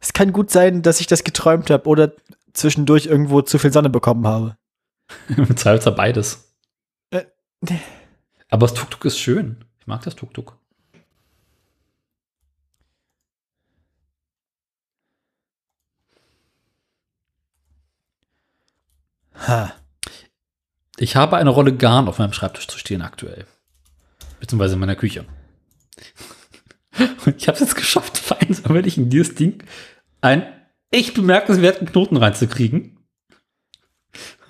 Es kann gut sein, dass ich das geträumt habe oder zwischendurch irgendwo zu viel Sonne bekommen habe. Im Zweifelsfall beides. Äh, nee. Aber das Tuk-Tuk ist schön. Ich mag das Tuk-Tuk. Ha. Ich habe eine Rolle Garn auf meinem Schreibtisch zu stehen aktuell. Beziehungsweise in meiner Küche. Und ich habe es jetzt geschafft, vereinsamlich in dieses Ding einen echt bemerkenswerten Knoten reinzukriegen.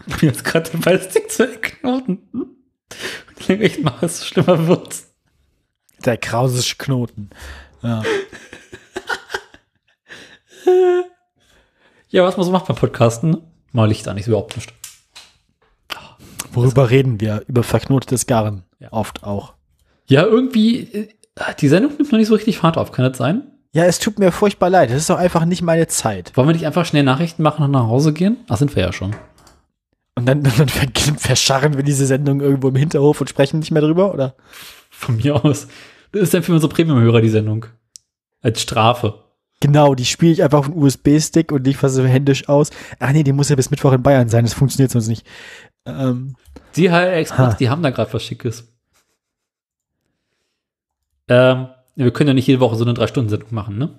Ich bin jetzt gerade dabei, das Ding zu entknoten. Und ich denke, ich mache es, schlimmer wird's. Der krausische Knoten. Ja. Ja, was man so macht beim Podcasten, mal Licht an, ist überhaupt nicht. Worüber reden wir? Über verknotetes Garn. Ja. Oft auch. Ja, irgendwie, äh, die Sendung nimmt noch nicht so richtig Fahrt auf, kann das sein? Ja, es tut mir furchtbar leid. Das ist doch einfach nicht meine Zeit. Wollen wir nicht einfach schnell Nachrichten machen und nach Hause gehen? Ach, sind wir ja schon. Und dann, dann ver- verscharren wir diese Sendung irgendwo im Hinterhof und sprechen nicht mehr drüber, oder? Von mir aus. Das ist dann für unsere Premium-Hörer die Sendung. Als Strafe. Genau, die spiele ich einfach auf einen USB-Stick und ich fasse händisch aus. Ach nee, die muss ja bis Mittwoch in Bayern sein. Das funktioniert sonst nicht. Ähm, Die Express, Ha. die haben da gerade was Schickes. Ähm, wir können ja nicht jede Woche so eine Drei-Stunden-Sendung machen, ne?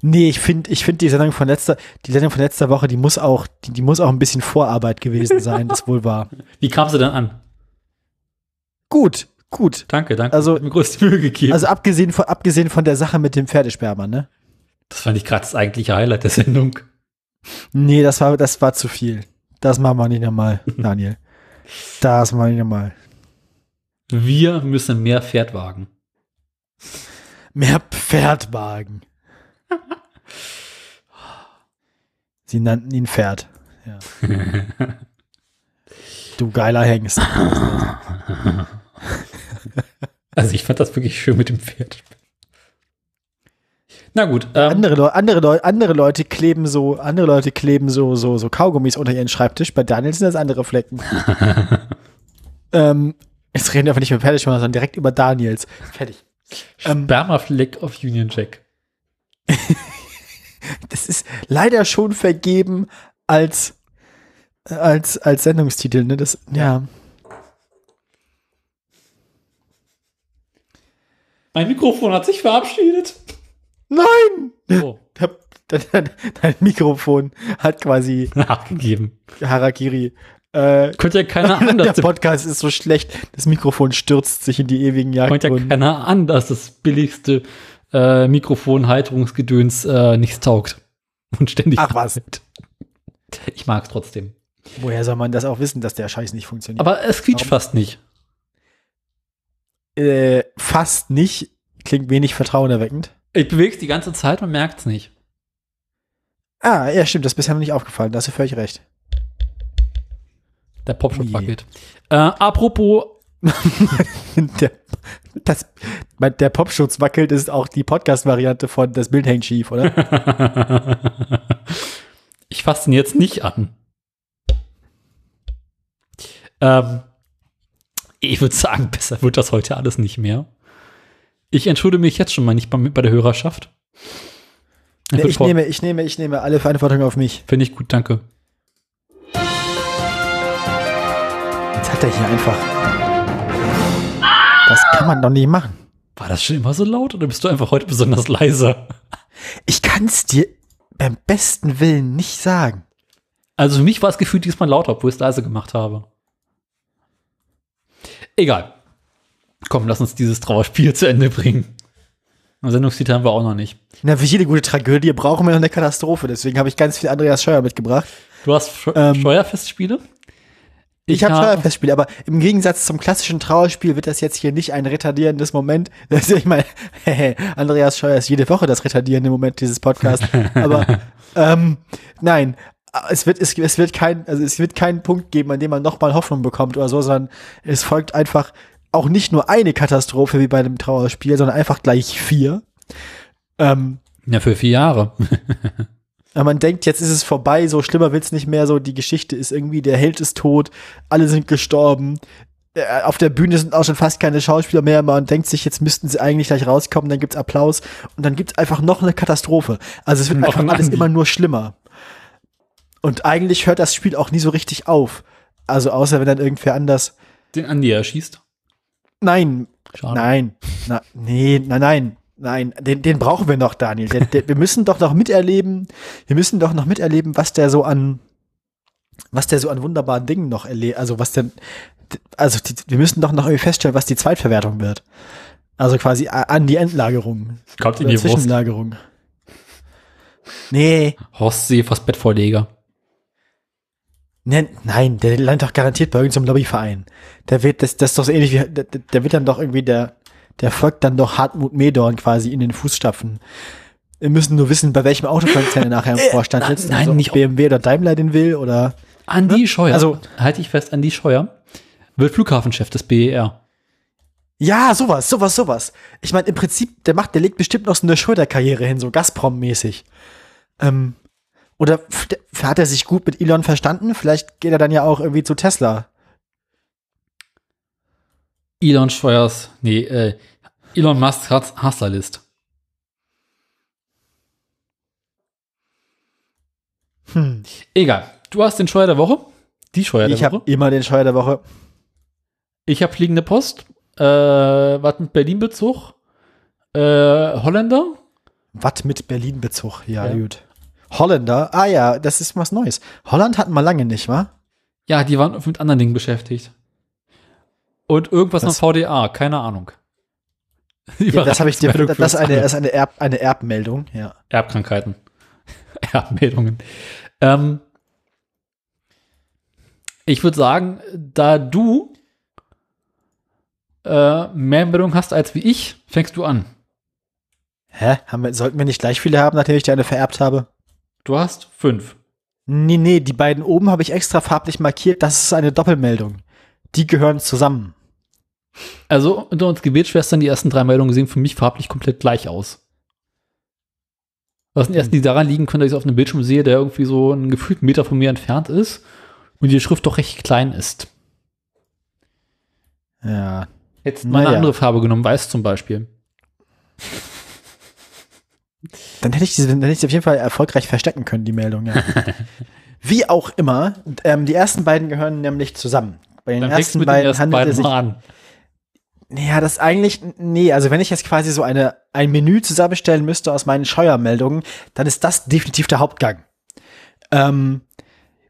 nee, ich finde, ich finde die Sendung von letzter, die Sendung von letzter Woche, die muss auch, die, die muss auch ein bisschen Vorarbeit gewesen sein. das wohl war. Wie kam sie denn an? Gut, gut. Danke, danke. Also- mir größte Mühe gegeben. Also abgesehen von, abgesehen von der Sache mit dem Pferdesperma, ne? das fand ich gerade das eigentliche Highlight der Sendung. Nee, das war, das war zu viel. Das machen wir nicht nochmal, Daniel. Das machen wir nicht nochmal. Wir müssen mehr Pferd wagen. Mehr Pferdwagen. Sie nannten ihn Pferd. Ja. du geiler Hengst. Also ich fand das wirklich schön mit dem Pferd. Na gut, ähm, Andere, Leu andere, Leu andere Leute kleben so, andere Leute kleben so, so, so Kaugummis unter ihren Schreibtisch. Bei Daniel sind das andere Flecken. ähm, jetzt reden wir einfach nicht über Pferdeschwimmer, sondern direkt über Daniels. Fertig. Ähm, Spermafleck auf Union Jack. das ist leider schon vergeben als, als, als Sendungstitel, ne? Das, ja. Mein Mikrofon hat sich verabschiedet. Nein! Oh, Der, dein, Mikrofon hat quasi nachgegeben. Harakiri. Äh, Könnte ja keiner der anders. Podcast ist so schlecht, das Mikrofon stürzt sich in die ewigen Könnte ja keiner anders das billigste äh, Mikrofon-Halterungsgedöns äh, nichts taugt. Und ständig. Ach was. Ich mag es trotzdem. Woher soll man das auch wissen, dass der Scheiß nicht funktioniert? Aber es quietscht fast nicht. äh, fast nicht. Klingt wenig vertrauenerweckend. Ich bewege es die ganze Zeit und merkt es nicht. Ah, ja, stimmt, das ist bisher noch nicht aufgefallen, da hast du völlig recht. Der wackelt. Äh, apropos, der, das, mein- der Popschutz wackelt ist auch die Podcast-Variante von Das Bild hängt schief, oder? ich fasse ihn jetzt nicht an. Ähm, ich würde sagen, besser wird das heute alles nicht mehr. Ich entschuldige mich jetzt schon mal nicht bei, bei der Hörerschaft. Nee, ich vor- nehme, ich nehme, ich nehme alle Verantwortung auf mich. Finde ich gut, danke. Jetzt hat er hier einfach. Das kann man doch nicht machen. War das schon immer so laut oder bist du einfach heute besonders leiser? Ich kann es dir beim besten Willen nicht sagen. Also für mich war es gefühlt diesmal lauter, obwohl ich es leise gemacht habe. Egal. Komm, lass uns dieses Trauerspiel zu Ende bringen. Einen Sendungstitel haben wir auch noch nicht. Na, für jede gute Tragödie brauchen wir noch eine Katastrophe. Deswegen habe ich ganz viel Andreas Scheuer mitgebracht. Du hast Sch Ähm, Steuerfestspiele? Ich, habe Steuerfestspiele, aber im Gegensatz zum klassischen Trauerspiel wird das jetzt hier nicht ein retardierendes Moment. Das ist, ich meine, Andreas Scheuer ist jede Woche das retardierende Moment dieses Podcasts. aber ähm, nein, es wird, es, es wird kein, also es wird keinen Punkt geben, an dem man nochmal Hoffnung bekommt oder so, sondern es folgt einfach auch nicht nur eine Katastrophe wie bei einem Trauerspiel, sondern einfach gleich vier. Ähm, Ja, für vier Jahre. aber man denkt, jetzt ist es vorbei, so schlimmer wird's nicht mehr, so die Geschichte ist irgendwie, der Held ist tot, alle sind gestorben, äh, auf der Bühne sind auch schon fast keine Schauspieler mehr. Man denkt sich, jetzt müssten sie eigentlich gleich rauskommen, dann gibt's Applaus und dann gibt's einfach noch eine Katastrophe. Also es wird Noch einfach ein alles immer nur schlimmer. Und eigentlich hört das Spiel auch nie so richtig auf. Also außer wenn dann irgendwer anders. Den Andi erschießt. Nein, Schade. nein, na, nee, nein, nein, nein, den, den brauchen wir noch, Daniel. Der, der, wir müssen doch noch miterleben, wir müssen doch noch miterleben, was der so an, was der so an wunderbaren Dingen noch erlebt, also was denn, also die, wir müssen doch noch irgendwie feststellen, was die Zweitverwertung wird. Also quasi an die Endlagerung. Kommt in die Wurst. Zwischenlagerung. Nee, Horst Seefers Bettvorleger. Ne, nein, der landet doch garantiert bei irgendeinem Lobbyverein. Der wird, das, das ist doch so ähnlich wie, der, der wird dann doch irgendwie der, der folgt dann doch Hartmut Medorn quasi in den Fußstapfen. Wir müssen nur wissen, bei welchem Autokonzern er nachher im Vorstand Äh, nein, sitzt. nein, also nicht- BMW oder Daimler den will oder. Andi Scheuer. Also- halte ich fest, Andi Scheuer wird Flughafenchef des BER. Ja, sowas, sowas, sowas. Ich meine, im Prinzip, der macht, der legt bestimmt noch so eine Schröder-Karriere hin, so Gazprom-mäßig. Ähm, oder hat er sich gut mit Elon verstanden? Vielleicht geht er dann ja auch irgendwie zu Tesla. Elon Scheuers, nee, äh, Elon Musk hat Hasslerlist. Hm. Egal. Du hast den Scheuer der Woche. Die Scheuer Ich der habe Woche. immer den Scheuer der Woche. Ich habe fliegende Post. Äh, was mit Berlin-Bezug? Äh, Holländer? Was mit Berlin-Bezug? Ja, Ja. gut. Holländer? Ah ja, das ist was Neues. Holland hatten wir lange nicht, wa? Ja, die waren mit anderen Dingen beschäftigt. Und irgendwas am VDA, keine Ahnung. Ja, das habe ich dir. Das ist eine, uns das ist eine, Erb, eine Erbmeldung, ja. Erbkrankheiten. Erbmeldungen. Ähm, ich würde sagen, da du äh, mehr Meldungen hast als wie ich, fängst du an. Hä? Haben wir, sollten wir nicht gleich viele haben, nachdem ich dir eine vererbt habe? Du hast fünf. Nee, nee, die beiden oben habe ich extra farblich markiert. Das ist eine Doppelmeldung. Die gehören zusammen. Also unter uns Gebetsschwestern, die ersten drei Meldungen sehen für mich farblich komplett gleich aus. Was sind erst die daran liegen können, dass ich es auf einem Bildschirm sehe, der irgendwie so einen gefühlten Meter von mir entfernt ist und die Schrift doch recht klein ist. Ja. Jetzt mal eine Naja. andere Farbe genommen, weiß zum Beispiel. Dann hätte ich sie, dann hätte ich sie auf jeden Fall erfolgreich verstecken können, die Meldung, ja. Wie auch immer, ähm, die ersten beiden gehören nämlich zusammen. Bei den Dann ersten mit den beiden ersten handelt beiden es sich an. Ja, das eigentlich, nee, also wenn ich jetzt quasi so eine, ein Menü zusammenstellen müsste aus meinen Scheuermeldungen, dann ist das definitiv der Hauptgang. Ähm,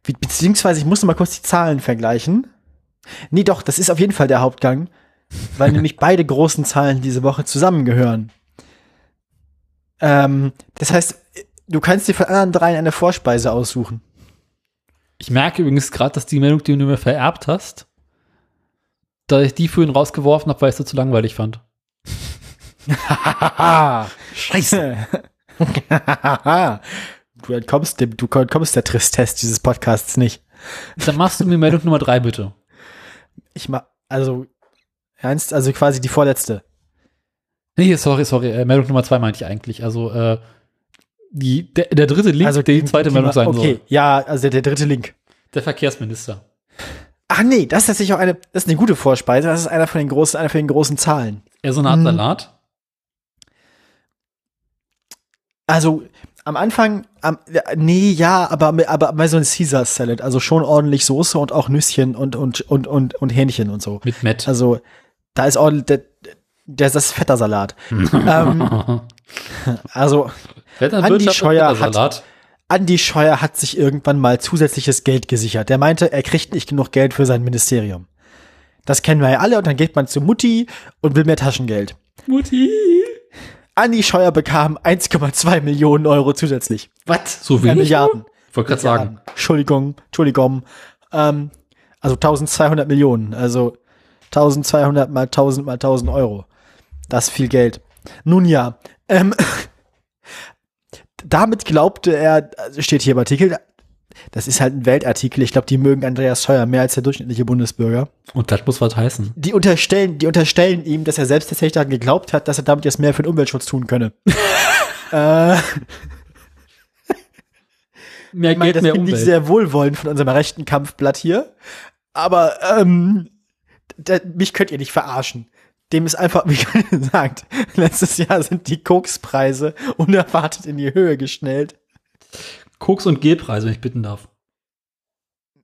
beziehungsweise ich muss noch mal kurz die Zahlen vergleichen. Nee, doch, das ist auf jeden Fall der Hauptgang, weil nämlich beide großen Zahlen diese Woche zusammengehören. Ähm, das heißt, du kannst dir von anderen dreien eine Vorspeise aussuchen. Ich merke übrigens gerade, dass die Meldung, die du mir vererbt hast, dass ich die vorhin rausgeworfen habe, weil ich sie zu langweilig fand. Scheiße. du entkommst dem, du entkommst der Tristesse dieses Podcasts nicht. Dann machst du mir Meldung Nummer drei, bitte. Ich mach, also, ernst, also quasi die vorletzte. Nee, sorry, sorry. Äh, Meldung Nummer zwei meinte ich eigentlich. Also, äh, die, der, der dritte Link, also der die zweite Meldung sein Okay, soll. ja, also der, dritte Link. Der Verkehrsminister. Ach nee, das ist tatsächlich auch eine, das ist eine gute Vorspeise. Das ist einer von den großen, einer von den großen Zahlen. Er so eine Art Hm. Salat. Also am Anfang, am, nee, ja, aber, aber mal so ein Caesar Salad, also schon ordentlich Soße und auch Nüsschen und, und, und, und, und Hähnchen und so. Mit Matt. Also da ist ordentlich, das ist fetter Salat. ähm, also Andi Scheuer hat-. Andi Scheuer hat sich irgendwann mal zusätzliches Geld gesichert. Der meinte, er kriegt nicht genug Geld für sein Ministerium. Das kennen wir ja alle und dann geht man zu Mutti und will mehr Taschengeld. Mutti. Andi Scheuer bekam 1,2 Millionen Euro zusätzlich. Was? So wenig? Milliarden. Ich wollte gerade sagen. Entschuldigung, Entschuldigung. Ähm, also 1200 Millionen. Also 1200 mal 1000 mal 1000 Euro. Das ist viel Geld. Nun ja, ähm, damit glaubte er, also steht hier im Artikel, das ist halt ein Weltartikel, ich glaube, die mögen Andreas Scheuer mehr als der durchschnittliche Bundesbürger. Und das muss was heißen. Die unterstellen, die unterstellen ihm, dass er selbst tatsächlich daran geglaubt hat, dass er damit jetzt mehr für den Umweltschutz tun könne. äh, Mehr Ich meine, das finde ich sehr wohlwollend von unserem rechten Kampfblatt hier. Aber ähm, da, mich könnt ihr nicht verarschen. Dem ist einfach, wie gesagt, letztes Jahr sind die Kokspreise unerwartet in die Höhe geschnellt. Koks- und Gelpreise, wenn ich bitten darf.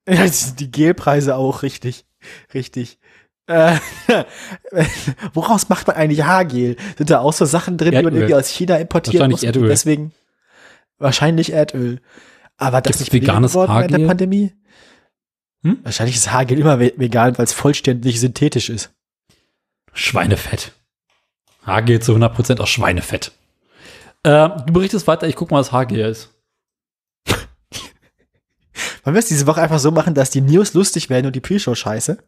Ja, die Gelpreise auch, richtig. Richtig. Äh, woraus macht man eigentlich Haargel? Sind da auch so Sachen drin, die man Erdöl. irgendwie aus China importiert Wahrscheinlich Erdöl. Deswegen wahrscheinlich Erdöl. Aber das Gibt's nicht billiger veganes geworden während der Haargel? Pandemie? Hm? Wahrscheinlich ist Haargel immer ve- vegan, weil es vollständig synthetisch ist. Schweinefett. Haargel zu 100% aus Schweinefett. Äh, du berichtest weiter, ich guck mal, was Haargel ist. Wir es diese Woche einfach so machen, dass die News lustig werden und die Pre-Show scheiße?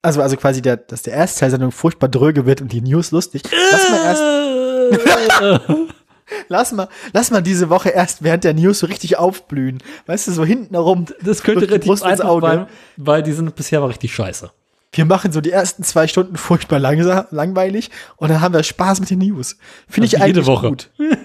Also, also quasi, der, dass der Erstteil-Sendung furchtbar dröge wird und die News lustig. Lass mal erst, lass mal, lass mal diese Woche erst während der News so richtig aufblühen. Weißt du, so hinten herum. Das könnte ins einfach sein, weil die sind bisher war richtig scheiße. Wir machen so die ersten zwei Stunden furchtbar langsam, langweilig und dann haben wir Spaß mit den News. Finde ich Also jede eigentlich Woche. gut.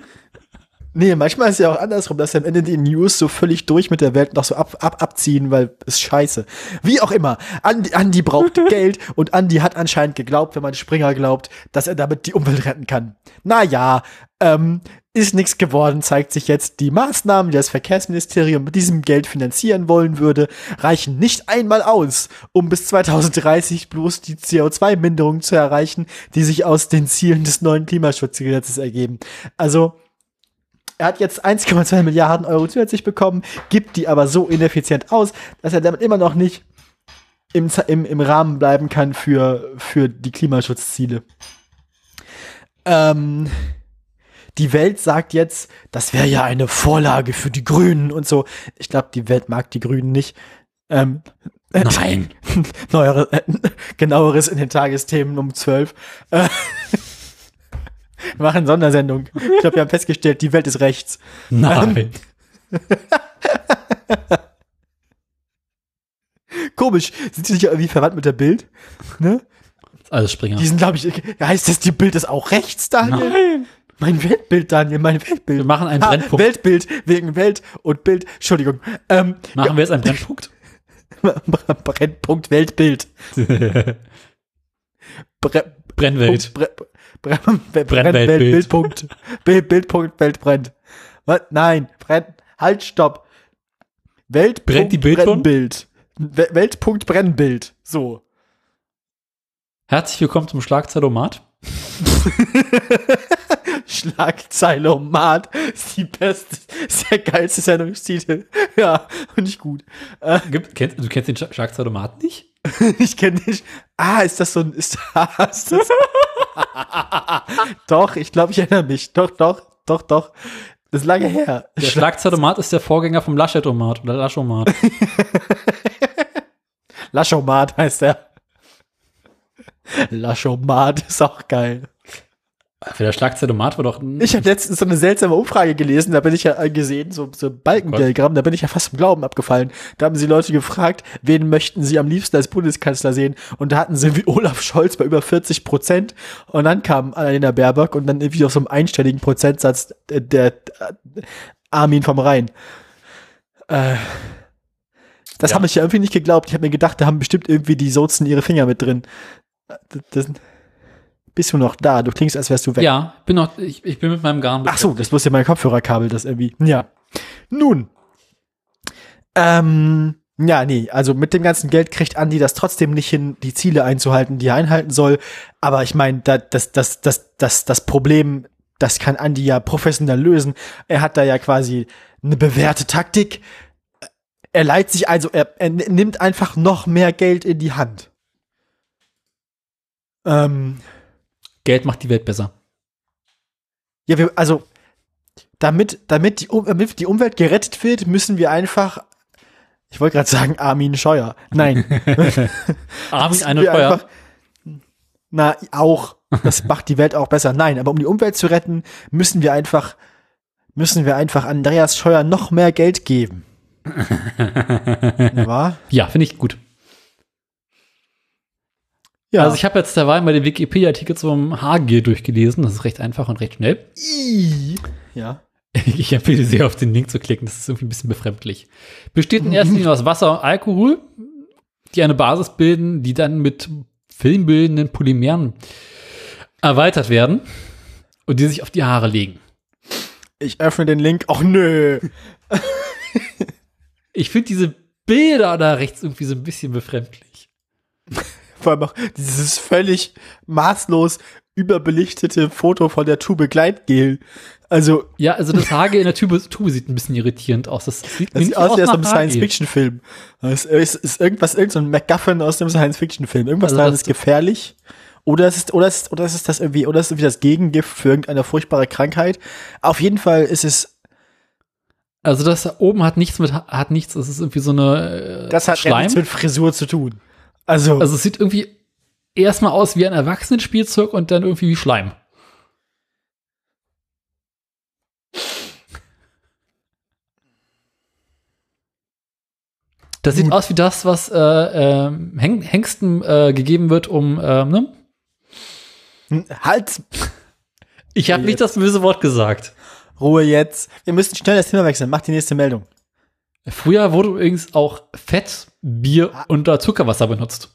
Nee, manchmal ist es ja auch andersrum, dass am Ende die News so völlig durch mit der Welt noch so ab, ab, abziehen, weil es scheiße. Wie auch immer. Andi, Andi braucht Geld und Andi hat anscheinend geglaubt, wenn man Springer glaubt, dass er damit die Umwelt retten kann. Naja, ähm, ist nichts geworden, zeigt sich jetzt. Die Maßnahmen, die das Verkehrsministerium mit diesem Geld finanzieren wollen würde, reichen nicht einmal aus, um bis 2030 bloß die CO2-Minderung zu erreichen, die sich aus den Zielen des neuen Klimaschutzgesetzes ergeben. Also, er hat jetzt 1,2 Milliarden Euro zusätzlich bekommen, gibt die aber so ineffizient aus, dass er damit immer noch nicht im, im, im Rahmen bleiben kann für, für die Klimaschutzziele. Ähm, die Welt sagt jetzt, das wäre ja eine Vorlage für die Grünen und so. Ich glaube, die Welt mag die Grünen nicht. Ähm, Nein. Neuere, äh, genaueres in den Tagesthemen um 12. Äh, wir machen Sondersendung. Ich glaube, wir haben festgestellt, die Welt ist rechts. Nein. Komisch, sind die nicht irgendwie verwandt mit der Bild? Ne? Alles Springer. Die sind, glaube ich, heißt das, die Bild ist auch rechts, Daniel? Nein. Mein Weltbild, Daniel, mein Weltbild. Wir machen einen Ah, Brennpunkt. Weltbild, wegen Welt und Bild. Entschuldigung. Ähm, Machen wir jetzt einen Brennpunkt? Brennpunkt Weltbild. Bre Brennwelt. Bre Bre Bre Bre Brennweltbild. Welt- Bildpunkt. Bild, Bildpunkt Welt brennt. Was? Nein, brennt. Halt, stopp. Weltpunkt Brennt die Bildbahn? Brennbild. We- Weltpunkt Brennbild. So. Herzlich willkommen zum Schlagzeilomat. Schlagzeilomat ist die beste, ist der geilste Sendungstitel. Ja, finde ich gut. Äh, Gibt, kennst, du kennst den Sch- Schlagzeilomat nicht? ich kenne nicht. Ah, ist das so ein, ist, ah, ist das, doch, ich glaube, ich erinnere mich. Doch, doch, doch, doch. Das ist lange her. Der Schlagzeilomat ist der Vorgänger vom Laschetomat oder Laschomat. Laschomat heißt er. Laschomat ist auch geil. Für der Schlagzeilomat war doch ein Ich habe letztens so eine seltsame Umfrage gelesen, da bin ich ja äh, gesehen, so, so ein Balkendiagramm, da bin ich ja fast im Glauben abgefallen. Da haben sie Leute gefragt, wen möchten sie am liebsten als Bundeskanzler sehen? Und da hatten sie wie Olaf Scholz bei über 40 Prozent. Und dann kam Annalena Baerbock und dann irgendwie auf so einem einstelligen Prozentsatz der, der äh, Armin vom Rhein. Äh, das Ja. habe ich ja irgendwie nicht geglaubt. Ich habe mir gedacht, da haben bestimmt irgendwie die Sozen ihre Finger mit drin. Das, bist du noch da? Du klingst, als wärst du weg. Ja, bin noch, ich, ich bin mit meinem Garn. Ach so, das muss ja mein Kopfhörerkabel, das irgendwie. Ja. Nun. Ähm, ja, nee, also mit dem ganzen Geld kriegt Andi das trotzdem nicht hin, die Ziele einzuhalten, die er einhalten soll. Aber ich meine, da, das, das, das, das, das Problem, das kann Andi ja professionell lösen. Er hat da ja quasi eine bewährte Taktik. Er leiht sich also, er, er nimmt einfach noch mehr Geld in die Hand. Ähm, Geld macht die Welt besser. Ja, wir, also, damit, damit, die, damit die Umwelt gerettet wird, müssen wir einfach, ich wollte gerade sagen, Armin Scheuer. Nein. Armin eine Steuer. einfach- Na, auch. Das macht die Welt auch besser. Nein, aber um die Umwelt zu retten, müssen wir einfach, müssen wir einfach Andreas Scheuer noch mehr Geld geben. War? Ja, finde ich gut. Ja. Also ich habe jetzt derweil mal den Wikipedia-Artikel zum HG durchgelesen. Das ist recht einfach und recht schnell. Ja. Ich empfehle sehr, auf den Link zu klicken. Das ist irgendwie ein bisschen befremdlich. Besteht in erster Linie aus Wasser und Alkohol, die eine Basis bilden, die dann mit filmbildenden Polymeren erweitert werden und die sich auf die Haare legen. Ich öffne den Link. Ach nö. Ich finde diese Bilder da rechts irgendwie so ein bisschen befremdlich. Vor allem auch dieses völlig maßlos überbelichtete Foto von der Tube Gleitgel. Also, Ja, also das Hage in der Tube, Tube sieht ein bisschen irritierend aus. Das sieht das sieht aus wie aus einem. Science-Fiction-Film. Das ist, ist irgendwas, irgendein so MacGuffin aus einem Science-Fiction-Film. Irgendwas Also daran ist gefährlich. Oder es ist, oder es ist, oder es ist das irgendwie, oder es ist irgendwie das Gegengift für irgendeine furchtbare Krankheit. Auf jeden Fall ist es, Also das da oben hat nichts mit, hat nichts, das ist irgendwie so eine äh, das hat Schleim. nichts mit Frisur zu tun. Also, Also es sieht irgendwie erstmal aus wie ein Erwachsenenspielzeug und dann irgendwie wie Schleim. Das sieht Gut. aus wie das, was äh, Heng Hengsten äh, gegeben wird, um, ähm, ne? halt, Ich habe nicht das böse Wort gesagt. Ruhe jetzt. Wir müssen schnell das Thema wechseln. Mach die nächste Meldung. Früher wurde übrigens auch Fett, Bier äh, Zuckerwasser benutzt.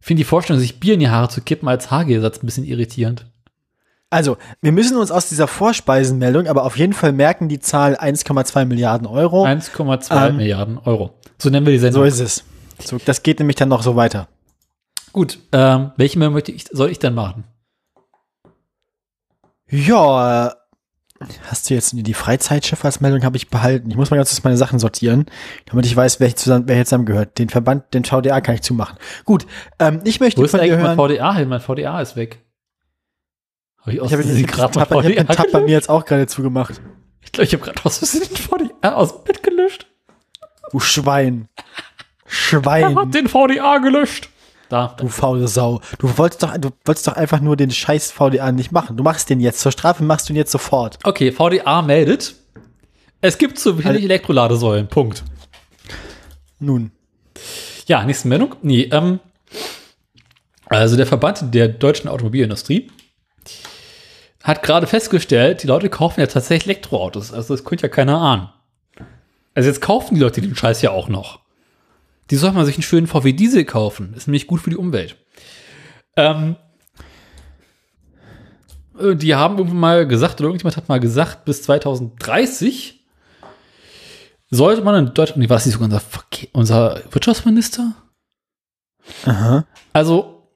Ich finde die Vorstellung, sich Bier in die Haare zu kippen als Haarersatz ein bisschen irritierend. Also, wir müssen uns aus dieser Vorspeisenmeldung aber auf jeden Fall merken, die Zahl 1,2 Milliarden Euro. 1,2 Ähm, Milliarden Euro. So nennen wir die So Sendung. ist es. So, das geht nämlich dann noch so weiter. Gut, ähm, welche Meldung möchte ich, soll ich denn machen? Ja, hast du jetzt die Freizeitschifffahrtsmeldung habe ich behalten. Ich muss mal ganz kurz meine Sachen sortieren, damit ich weiß, wer, zusammen, wer hier zusammengehört. Den Verband, den VDA kann ich zumachen. Gut, ähm, ich möchte Wo ist von dir eigentlich mein hören. VDA hin? Mein VDA ist weg. Habe ich Ich habe den Tab, ich hab den Tab bei mir jetzt auch gerade zugemacht. Ich glaube, ich habe gerade aus Versehen den VDA aus dem Bett gelöscht. Du Schwein. Er Schwein. hat den VDA gelöscht. Da, Du faule Sau. Du wolltest doch, du wolltest doch einfach nur den scheiß VDA nicht machen. Du machst den jetzt. Zur Strafe machst du ihn jetzt sofort. Okay, VDA meldet. Es gibt zu wenig Elektroladesäulen. Punkt. Nun. Ja, nächste Meldung. Nee, ähm, also der Verband der deutschen Automobilindustrie hat gerade festgestellt, die Leute kaufen ja tatsächlich Elektroautos. Also das könnte ja keiner ahnen. Also jetzt kaufen die Leute den Scheiß ja auch noch. Die soll man sich einen schönen VW Diesel kaufen. Ist nämlich gut für die Umwelt. Ähm, äh, die haben irgendwann mal gesagt, oder irgendjemand hat mal gesagt, bis 2030 sollte man in Deutschland, nee, war das nicht sogar unser, Verkehr, unser Wirtschaftsminister? Aha. Also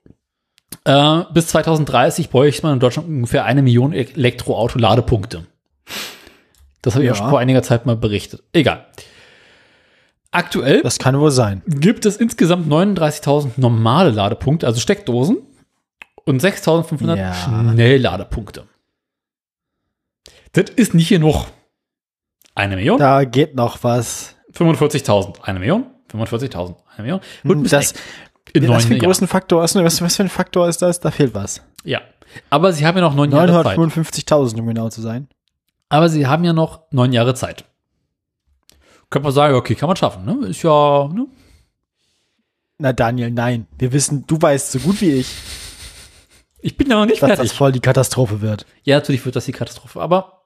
äh, bis 2030 bräuchte man in Deutschland ungefähr eine Million Elektroauto-Ladepunkte. Das habe ich Ja. auch schon vor einiger Zeit mal berichtet. Egal. Aktuell Das kann wohl sein. gibt es insgesamt 39.000 normale Ladepunkte, also Steckdosen, und 6.500 Ja. Schnellladepunkte. Das ist nicht genug. Eine Million? Da geht noch was. 45.000. Eine Million? 45.000. Eine Million? Ein bisschen Das, in was für ein großen Faktor ist, was, was für ein Faktor ist das? Da fehlt was. Ja. Aber sie haben ja noch neun Jahre Zeit. 955.000, um genau zu sein. Aber sie haben ja noch neun Jahre Zeit. Könnte man sagen, okay, kann man schaffen, ne? Ist ja, ne? Na, Daniel, nein. Wir wissen, du weißt so gut wie ich, Ich bin ja noch nicht dass fertig. das voll die Katastrophe wird. Ja, natürlich wird das die Katastrophe. Aber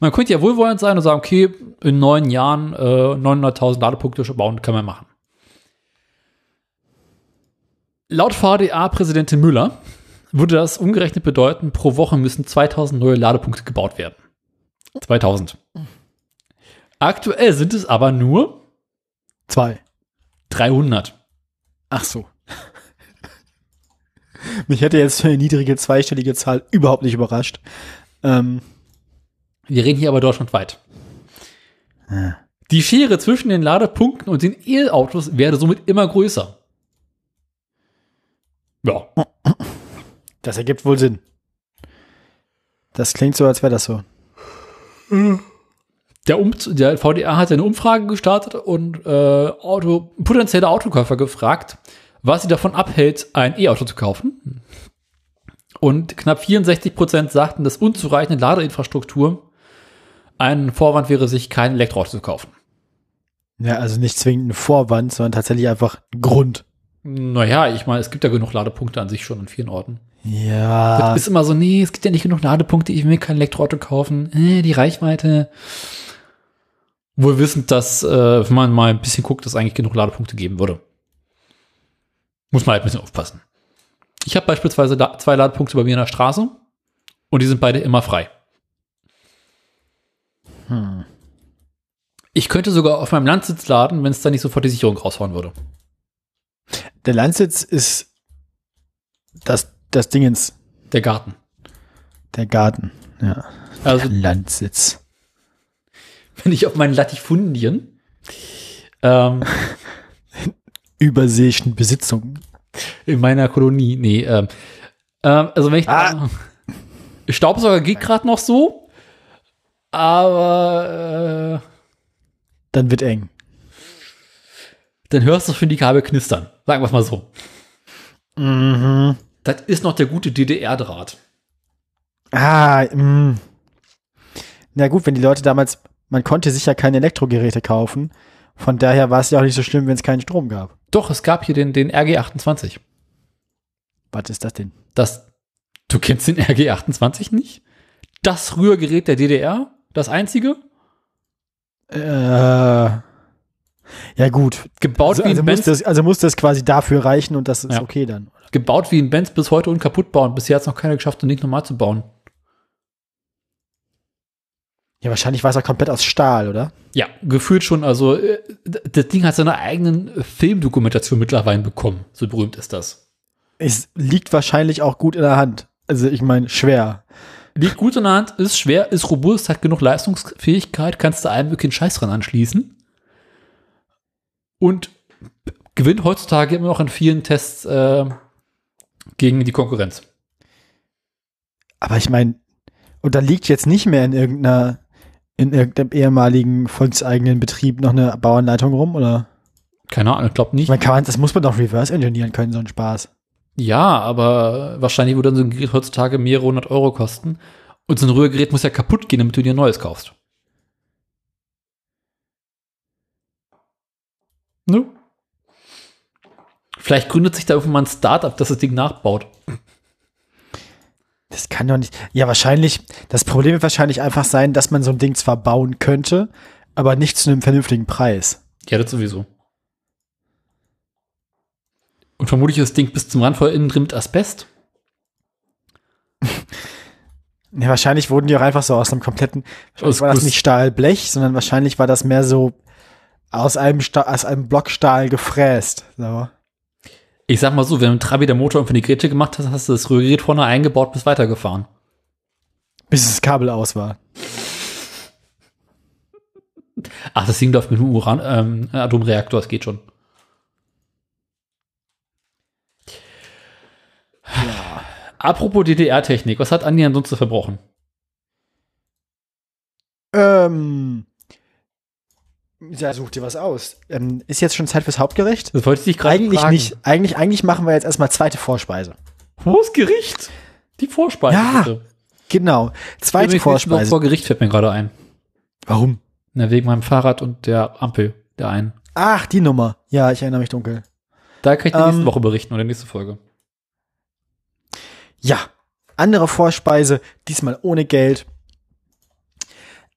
man könnte ja wohlwollend sein und sagen, okay, in neun Jahren äh, 900.000 Ladepunkte bauen, kann man machen. Laut VDA-Präsidentin Müller würde das umgerechnet bedeuten, pro Woche müssen 2000 neue Ladepunkte gebaut werden. 2000. Aktuell sind es aber nur Zwei. 300. Ach so. Mich hätte jetzt eine niedrige zweistellige Zahl überhaupt nicht überrascht. Ähm, Wir reden hier aber deutschlandweit. Ja. Die Schere zwischen den Ladepunkten und den E-Autos werde somit immer größer. Ja, das ergibt wohl Sinn. Das klingt so, als wäre das so. Der, um der VDA hat eine Umfrage gestartet und äh, Auto, potenzielle Autokäufer gefragt, was sie davon abhält, ein E-Auto zu kaufen. Und knapp 64 Prozent sagten, dass unzureichende Ladeinfrastruktur ein Vorwand wäre, sich kein Elektroauto zu kaufen. Ja, also nicht zwingend ein Vorwand, sondern tatsächlich einfach ein Grund. Naja, ich meine, es gibt ja genug Ladepunkte an sich schon in vielen Orten. Ja. ist immer so, nee, es gibt ja nicht genug Ladepunkte, ich will mir kein Elektroauto kaufen. Äh, die Reichweite. Wohl wissend, dass, äh, wenn man mal ein bisschen guckt, dass eigentlich genug Ladepunkte geben würde. Muss man halt ein bisschen aufpassen. Ich habe beispielsweise da zwei Ladepunkte bei mir in der Straße und die sind beide immer frei. Hm. Ich könnte sogar auf meinem Landsitz laden, wenn es da nicht sofort die Sicherung raushauen würde. Der Landsitz ist das, das Dingens, Der Garten. der Garten. Ja. Also Landsitz. wenn ich auf meinen Latifundien ähm, Überseeischen Besitzung. in meiner Kolonie, nee, ähm, ähm, also wenn ich Ah. Staubsauger geht gerade noch so, aber äh, Dann wird eng. dann hörst du schon die Kabel knistern. Sagen wir es mal so. Mhm. Das ist noch der gute DDR-Draht. Ah, mh. Na gut, wenn die Leute damals, man konnte sich ja keine Elektrogeräte kaufen. Von daher war es ja auch nicht so schlimm, wenn es keinen Strom gab. Doch, es gab hier den, den RG28. Was ist das denn? Das, du kennst den RG28 nicht? Das Rührgerät der DDR? Das einzige? Äh, ja gut. Gebaut, Also, wie also, ein muss Benz, das, also muss das quasi dafür reichen und das ist Ja. okay dann. gebaut wie ein Benz bis heute unkaputt bauen. Bisher hat es noch keiner geschafft, den nicht normal zu bauen. Ja, wahrscheinlich war es auch komplett aus Stahl, oder? Ja, gefühlt schon. Also, äh, das Ding hat seine eigenen Filmdokumentation mittlerweile bekommen. So berühmt ist das. Es liegt wahrscheinlich auch gut in der Hand. Also ich meine, schwer. Liegt gut in der Hand, ist schwer, ist robust, hat genug Leistungsfähigkeit, kannst du allem wirklich einen Scheiß dran anschließen. Und gewinnt heutzutage immer noch in vielen Tests äh, gegen die Konkurrenz. Aber ich meine, und da liegt jetzt nicht mehr in irgendeiner, in irgendeinem ehemaligen volkseigenen Betrieb noch eine Bauanleitung rum, oder? Keine Ahnung, ich glaube nicht. Ich meine, kann man, das muss man doch reverse engineeren können, so ein Spaß. Ja, aber wahrscheinlich würde dann so ein Gerät heutzutage mehrere hundert Euro kosten. Und so ein Rührgerät muss ja kaputt gehen, damit du dir ein neues kaufst. Ne? Vielleicht gründet sich da irgendwann mal ein Startup, das das Ding nachbaut. Das kann doch nicht. Ja, wahrscheinlich, das Problem wird wahrscheinlich einfach sein, dass man so ein Ding zwar bauen könnte, aber nicht zu einem vernünftigen Preis. Ja, das sowieso. Und vermutlich ist das Ding bis zum Rand voll innen drin mit Asbest. Ja, wahrscheinlich wurden die auch einfach so aus einem kompletten, wahrscheinlich Aus war das nicht Stahlblech, sondern wahrscheinlich war das mehr so aus einem, Sta aus einem Block Stahl gefräst. So. Ich sag mal so, wenn ein Trabi der Motor für die Geräte gemacht hat, hast du das Rührgerät vorne eingebaut, bis weitergefahren. Bis das Kabel aus war. Ach, das Ding läuft mit einem Uran, ähm, Atomreaktor, das geht schon. Apropos DDR-Technik, was hat Andi ansonsten verbrochen? Ähm. Ja, such dir was aus. Ähm, ist jetzt schon Zeit fürs Hauptgericht? Das wollte ich dich gerade Eigentlich fragen. nicht. Eigentlich, eigentlich machen wir jetzt erstmal zweite Vorspeise. Wo ist Gericht? Die Vorspeise. Ja, bitte. Genau. Zweite Übrigens, Vorspeise. Vor Gericht fällt mir gerade ein. Warum? Na, wegen meinem Fahrrad und der Ampel, der einen. Ach, die Nummer. Ja, ich erinnere mich dunkel. Da kann ich nächste Ähm, Woche berichten oder nächste Folge. Ja, andere Vorspeise, diesmal ohne Geld.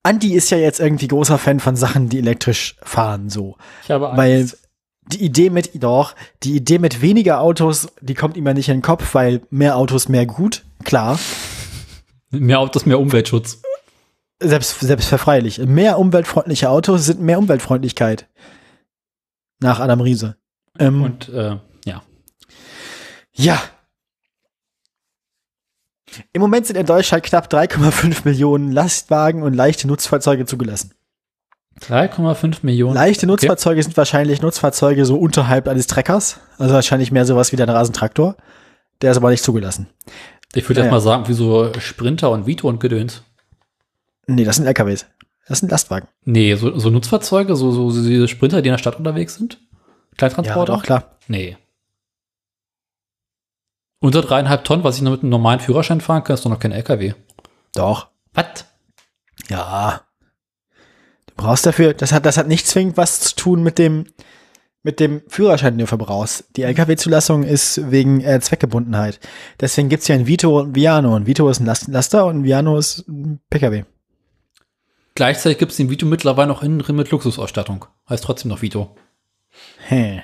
Andi ist ja jetzt irgendwie großer Fan von Sachen, die elektrisch fahren, so. Ich habe Weil Angst. die Idee mit, doch, die Idee mit weniger Autos, die kommt ihm ja nicht in den Kopf, weil mehr Autos mehr gut, klar. mehr Autos, mehr Umweltschutz. Selbst, selbstverfreilich. Mehr umweltfreundliche Autos sind mehr Umweltfreundlichkeit. Nach Adam Riese. Ähm, Und äh, ja. Ja. Im Moment sind in Deutschland knapp 3,5 Millionen Lastwagen und leichte Nutzfahrzeuge zugelassen. 3,5 Millionen. Leichte Nutzfahrzeuge sind wahrscheinlich Nutzfahrzeuge so unterhalb eines Treckers. Also wahrscheinlich mehr sowas wie der Rasentraktor. Der ist aber nicht zugelassen. Ich würde Ja, erst ja. mal sagen, wie so Sprinter und Vito und Gedöns. Nee, das sind LKWs. Das sind Lastwagen. Nee, so, so Nutzfahrzeuge, so, so, so diese Sprinter, die in der Stadt unterwegs sind. Kleintransporter? doch, klar. Nee. Unter dreieinhalb Tonnen, was ich nur mit einem normalen Führerschein fahren kann, ist doch noch kein LKW. Doch. Was? Ja. Du brauchst dafür, das hat, das hat nicht zwingend was zu tun mit dem, mit dem Führerschein, den du verbrauchst. Die LKW-Zulassung ist wegen äh, Zweckgebundenheit. Deswegen gibt's ja ein Vito und ein Viano. Ein Vito ist ein Last Laster und ein Viano ist ein PKW. Gleichzeitig gibt es den Vito mittlerweile noch innen drin mit Luxusausstattung. Heißt trotzdem noch Vito. Hä.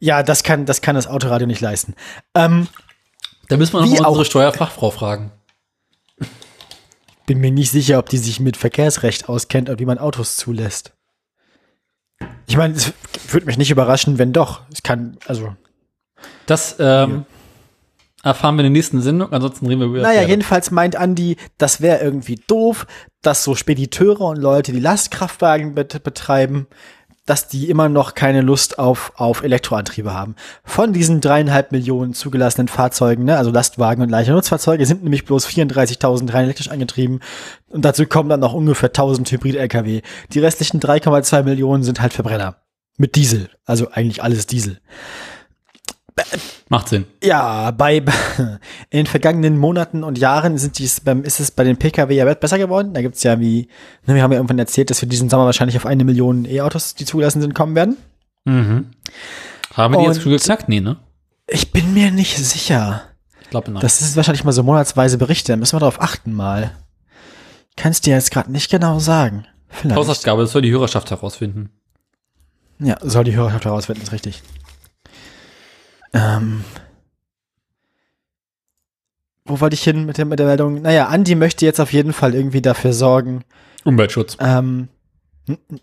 Ja, das kann, das kann das Autoradio nicht leisten. Ähm, Da müssen wir noch unsere Steuerfachfrau fragen. bin mir nicht sicher, ob die sich mit Verkehrsrecht auskennt und wie man Autos zulässt. Ich meine, es würde mich nicht überraschen, wenn doch. Es kann, also. Das ähm, erfahren wir in der nächsten Sendung, ansonsten reden wir über Naja, Pferde. jedenfalls meint Andi, das wäre irgendwie doof, dass so Spediteure und Leute, die Lastkraftwagen bet betreiben, dass die immer noch keine Lust auf, auf Elektroantriebe haben. Von diesen dreieinhalb Millionen zugelassenen Fahrzeugen, ne, also Lastwagen und leichte Nutzfahrzeuge, sind nämlich bloß 34.000 rein elektrisch angetrieben. Und dazu kommen dann noch ungefähr 1000 Hybrid-LKW. Die restlichen 3,2 Millionen sind halt Verbrenner. Mit Diesel. Also eigentlich alles Diesel. Macht Sinn. Ja, bei in den vergangenen Monaten und Jahren sind dies ist es bei den Pkw ja besser geworden. Da gibt's ja wie, ne, wir haben ja irgendwann erzählt, dass wir diesen Sommer wahrscheinlich auf eine Million E-Autos, die zugelassen sind, kommen werden. Mhm. Haben wir die jetzt Und- schon geknackt? Nee, ne? Ich bin mir nicht sicher. Ich glaube nein. Das ist wahrscheinlich mal so monatsweise Berichte. Da müssen wir darauf achten mal. Kannst dir jetzt gerade nicht genau sagen. Vielleicht. Hausaufgabe, das soll die Hörerschaft herausfinden. Ja, soll die Hörerschaft herausfinden, ist richtig. Ähm, wo wollte ich hin mit der, mit der Meldung? Naja, Andi möchte jetzt auf jeden Fall irgendwie dafür sorgen. Umweltschutz. Ähm,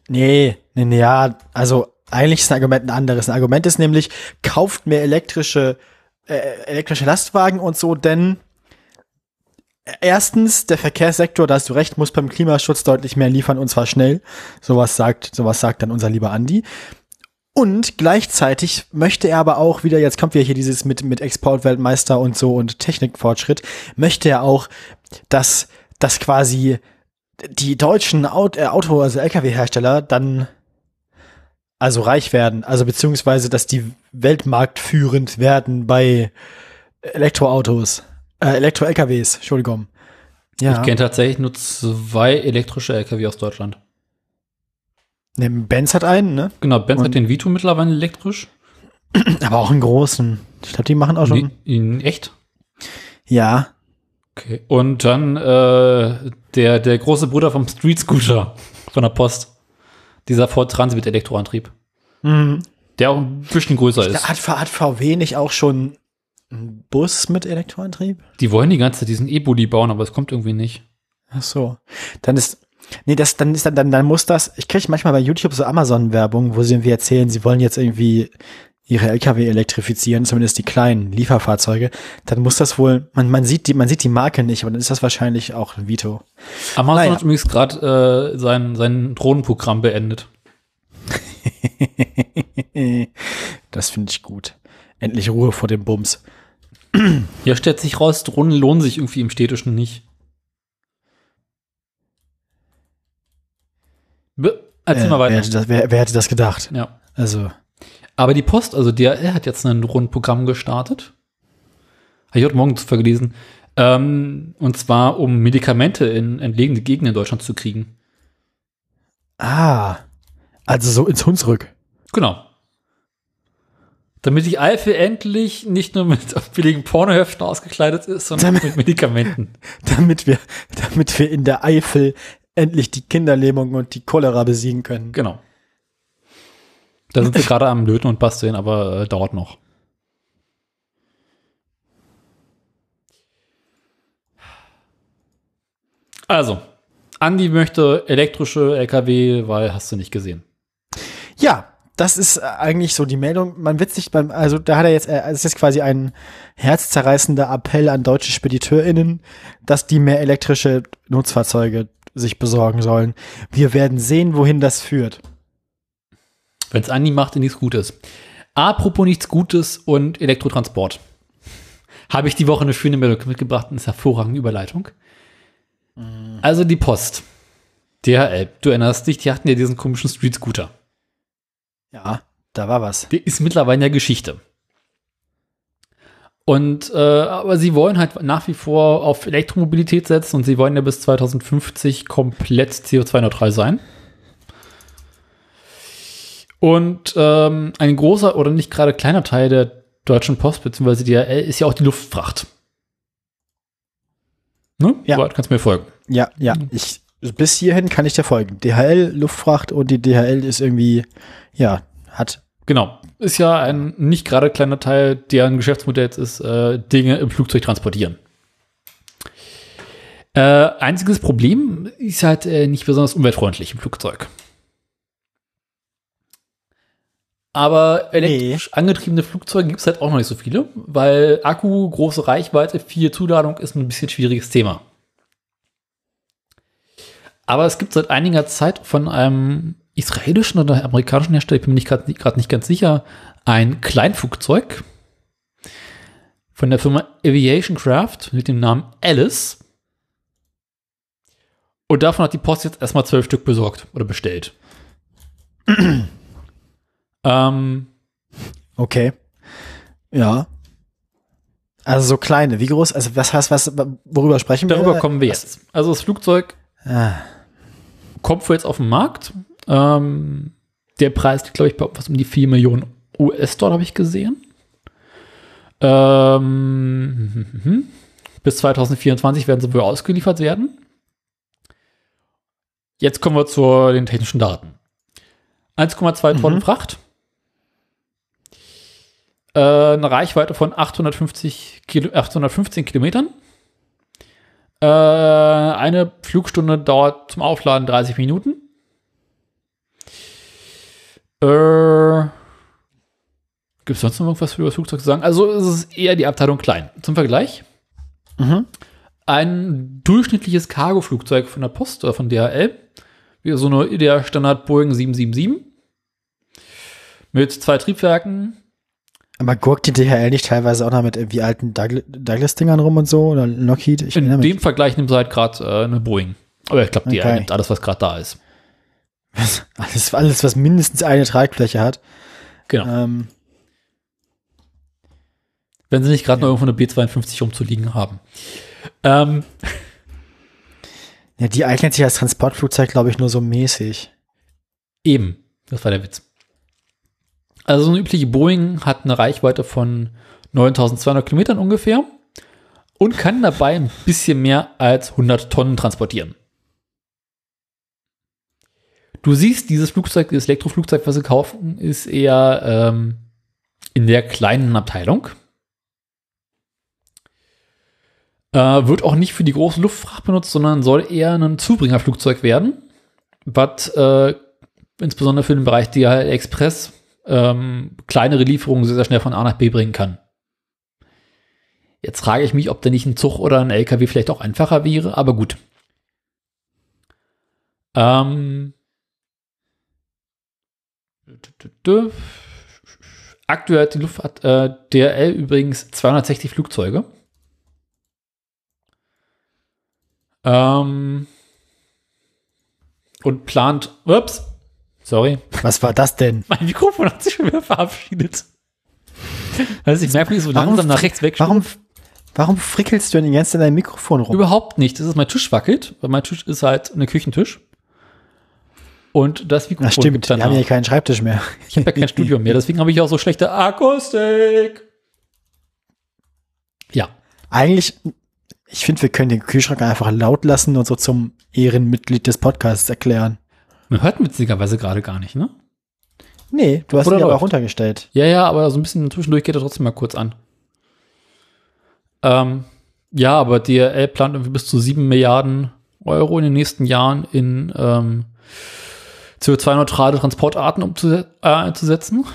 nee, nee, nee, ja, also eigentlich ist ein Argument ein anderes. Ein Argument ist nämlich, kauft mehr elektrische, äh, elektrische Lastwagen und so, denn erstens, der Verkehrssektor, da hast du recht, muss beim Klimaschutz deutlich mehr liefern und zwar schnell. Sowas sagt, sowas sagt dann unser lieber Andi. Und gleichzeitig möchte er aber auch wieder, jetzt kommt wieder hier dieses mit, mit Exportweltmeister und so und Technikfortschritt, möchte er auch, dass, dass quasi die deutschen Auto, äh, Auto also LKW-Hersteller dann also reich werden, also beziehungsweise, dass die weltmarktführend werden bei Elektroautos, äh, Elektro-LKWs, Entschuldigung. Ja, Ich kenne tatsächlich nur zwei elektrische LKW aus Deutschland. Ne, Benz hat einen, ne? Genau, Benz Und- hat den Vito mittlerweile elektrisch. Aber auch einen großen. Ich glaube, die machen auch schon. Nee, in echt? Ja. Okay. Und dann äh, der, der große Bruder vom Street Scooter von der Post. Dieser Ford Transit mit Elektroantrieb. Mhm. Der auch ein bisschen größer ist. Hat, hat VW nicht auch schon einen Bus mit Elektroantrieb? Die wollen die ganze Zeit diesen E-Bully bauen, aber es kommt irgendwie nicht. Ach so. Dann ist, nee, das, dann ist dann, dann, dann muss das, ich kriege manchmal bei YouTube so Amazon-Werbung, wo sie irgendwie erzählen, sie wollen jetzt irgendwie ihre LKW elektrifizieren, zumindest die kleinen Lieferfahrzeuge. Dann muss das wohl, man, man sieht die, man sieht die Marke nicht, aber dann ist das wahrscheinlich auch ein Vito. Amazon Naja. hat übrigens gerade äh, sein, sein Drohnenprogramm beendet. das finde ich gut. Endlich Ruhe vor dem Bums. Hier stellt sich raus, Drohnen lohnen sich irgendwie im Städtischen nicht. Erzähl Äh, mal wer, weiter. hätte das, wer, wer hätte das gedacht? Ja. Also, Aber die Post, also DRL hat jetzt ein Drohnenprogramm gestartet. Habe ich heute Morgen zuvor gelesen. Ähm, und zwar, um Medikamente in entlegene Gegenden in Deutschland zu kriegen. ah, also so ins Hunsrück. Genau. Damit die Eifel endlich nicht nur mit billigen Pornoheften ausgekleidet ist, sondern Damit- mit Medikamenten. damit wir, damit wir in der Eifel endlich die Kinderlähmung und die Cholera besiegen können. Genau. Da sind wir gerade am Löten und Basteln, aber äh, dauert noch. Also, Andi möchte elektrische LKW, weil hast du nicht gesehen. Ja, das ist äh, eigentlich so die Meldung. Man wird sich beim, also da hat er jetzt, äh, es ist quasi ein herzzerreißender Appell an deutsche SpediteurInnen, dass die mehr elektrische Nutzfahrzeuge sich besorgen sollen. Wir werden sehen, wohin das führt. Wenn es Andi macht, nichts Gutes. Apropos nichts Gutes und Elektrotransport. Habe ich die Woche eine schöne Meldung mitgebracht und ist hervorragende Überleitung. Also die Post. DHL, du erinnerst dich, die hatten ja diesen komischen Street Scooter. Ja, da war was. Der ist mittlerweile ja Geschichte. Und äh, aber sie wollen halt nach wie vor auf Elektromobilität setzen und sie wollen ja bis 2050 komplett CO2-neutral sein. Und ähm, ein großer oder nicht gerade kleiner Teil der Deutschen Post bzw. DHL ist ja auch die Luftfracht. Ne? Ja. Du kannst mir folgen. Ja, ja, ich, bis hierhin kann ich dir folgen. DHL, Luftfracht und die DHL ist irgendwie, ja, hat Genau. Ist ja ein nicht gerade kleiner Teil deren Geschäftsmodells ist, äh, Dinge im Flugzeug transportieren. Äh, einziges Problem ist halt äh, nicht besonders umweltfreundlich im Flugzeug. Aber elektrisch angetriebene Flugzeuge gibt es halt auch noch nicht so viele, weil Akku, große Reichweite, viel Zuladung ist ein bisschen schwieriges Thema. Aber es gibt seit einiger Zeit von einem israelischen oder amerikanischen Hersteller, ich bin mir gerade nicht, ganz sicher, ein Kleinflugzeug von der Firma Aviation Craft mit dem Namen Alice. Und davon hat die Post jetzt erstmal zwölf Stück besorgt oder bestellt. ähm, okay. Ja. Also so kleine, wie groß? Also was heißt, was, worüber sprechen wir? Darüber kommen wir jetzt. Also das Flugzeug ah. kommt jetzt auf den Markt. Ähm, der Preis liegt, glaube ich, bei was um die 4 Millionen US-Dollar, habe ich gesehen. Ähm, bis 2024 werden sie wohl ausgeliefert werden. Jetzt kommen wir zu den technischen Daten. 1,2 mhm. Tonnen Fracht. Äh, eine Reichweite von 850 Kilo, 815 Kilometern. Äh, eine Flugstunde dauert zum Aufladen 30 Minuten. Äh, Gibt es sonst noch irgendwas für das Flugzeug zu sagen? Also es ist eher die Abteilung klein. Zum Vergleich. Mhm. Ein durchschnittliches Cargo-Flugzeug von der Post oder von DHL wie so eine der Standard Boeing 777 mit zwei Triebwerken. Aber guckt die DHL nicht teilweise auch noch mit irgendwie alten Douglas-Dingern rum und so oder Lockheed? Ich In dem Vergleich nimmt sie halt gerade äh, eine Boeing. Aber ich glaube, die okay. nimmt alles, was gerade da ist. Alles, alles, was mindestens eine Tragfläche hat. Genau. Ähm, Wenn sie nicht gerade ja. noch irgendwo eine B52 rumzuliegen haben. Ähm, ja, die eignet sich als Transportflugzeug, glaube ich, nur so mäßig. Eben, das war der Witz. Also so eine übliche Boeing hat eine Reichweite von 9200 Kilometern ungefähr und kann dabei ein bisschen mehr als 100 Tonnen transportieren. Du siehst, dieses Flugzeug, dieses Elektroflugzeug, was sie kaufen, ist eher ähm, in der kleinen Abteilung. Äh, wird auch nicht für die große Luftfracht benutzt, sondern soll eher ein Zubringerflugzeug werden, was äh, insbesondere für den Bereich DHL Express ähm, kleinere Lieferungen sehr, sehr schnell von A nach B bringen kann. Jetzt frage ich mich, ob da nicht ein Zug oder ein LKW vielleicht auch einfacher wäre, aber gut. Ähm, Aktuell hat die Luftfahrt äh, DRL übrigens 260 Flugzeuge. Ähm, und plant, ups, sorry. Was war das denn? Mein Mikrofon hat sich schon wieder verabschiedet. Also ich merke, wie so warum, langsam nach rechts weg. Warum, warum frickelst du denn jetzt in dein Mikrofon rum? Überhaupt nicht. Das ist mein Tisch wackelt, weil mein Tisch ist halt ein Küchentisch. Und das Mikrofon. Das stimmt, wir haben ja keinen Schreibtisch mehr. Ich habe ja kein Studio mehr, deswegen habe ich auch so schlechte Akustik. Ja. Eigentlich ich finde, wir können den Kühlschrank einfach laut lassen und so zum Ehrenmitglied des Podcasts erklären. Man hört witzigerweise gerade gar nicht, ne? Nee, du hast Oder ihn aber runtergestellt. Ja, ja, aber so ein bisschen zwischendurch geht er trotzdem mal kurz an. Ähm, ja, aber DRL plant irgendwie bis zu 7 Milliarden Euro in den nächsten Jahren in ähm, CO2-neutrale Transportarten umzusetzen. Äh,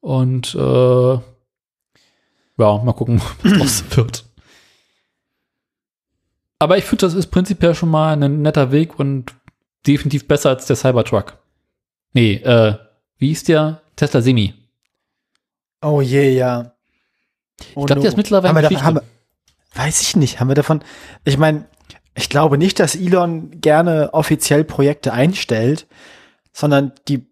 und äh, ja, mal gucken, was draus wird. Aber ich finde, das ist prinzipiell schon mal ein netter Weg und definitiv besser als der Cybertruck. Nee, äh, wie ist der? Tesla Semi. Oh je, ja. Oh ich glaube, no. der ist mittlerweile. Haben wir davon, haben weiß ich nicht. Haben wir davon. Ich meine, ich glaube nicht, dass Elon gerne offiziell Projekte einstellt, sondern die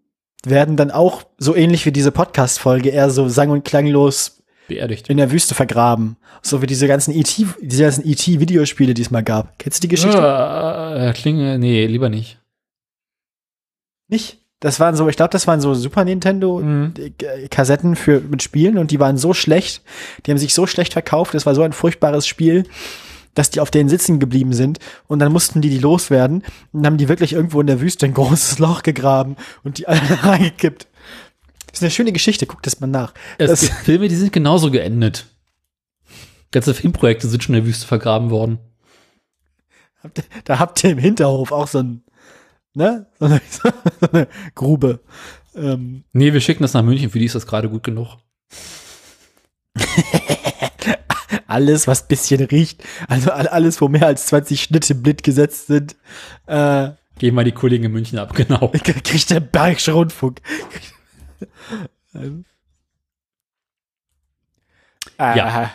werden dann auch so ähnlich wie diese Podcast-Folge eher so sang- und klanglos beerdigt. In der Wüste vergraben. So wie diese ganzen ET, diese ganzen ET-Videospiele, die es mal gab. Kennst du die Geschichte? Äh, klinge, nee, lieber nicht. Nicht? Das waren so, ich glaube, das waren so Super Nintendo mhm. Kassetten für mit Spielen und die waren so schlecht, die haben sich so schlecht verkauft, das war so ein furchtbares Spiel, dass die auf denen sitzen geblieben sind und dann mussten die die loswerden und dann haben die wirklich irgendwo in der Wüste ein großes Loch gegraben und die alle reingekippt. ist eine schöne Geschichte, guckt das mal nach. Es Das, gibt Filme, die sind genauso geendet. Ganze Filmprojekte sind schon in der Wüste vergraben worden. da habt ihr im Hinterhof auch so ein, ne, so eine, so eine Grube. Ähm, Nee, wir schicken das nach München, für die ist das gerade gut genug. Alles, was bisschen riecht, also all- alles, wo mehr als 20 Schnitte blind gesetzt sind, äh, Geben mal die Kollegen in München ab, genau. kriegt der Bergische Rundfunk. äh, Ja.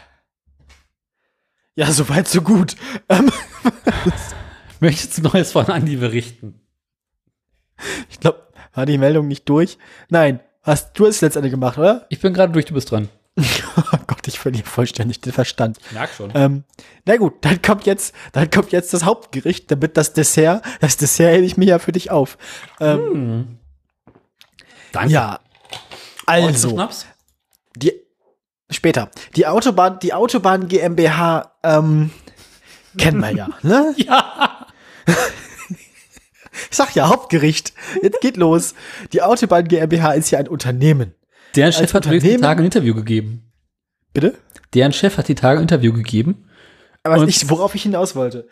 Ja, soweit, so gut. Ähm, Möchtest du Neues von Andi berichten? ich glaube, war die Meldung nicht durch? Nein, hast du es letztendlich gemacht, oder? Ich bin gerade durch, du bist dran. Gott, ich verliere vollständig den Verstand. Merk schon. Ähm, na gut, dann kommt jetzt, dann kommt jetzt das Hauptgericht, damit das Dessert, das Dessert hebe ich mir ja für dich auf. Ähm, Danke. Ja, also, die, später, die Autobahn, die Autobahn GmbH, ähm, kennen wir ja, ne? Ja. Ich sag ja, Hauptgericht, jetzt geht los. Die Autobahn GmbH ist ja ein Unternehmen. Deren Chef hat die Unternehmen- Tage ein Interview gegeben. Bitte? Deren Chef hat die Tage ein Interview gegeben. Aber nicht, worauf ich hinaus wollte.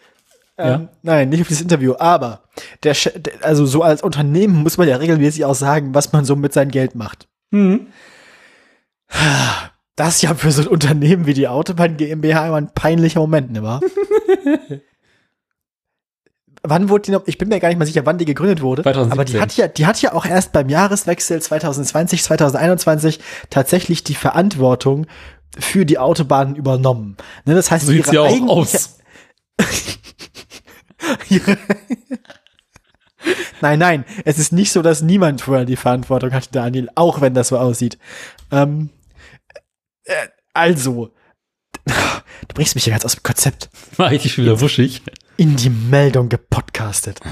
Ähm, Ja. Nein, nicht auf dieses Interview, aber der, Che- der, also so als Unternehmen muss man ja regelmäßig auch sagen, was man so mit seinem Geld macht. Mhm. Das ist ja für so ein Unternehmen wie die Autobahn GmbH immer ein peinlicher Moment, ne, wahr? wann wurde die noch, ich bin mir gar nicht mal sicher, wann die gegründet wurde. 2017. Aber die hat ja, die hat ja auch erst beim Jahreswechsel 2020, 2021 tatsächlich die Verantwortung für die Autobahnen übernommen. Ne, das heißt, So sieht's ja auch aus. Nein, nein, es ist nicht so, dass niemand vorher die Verantwortung hatte, Daniel, auch wenn das so aussieht. Ähm, äh, also, du bringst mich ja ganz aus dem Konzept. War ich wieder wuschig. In die Meldung gepodcastet.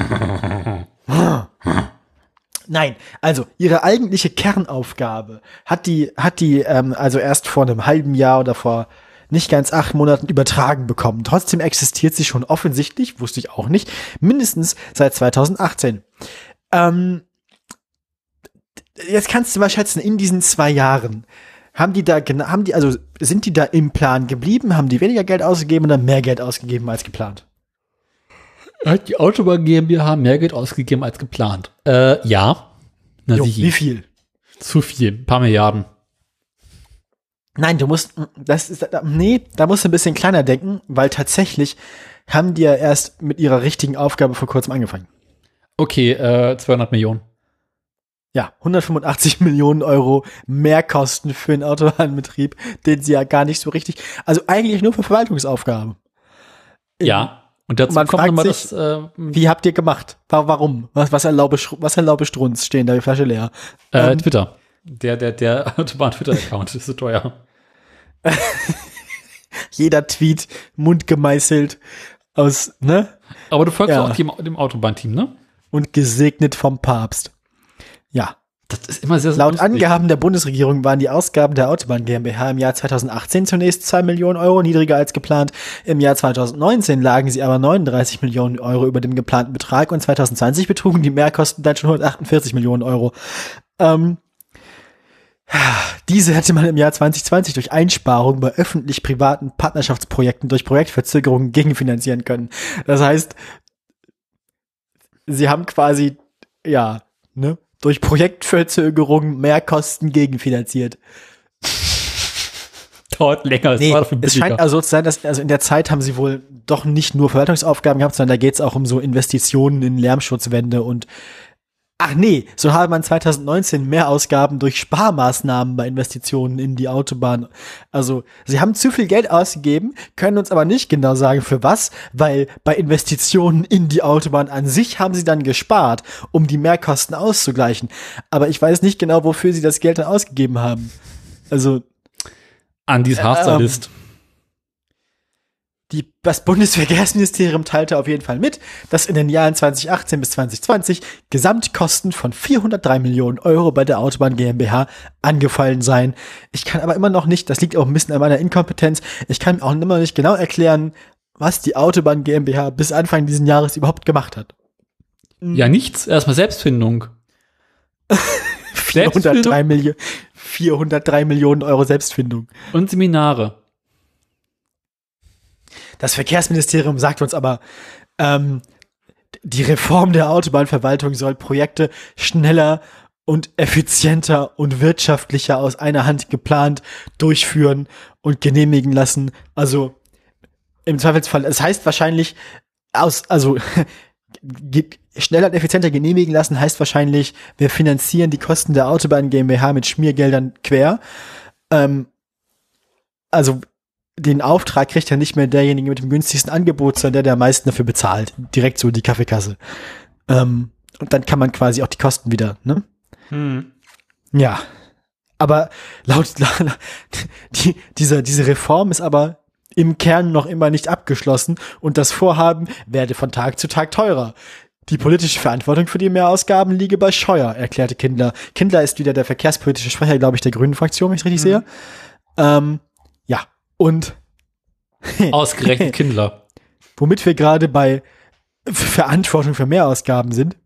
Nein, also ihre eigentliche Kernaufgabe hat die, hat die ähm, also erst vor einem halben Jahr oder vor nicht ganz acht Monaten übertragen bekommen. Trotzdem existiert sie schon offensichtlich, wusste ich auch nicht, mindestens seit 2018. Ähm, jetzt kannst du mal schätzen, in diesen zwei Jahren haben die da haben die, also sind die da im Plan geblieben, haben die weniger Geld ausgegeben oder mehr Geld ausgegeben als geplant? Hat die Autobahn GmbH mehr Geld ausgegeben als geplant? Äh, ja. Na, Jo, wie viel? Zu viel. Ein paar Milliarden. Nein, du musst, das ist, da- nee, da musst du ein bisschen kleiner denken, weil tatsächlich haben die ja erst mit ihrer richtigen Aufgabe vor kurzem angefangen. Okay, äh, 200 Millionen. Ja, 185 Millionen Euro Mehrkosten für einen Autobahnbetrieb, den sie ja gar nicht so richtig, also eigentlich nur für Verwaltungsaufgaben. Ja. Und dazu Man kommt nochmal das, äh, Wie habt ihr gemacht? Wa- Warum? Was, was erlaube, was erlaube Strunz? Stehen da die Flasche leer. äh, ähm, Twitter. Der, der, der Autobahn-Twitter-Account ist so teuer. Jeder Tweet mundgemeißelt aus, ne? Aber du folgst Ja. auch dem, dem Autobahnteam, ne? Und gesegnet vom Papst. Ja. Das ist immer sehr, Laut lustig. Angaben der Bundesregierung waren die Ausgaben der Autobahn GmbH im Jahr 2018 zunächst 2 Millionen Euro niedriger als geplant. Im Jahr 2019 lagen sie aber 39 Millionen Euro über dem geplanten Betrag und 2020 betrugen die Mehrkosten dann schon 148 Millionen Euro. Ähm, diese hätte man im Jahr 2020 durch Einsparungen bei öffentlich-privaten Partnerschaftsprojekten durch Projektverzögerungen gegenfinanzieren können. Das heißt, sie haben quasi, ja, ne, durch Projektverzögerungen Mehrkosten gegenfinanziert. Dauert länger, es Nee, es scheint also so zu sein, dass also in der Zeit haben sie wohl doch nicht nur Verwaltungsaufgaben gehabt, sondern da geht es auch um so Investitionen in Lärmschutzwände und Ach nee, so habe man 2019 mehr Ausgaben durch Sparmaßnahmen bei Investitionen in die Autobahn. Also, sie haben zu viel Geld ausgegeben, können uns aber nicht genau sagen, für was, weil bei Investitionen in die Autobahn an sich haben sie dann gespart, um die Mehrkosten auszugleichen. Aber ich weiß nicht genau, wofür sie das Geld dann ausgegeben haben. Also, Andis Haarstylist. Die, das Bundesverkehrsministerium teilte auf jeden Fall mit, dass in den Jahren 2018 bis 2020 Gesamtkosten von 403 Millionen Euro bei der Autobahn GmbH angefallen seien. Ich kann aber immer noch nicht, das liegt auch ein bisschen an meiner Inkompetenz, ich kann auch immer noch nicht genau erklären, was die Autobahn GmbH bis Anfang dieses Jahres überhaupt gemacht hat. ja, nichts. Erstmal Selbstfindung. 403, Milli 403 Millionen Euro Selbstfindung. Und Seminare. Das Verkehrsministerium sagt uns aber, ähm, die Reform der Autobahnverwaltung soll Projekte schneller und effizienter und wirtschaftlicher aus einer Hand geplant durchführen und genehmigen lassen. Also im Zweifelsfall, es heißt wahrscheinlich aus, also schneller und effizienter genehmigen lassen heißt wahrscheinlich, wir finanzieren die Kosten der Autobahn GmbH mit Schmiergeldern quer. Ähm, also den Auftrag kriegt ja nicht mehr derjenige mit dem günstigsten Angebot, sondern der, der am meisten dafür bezahlt. Direkt so die Kaffeekasse. Ähm, und dann kann man quasi auch die Kosten wieder, ne? Hm. Ja. Aber laut, die, diese, diese Reform ist aber im Kern noch immer nicht abgeschlossen und das Vorhaben werde von Tag zu Tag teurer. Die politische Verantwortung für die Mehrausgaben liege bei Scheuer, erklärte Kindler. Kindler ist wieder der verkehrspolitische Sprecher, glaube ich, der Grünen Fraktion, wenn ich richtig mhm. sehe. Ähm, und ausgerechnet Kindler. Womit wir gerade bei Verantwortung für Mehrausgaben sind.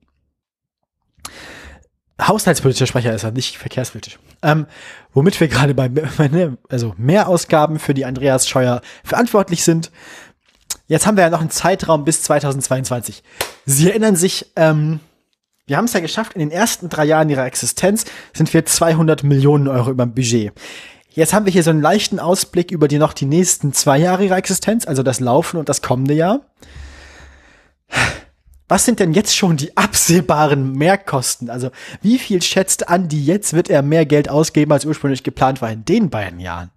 Haushaltspolitischer Sprecher ist er, nicht verkehrspolitisch. Ähm, womit wir gerade bei also Mehrausgaben für die Andreas Scheuer verantwortlich sind. Jetzt haben wir ja noch einen Zeitraum bis 2022. Sie erinnern sich, ähm, wir haben es ja geschafft, in den ersten drei Jahren ihrer Existenz sind wir 200 Millionen Euro über dem Budget. Jetzt haben wir hier so einen leichten Ausblick über die noch die nächsten zwei Jahre ihrer Existenz, also das Laufen und das kommende Jahr. Was sind denn jetzt schon die absehbaren Mehrkosten? Also wie viel schätzt Andi jetzt wird er mehr Geld ausgeben, als ursprünglich geplant war in den beiden Jahren?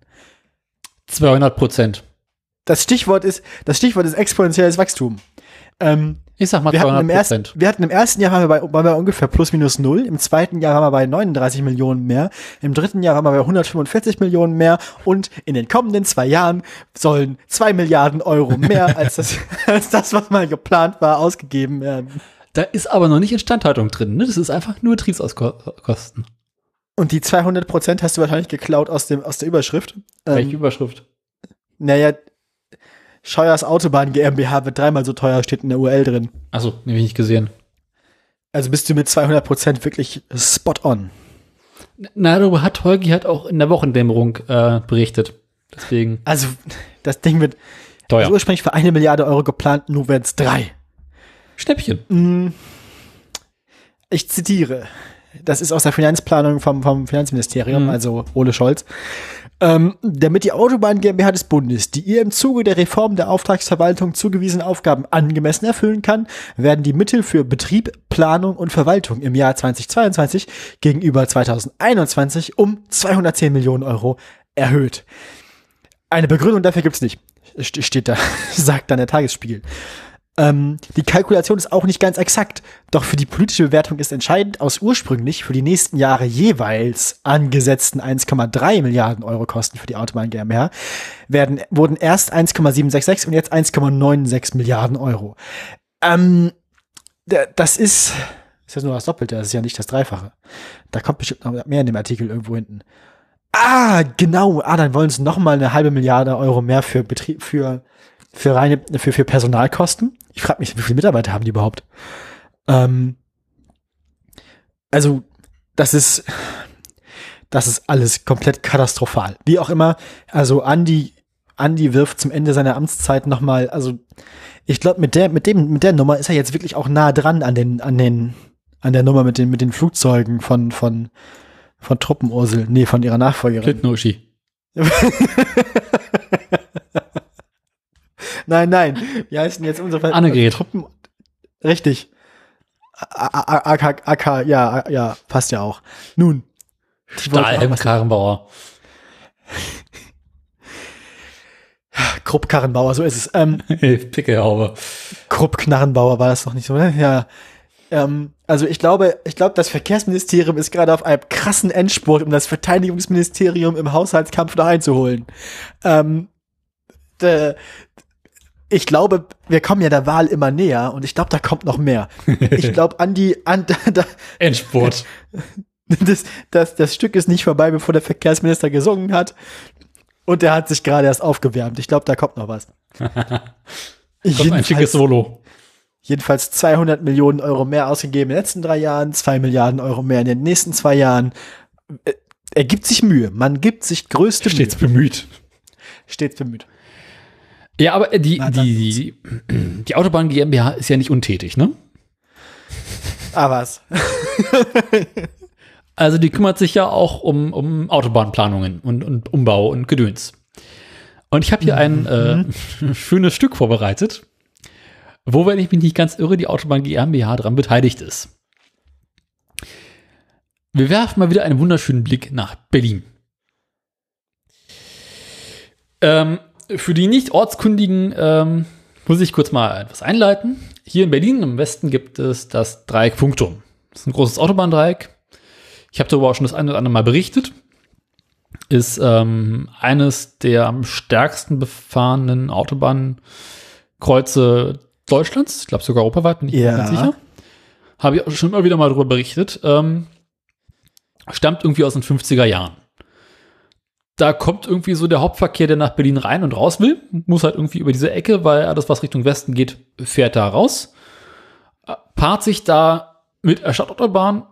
200 Prozent. Das Stichwort ist, das Stichwort ist exponentielles Wachstum. Ähm, ich sag mal wir hatten, im ersten, wir hatten im ersten Jahr waren wir, bei, waren wir ungefähr plus minus null. Im zweiten Jahr waren wir bei 39 Millionen mehr. Im dritten Jahr waren wir bei 145 Millionen mehr. Und in den kommenden zwei Jahren sollen zwei Milliarden Euro mehr als das, als das, was mal geplant war, ausgegeben werden. Da ist aber noch nicht Instandhaltung drin. Ne? Das ist einfach nur Betriebskosten. Und die 200 Prozent hast du wahrscheinlich geklaut aus, dem, aus der Überschrift. Welche ähm, Überschrift? Naja, Scheuers Autobahn GmbH wird dreimal so teuer, steht in der URL drin. Achso, habe ich nicht gesehen. Also bist du mit 200 Prozent wirklich spot on. Na, darüber hat Holgi halt auch in der Wochendämmerung äh, berichtet. Deswegen. Also, das Ding wird teuer. Also ursprünglich für eine Milliarde Euro geplant, nur werden es drei. Schnäppchen. Mm. Ich zitiere. Das ist aus der Finanzplanung vom, vom Finanzministerium, mhm. also Ole Scholz. Ähm, damit die Autobahn GmbH des Bundes, die ihr im Zuge der Reform der Auftragsverwaltung zugewiesene Aufgaben angemessen erfüllen kann, werden die Mittel für Betrieb, Planung und Verwaltung im Jahr 2022 gegenüber 2021 um 210 Millionen Euro erhöht. Eine Begründung dafür gibt's nicht, steht da, sagt dann der Tagesspiegel. Ähm, die Kalkulation ist auch nicht ganz exakt, doch für die politische Bewertung ist entscheidend, aus ursprünglich für die nächsten Jahre jeweils angesetzten 1,3 Milliarden Euro Kosten für die Autobahn GmbH werden, wurden erst 1,766 und jetzt 1,96 Milliarden Euro. Ähm, das ist, ist das nur das Doppelte, das ist ja nicht das Dreifache. Da kommt bestimmt noch mehr in dem Artikel irgendwo hinten. Ah, genau. Ah, dann wollen sie noch mal eine halbe Milliarde Euro mehr für Betrieb, für für reine, für, für Personalkosten. Ich frage mich, wie viele Mitarbeiter haben die überhaupt? Ähm, also, das ist, das ist alles komplett katastrophal. Wie auch immer, also Andi, Andi wirft zum Ende seiner Amtszeit nochmal, also ich glaube, mit der, mit dem, mit der Nummer ist er jetzt wirklich auch nah dran an den, an den, an der Nummer mit den, mit den Flugzeugen von, von, von Truppenursel, nee, von ihrer Nachfolgerin. Klitnoschi. Nein, nein. Wie heißt denn jetzt unsere Annegret. Truppen? Richtig. AK, AK, ja, ja, passt ja auch. Nun. Stahlhelm Karrenbauer. Krupp Karrenbauer, so ist es. Ähm, Pickelhaube. Krupp Knarrenbauer war das doch nicht so, ne? Ja. Ähm, also ich glaube, ich glaube, das Verkehrsministerium ist gerade auf einem krassen Endspurt, um das Verteidigungsministerium im Haushaltskampf da einzuholen. Ähm, de, ich glaube, wir kommen ja der Wahl immer näher und ich glaube, da kommt noch mehr. Ich glaube, Andi, an, da, Endspurt. Das, das, das Stück ist nicht vorbei, bevor der Verkehrsminister gesungen hat. Und er hat sich gerade erst aufgewärmt. Ich glaube, da kommt noch was. kommt ein schickes Solo. jedenfalls 200 Millionen Euro mehr ausgegeben in den letzten drei Jahren, zwei Milliarden Euro mehr in den nächsten zwei Jahren. Äh, Er gibt sich Mühe. Man gibt sich größte Stets Mühe. bemüht. Stets bemüht. Ja, aber äh, die, Na, die, die, die Autobahn GmbH ist ja nicht untätig, ne? Ah, was? Also die kümmert sich ja auch um, um Autobahnplanungen und, und Umbau und Gedöns. Und ich habe hier ein äh, schönes Stück vorbereitet, wo, wenn ich mich nicht ganz irre, die Autobahn GmbH dran beteiligt ist. Wir werfen mal wieder einen wunderschönen Blick nach Berlin. Ähm, für die nicht ortskundigen ähm, muss ich kurz mal etwas einleiten. Hier in Berlin im Westen gibt es das Dreieck Funkturm. Das ist ein großes Autobahndreieck. Ich habe darüber auch schon das eine oder andere Mal berichtet. Ist ähm, eines der am stärksten befahrenen Autobahnkreuze Deutschlands. Ich glaube sogar europaweit, bin ich mir ganz sicher. Habe ich auch schon immer wieder mal darüber berichtet. Ähm, stammt irgendwie aus den 50er Jahren. Da kommt irgendwie so der Hauptverkehr, der nach Berlin rein und raus will, muss halt irgendwie über diese Ecke, weil alles, was Richtung Westen geht, fährt da raus. Äh, Paart sich da mit der Stadtautobahn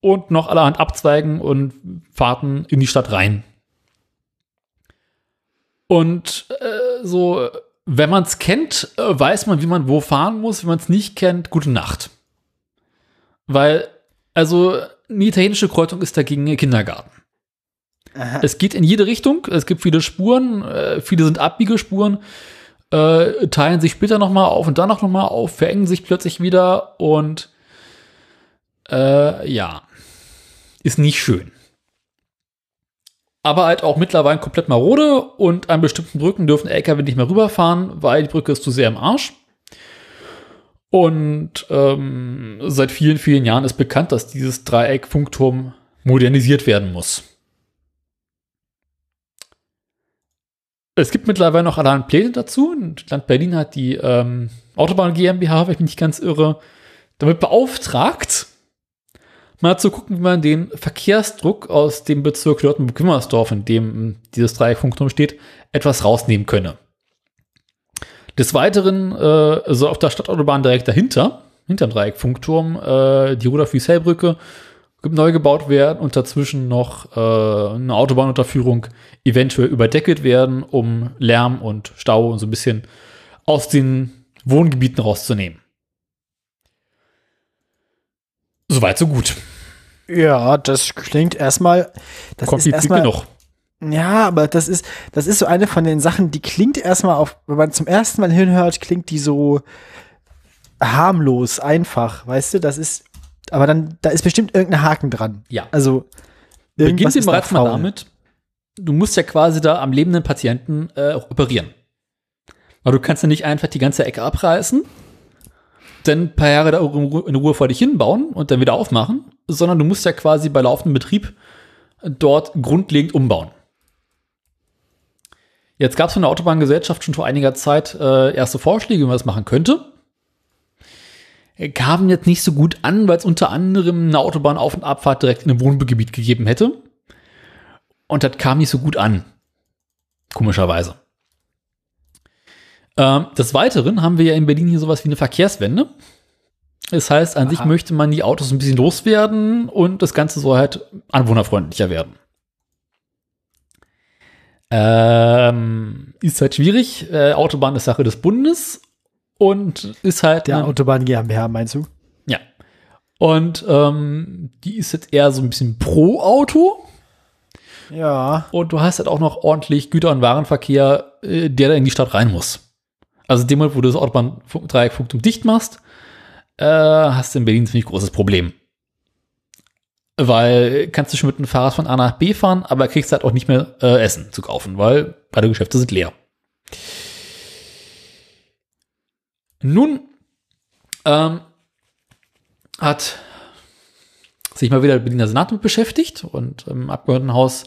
und noch allerhand Abzweigen und Fahrten in die Stadt rein. Und äh, so, wenn man es kennt, äh, weiß man, wie man wo fahren muss. Wenn man es nicht kennt, gute Nacht. Weil, also, eine italienische Kreuzung ist dagegen Kindergarten. Aha. Es geht in jede Richtung. Es gibt viele Spuren. Äh, viele sind Abbiegespuren. Äh, teilen sich später noch mal auf und dann noch mal auf, verengen sich plötzlich wieder und äh, ja, ist nicht schön. Aber halt auch mittlerweile komplett marode und an bestimmten Brücken dürfen LKW nicht mehr rüberfahren, weil die Brücke ist zu sehr im Arsch. Und ähm, seit vielen, vielen Jahren ist bekannt, dass dieses Dreieck-Funkturm modernisiert werden muss. Es gibt mittlerweile noch allerhand Pläne dazu. Und Land Berlin hat die ähm, Autobahn GmbH, wenn ich mich nicht ganz irre, damit beauftragt, mal zu gucken, wie man den Verkehrsdruck aus dem Bezirk Lörtenburg-Wimmersdorf, in dem ähm, dieses Dreieckfunkturm steht, etwas rausnehmen könne. Des Weiteren äh, soll auf der Stadtautobahn direkt dahinter, hinterm Dreieckfunkturm, äh, die Rudolf-Wiesel-Brücke neu gebaut werden und dazwischen noch äh, eine Autobahnunterführung eventuell überdeckelt werden, um Lärm und Stau und so ein bisschen aus den Wohngebieten rauszunehmen. Soweit, so gut. Ja, das klingt erstmal. Das ist Kompliziert erstmal. genug. Ja, aber das ist, das ist so eine von den Sachen, die klingt erstmal auf, wenn man zum ersten Mal hinhört, klingt die so harmlos, einfach, weißt du, das ist, aber dann, da ist bestimmt irgendein Haken dran. Ja. Also, Beginnt den ist bereits mal damit, du musst ja quasi da am lebenden Patienten äh, auch operieren. Weil du kannst ja nicht einfach die ganze Ecke abreißen, dann ein paar Jahre da in Ruhe, vor dich hinbauen und dann wieder aufmachen, sondern du musst ja quasi bei laufendem Betrieb dort grundlegend umbauen. Jetzt gab es von der Autobahngesellschaft schon vor einiger Zeit äh, erste Vorschläge, wie man das machen könnte. Gaben jetzt nicht so gut an, weil es unter anderem eine Autobahnauf- und Abfahrt direkt in einem Wohngebiet gegeben hätte. Und das kam nicht so gut an. Komischerweise. Ähm, des Weiteren haben wir ja in Berlin hier sowas wie eine Verkehrswende. Das heißt, an sich Aha. möchte man die Autos ein bisschen loswerden und das Ganze soll halt anwohnerfreundlicher werden. Ähm, ist halt schwierig. Äh, Autobahn ist Sache des Bundes und ist halt Der Autobahn GmbH, meinst du? ja. Und ähm, die ist jetzt eher so ein bisschen pro Auto. Ja. Und du hast halt auch noch ordentlich Güter- und Warenverkehr, äh, der da in die Stadt rein muss. Also dem Moment, wo du das Autobahndreieckfunktum dicht machst, äh, hast du in Berlin ein ziemlich großes Problem. Weil kannst du schon mit dem Fahrrad von A nach B fahren, aber kriegst halt auch nicht mehr äh, Essen zu kaufen, weil beide Geschäfte sind leer. Nun ähm, hat sich mal wieder der Berliner Senat mit beschäftigt und im Abgeordnetenhaus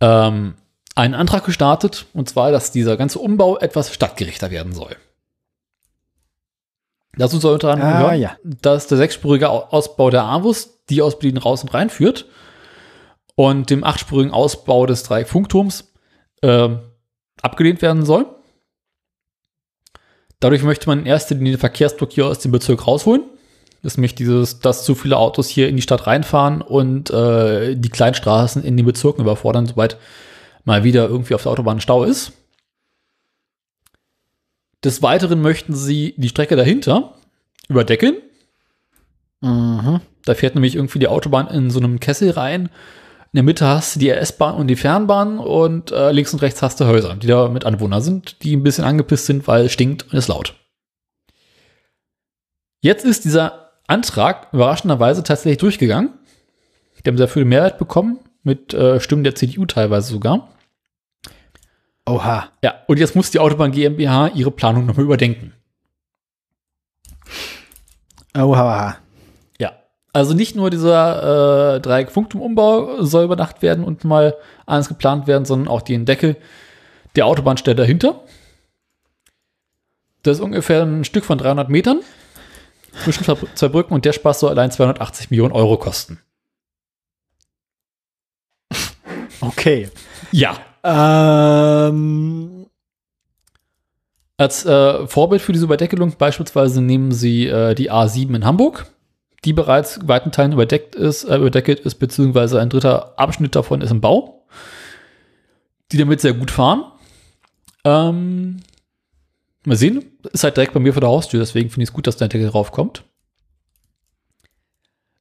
ähm, einen Antrag gestartet, und zwar, dass dieser ganze Umbau etwas stadtgerechter werden soll. Dazu soll unter anderem Ah, gehören, ja. dass der sechsspurige Au- Ausbau der AWUS, die aus Berlin raus und rein führt, und dem achtspurigen Ausbau des Dreieckfunkturms ähm, abgelehnt werden soll. Dadurch möchte man in erster Linie den Verkehrsdruck hier aus dem Bezirk rausholen. Ist nämlich dieses, dass zu viele Autos hier in die Stadt reinfahren und äh, die Kleinstraßen in den Bezirken überfordern, sobald mal wieder irgendwie auf der Autobahn Stau ist. Des Weiteren möchten sie die Strecke dahinter überdecken. Mhm. Da fährt nämlich irgendwie die Autobahn in so einem Kessel rein. In der Mitte hast du die RS-Bahn und die Fernbahn und äh, links und rechts hast du Häuser, die da mit Anwohnern sind, die ein bisschen angepisst sind, weil es stinkt und ist laut. Jetzt ist dieser Antrag überraschenderweise tatsächlich durchgegangen. Die haben sehr viel Mehrwert bekommen, mit äh, Stimmen der CDU teilweise sogar. Oha. Ja, und jetzt muss die Autobahn GmbH ihre Planung nochmal überdenken. Oha. Ja, also nicht nur dieser äh, Dreieck-Funktum-Umbau soll überdacht werden und mal alles geplant werden, sondern auch den Deckel der Autobahnstelle dahinter. Das ist ungefähr ein Stück von 300 Metern zwischen zwei Brücken und der Spaß soll allein 280 Millionen Euro kosten. Okay. Ja. Ähm, Als äh, Vorbild für diese Überdeckelung beispielsweise nehmen sie äh, die A7 in Hamburg, die bereits in weiten Teilen überdeckt ist, äh, überdeckelt ist, beziehungsweise ein dritter Abschnitt davon ist im Bau, die damit sehr gut fahren. Ähm, mal sehen, ist halt direkt bei mir vor der Haustür, deswegen finde ich es gut, dass der Deckel raufkommt.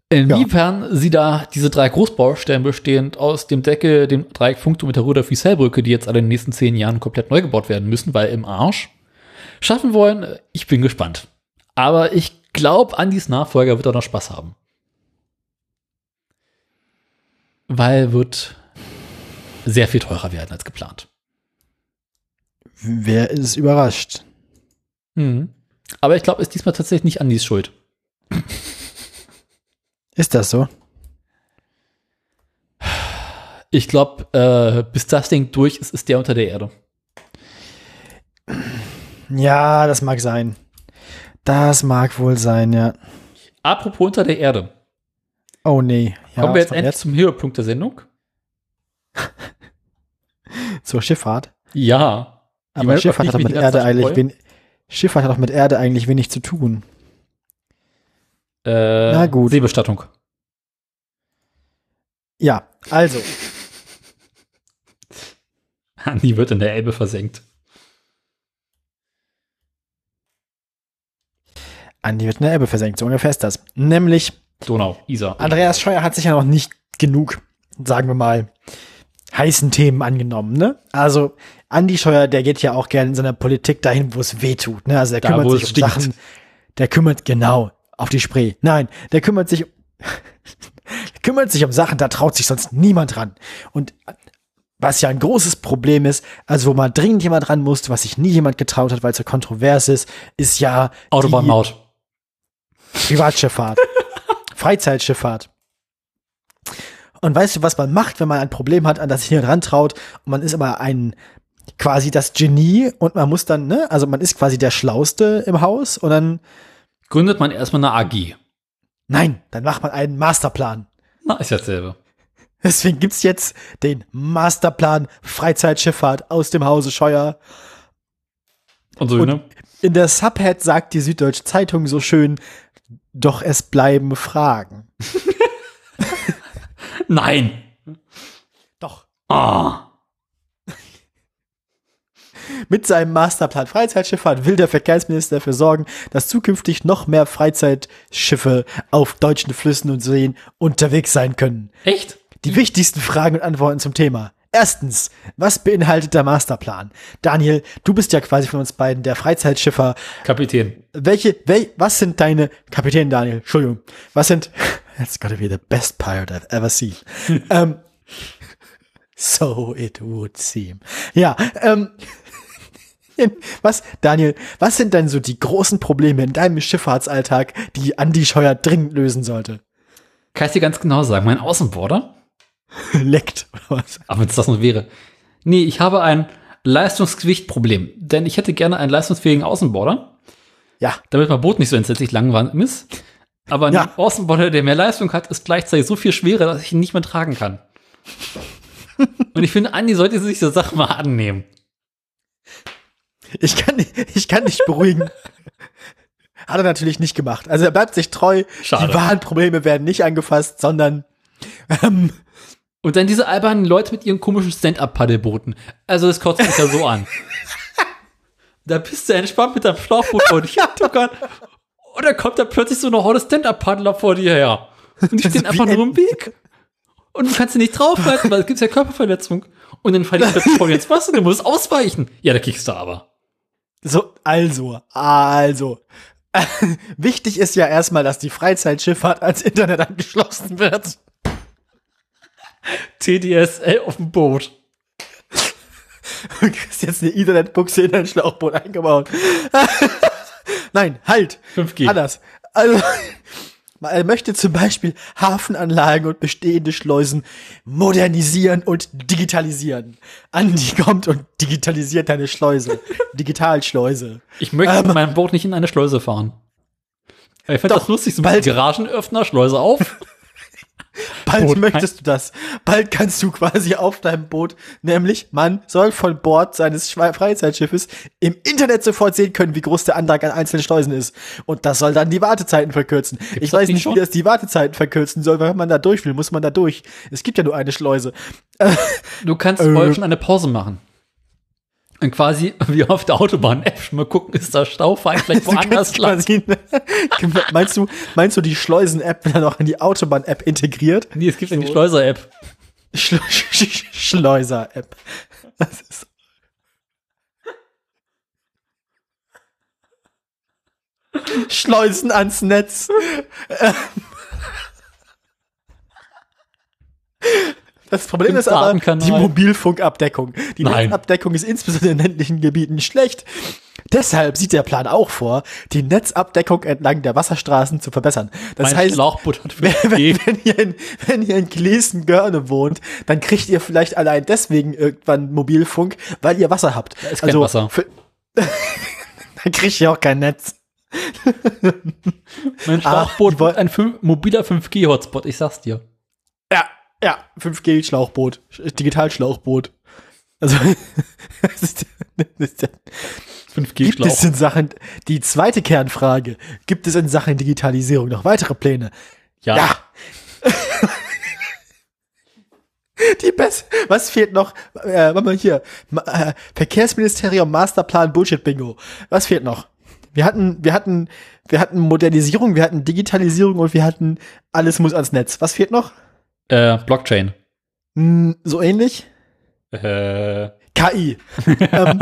Inwiefern sie da diese drei Großbaustellen bestehend aus dem Deckel, dem Dreieck Funktum mit der Rudolf Wiesel-Brücke, die jetzt alle in den nächsten zehn Jahren komplett neu gebaut werden müssen, weil im Arsch, schaffen wollen, ich bin gespannt. Aber ich glaube, Andys Nachfolger wird auch noch Spaß haben. Weil wird sehr viel teurer werden als geplant. wer ist überrascht? Mhm. Aber ich glaube, ist diesmal tatsächlich nicht Andys Schuld. Ist das so? Ich glaube, äh, bis das Ding durch ist, ist der unter der Erde. Ja, das mag sein. Das mag wohl sein, ja. Apropos unter der Erde. Oh nee. Ja, Kommen wir jetzt endlich zum Höhepunkt der Sendung? zur Schifffahrt. Ja. Ich Aber Schifffahrt hat ich mit Erde eigentlich freue? wen Schifffahrt hat doch mit Erde eigentlich wenig zu tun. Äh, Na gut. Seebestattung. Ja, also. Die wird in der Elbe versenkt. Andi wird in der Elbe versenkt, so ungefähr ist das. Nämlich, Donau, Isar. Andreas Scheuer hat sich ja noch nicht genug, sagen wir mal, heißen Themen angenommen, ne? Also, Andi Scheuer, der geht ja auch gerne in seiner Politik dahin, wo es weh tut, ne? Also, der Da, kümmert sich um stinkt. Sachen, der kümmert, genau, auf die Spree. Nein, der kümmert sich, der kümmert sich um Sachen, da traut sich sonst niemand ran. Und was ja ein großes Problem ist, also wo mal dringend jemand ran musste, was sich nie jemand getraut hat, weil es so kontrovers ist, ist ja Autobahnmaut. Privatschifffahrt, Freizeitschifffahrt. Und weißt du, was man macht, wenn man ein Problem hat, an das sich niemand rantraut und man ist immer ein quasi das Genie und man muss dann, ne, also man ist quasi der Schlauste im Haus und dann, Gründet man erstmal eine AG. nein, dann macht man einen Masterplan. Na, ist ja dasselbe. Deswegen gibt's jetzt den Masterplan Freizeitschifffahrt aus dem Hause Scheuer. Und so, Und- ne? In der Subhead sagt die Süddeutsche Zeitung so schön, doch es bleiben Fragen. Nein. Doch. Ah. Mit seinem Masterplan Freizeitschifffahrt will der Verkehrsminister dafür sorgen, dass zukünftig noch mehr Freizeitschiffe auf deutschen Flüssen und Seen unterwegs sein können. Echt? Die wichtigsten Fragen und Antworten zum Thema. Erstens, was beinhaltet der Masterplan? Daniel, du bist ja quasi von uns beiden der Freizeitschiffer. Kapitän. Welche, wel, was sind deine, Kapitän Daniel, Entschuldigung, was sind, that's gotta be the best pirate I've ever seen. ähm, so it would seem. Ja, ähm, was, Daniel, was sind denn so die großen Probleme in deinem Schifffahrtsalltag, die Andi Scheuer dringend lösen sollte? Kann ich dir ganz genau sagen, mein Außenborder? Leckt, oder was? Aber wenn es das noch wäre. Nee, ich habe ein Leistungsgewichtproblem. Denn ich hätte gerne einen leistungsfähigen Außenborder, Ja, damit mein Boot nicht so entsetzlich lang ist. Aber ein Ja. Außenborder, der mehr Leistung hat, ist gleichzeitig so viel schwerer, dass ich ihn nicht mehr tragen kann. Und ich finde, Andi sollte sich der Sache mal annehmen. Ich kann, ich kann dich beruhigen. Hat er natürlich nicht gemacht. Also er bleibt sich treu. Schade. Die wahren Probleme werden nicht angefasst, sondern ähm, Und dann diese albernen Leute mit ihren komischen Stand-Up-Paddelbooten. Also das kotzt mich ja so an. Da bist du entspannt mit deinem Schlauchboot vor dich hintuckern. Und dann kommt da plötzlich so eine Horde Stand-Up-Paddler vor dir her. Und die stehen einfach nur im. Weg. Und du kannst sie nicht draufhalten, weil es gibt ja Körperverletzung. Und dann fällt ich plötzlich vor dir ins Wasser, du musst ausweichen. Ja, da kriegst du aber. So, also, also. Wichtig ist ja erstmal, dass die Freizeitschifffahrt ans Internet angeschlossen wird. TDSL auf dem Boot. Du kriegst jetzt eine Internetbuchse in dein Schlauchboot eingebaut. Nein, halt. 5G. Anders. Also, er möchte zum Beispiel Hafenanlagen und bestehende Schleusen modernisieren und digitalisieren. Andi kommt und digitalisiert deine Schleuse. Digitalschleuse. Ich möchte Ähm. mit meinem Boot nicht in eine Schleuse fahren. Ich Doch, das lustig, so bald. Garagenöffner, Schleuse auf. Bald Boot möchtest du das. Bald kannst du quasi auf deinem Boot, nämlich man soll von Bord seines Freizeitschiffes im Internet sofort sehen können, wie groß der Antrag an einzelnen Schleusen ist. Und das soll dann die Wartezeiten verkürzen. ich das weiß nicht nicht, schon? wie das die Wartezeiten verkürzen soll, weil wenn man da durch will, muss man da durch. Es gibt ja nur eine Schleuse. Du kannst Äh. vorher schon eine Pause machen. Und quasi wie auf der Autobahn-App mal gucken, ist da Stau, fahr ich vielleicht woanders lang. meinst du, meinst du, die Schleusen-App wird dann auch in die Autobahn-App integriert? Nee, es gibt ja die Schleuser-App. Schle Sch Schleuser-App. Das ist Schleusen ans Netz. Das Problem ist aber die Mobilfunkabdeckung. Die Nein. Netzabdeckung ist insbesondere in ländlichen Gebieten schlecht. Deshalb sieht der Plan auch vor, die Netzabdeckung entlang der Wasserstraßen zu verbessern. Das Mein heißt, wenn, 5G. wenn, ihr in, wenn ihr in Gleason-Görne wohnt, dann kriegt ihr vielleicht allein deswegen irgendwann Mobilfunk, weil ihr Wasser habt. Da ist kein Wasser. für- dann kriegt ihr auch kein Netz. Mein Ah, Schlauchboot woll- wird ein fünf- mobiler 5G-Hotspot, ich sag's dir. Ja, ja, 5G-Schlauchboot, Digitalschlauchboot. Also, das ist- das ist- gibt 5G-Schlauch. es in Sachen, die zweite Kernfrage, gibt es in Sachen Digitalisierung noch weitere Pläne? Ja. Ja. Die best Was fehlt noch? Äh, warte mal hier. Ma äh, Verkehrsministerium Masterplan Bullshit Bingo. Was fehlt noch? Wir hatten, wir hatten, wir hatten Modernisierung, wir hatten Digitalisierung und wir hatten alles muss ans Netz. Was fehlt noch? Äh, Blockchain. Hm, so ähnlich? Äh, KI. ähm,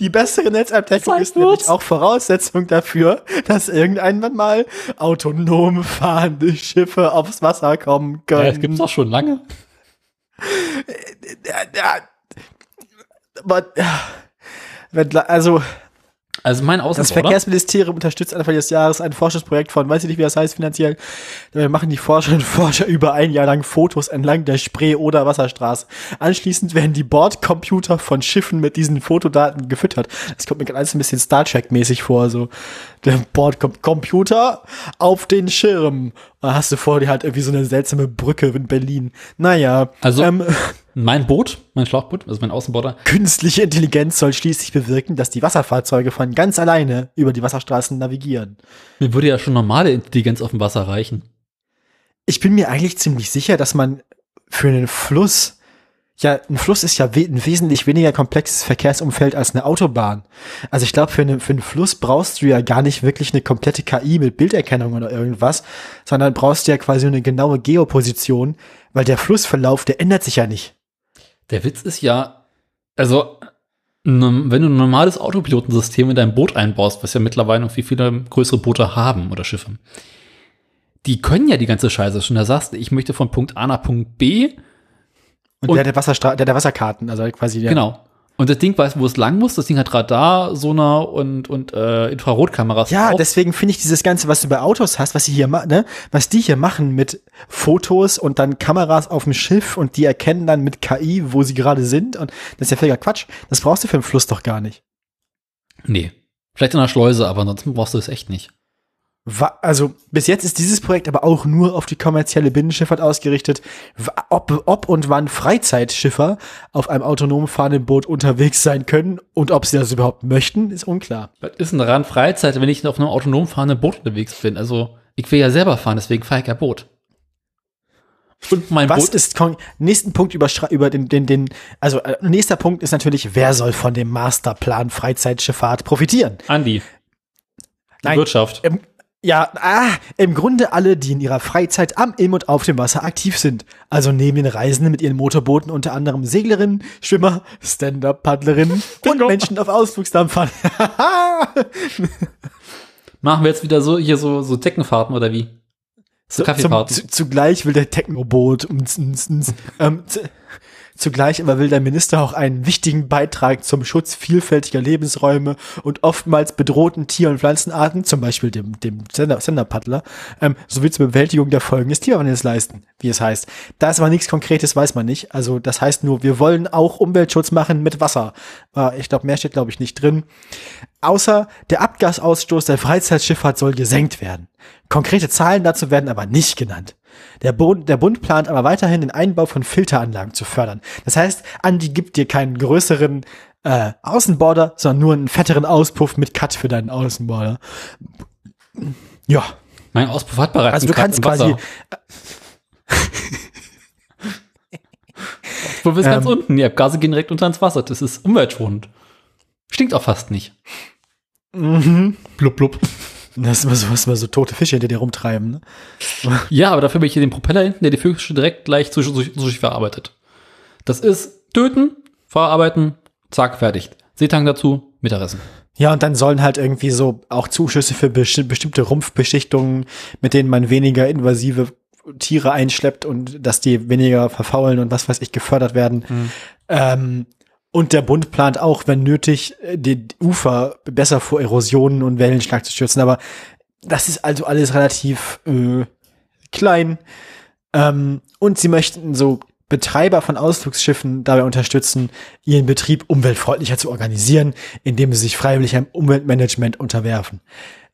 die bessere Netzabdeckung ist nämlich auch Voraussetzung dafür, dass irgendwann mal autonom fahrende Schiffe aufs Wasser kommen ja, können. das gibt's doch schon lange. Ja, ja. Aber, ja. Also, Also mein das Außenborder. Verkehrsministerium unterstützt Anfang des Jahres ein Forschungsprojekt von, weiß ich nicht, wie das heißt finanziell. Da machen die Forscherinnen und Forscher über ein Jahr lang Fotos entlang der Spree- oder Wasserstraße. Anschließend werden die Bordcomputer von Schiffen mit diesen Fotodaten gefüttert. Das kommt mir gerade alles ein bisschen Star Trek-mäßig vor, so. Der Bordcomputer auf den Schirm. Da hast du vor dir halt irgendwie so eine seltsame Brücke in Berlin. Naja. Also- ähm, Mein Boot, mein Schlauchboot, also mein Außenborder, Künstliche Intelligenz soll schließlich bewirken, dass die Wasserfahrzeuge von ganz alleine über die Wasserstraßen navigieren. mir würde ja schon normale Intelligenz auf dem Wasser reichen. Ich bin mir eigentlich ziemlich sicher, dass man für einen Fluss, ja, ein Fluss ist ja we ein wesentlich weniger komplexes Verkehrsumfeld als eine Autobahn. Also ich glaube, für, eine, für einen Fluss brauchst du ja gar nicht wirklich eine komplette KI mit Bilderkennung oder irgendwas, sondern brauchst du ja quasi eine genaue Geoposition, weil der Flussverlauf, der ändert sich ja nicht. Der Witz ist ja, also, wenn du ein normales Autopilotensystem in dein Boot einbaust, was ja mittlerweile noch wie viele größere Boote haben oder Schiffe, die können ja die ganze Scheiße schon. Da sagst du, ich möchte von Punkt A nach Punkt B, Und, Und- der, der Wasserstra der, der Wasserkarten, also quasi der. genau. Und das Ding weiß, wo es lang muss. Das Ding hat Radar, Sonar und, und äh, Infrarotkameras. Ja, drauf. deswegen finde ich dieses Ganze, was du bei Autos hast, was sie hier machen, ne, was die hier machen mit Fotos und dann Kameras auf dem Schiff und die erkennen dann mit KI, wo sie gerade sind und das ist ja völliger Quatsch. Das brauchst du für einen Fluss doch gar nicht. Nee. Vielleicht in der Schleuse, aber ansonsten brauchst du es echt nicht. Also bis jetzt ist dieses Projekt aber auch nur auf die kommerzielle Binnenschifffahrt ausgerichtet. Ob, ob und wann Freizeitschiffer auf einem autonom fahrenden Boot unterwegs sein können und ob sie das überhaupt möchten, ist unklar. Was ist denn daran Freizeit, wenn ich auf einem autonom fahrenden Boot unterwegs bin? Also ich will ja selber fahren, deswegen fahre ich ja Boot. Und mein Was Boot ist nächsten Punkt über, über den, den, den, also äh, nächster Punkt ist natürlich, wer soll von dem Masterplan Freizeitschifffahrt profitieren? Andi. Die Nein, Wirtschaft. Im, ja, ah, im Grunde alle, die in ihrer Freizeit am, im und auf dem Wasser aktiv sind. Also neben den Reisenden mit ihren Motorbooten unter anderem Seglerinnen, Schwimmer, Stand-Up-Paddlerinnen und Menschen auf Ausflugsdampfern. Machen wir jetzt wieder so hier so, so Deckenfahrten oder wie? So Kaffeefahrten. Zum, zu, zugleich will der Technoboot ähm, Zugleich aber will der Minister auch einen wichtigen Beitrag zum Schutz vielfältiger Lebensräume und oftmals bedrohten Tier- und Pflanzenarten, zum Beispiel dem, dem Senderpaddler, ähm, sowie zur Bewältigung der Folgen des Klimawandels leisten, wie es heißt. Da ist aber nichts Konkretes, weiß man nicht. Also das heißt nur, wir wollen auch Umweltschutz machen mit Wasser. Äh, ich glaube, mehr steht, glaube ich, nicht drin. Außer der Abgasausstoß der Freizeitschifffahrt soll gesenkt werden. Konkrete Zahlen dazu werden aber nicht genannt. Der Bund, der Bund plant aber weiterhin den Einbau von Filteranlagen zu fördern. Das heißt, Andi gibt dir keinen größeren äh, Außenborder, sondern nur einen fetteren Auspuff mit Cut für deinen Außenborder. Ja. Mein Auspuff hat bereits Also du kannst quasi Auspuff ist ähm, ganz unten. Die Abgase gehen direkt unter ins Wasser. Das ist umweltschonend. Stinkt auch fast nicht. Mhm. Blub, blub. Das ist immer so, was immer so tote Fische hinter dir rumtreiben. Ne? Ja, aber dafür habe ich hier den Propeller hinten, der die Fische direkt gleich zu Sushi verarbeitet. Das ist töten, verarbeiten, zack, fertig. Seetang dazu, Mittagessen. Ja, und dann sollen halt irgendwie so auch Zuschüsse für besti bestimmte Rumpfbeschichtungen, mit denen man weniger invasive Tiere einschleppt und dass die weniger verfaulen und was weiß ich gefördert werden. Mhm. Ähm, und der Bund plant auch, wenn nötig, die Ufer besser vor Erosionen und Wellenschlag zu schützen. Aber das ist also alles relativ äh, klein. Ähm, und sie möchten so Betreiber von Ausflugsschiffen dabei unterstützen, ihren Betrieb umweltfreundlicher zu organisieren, indem sie sich freiwillig einem Umweltmanagement unterwerfen.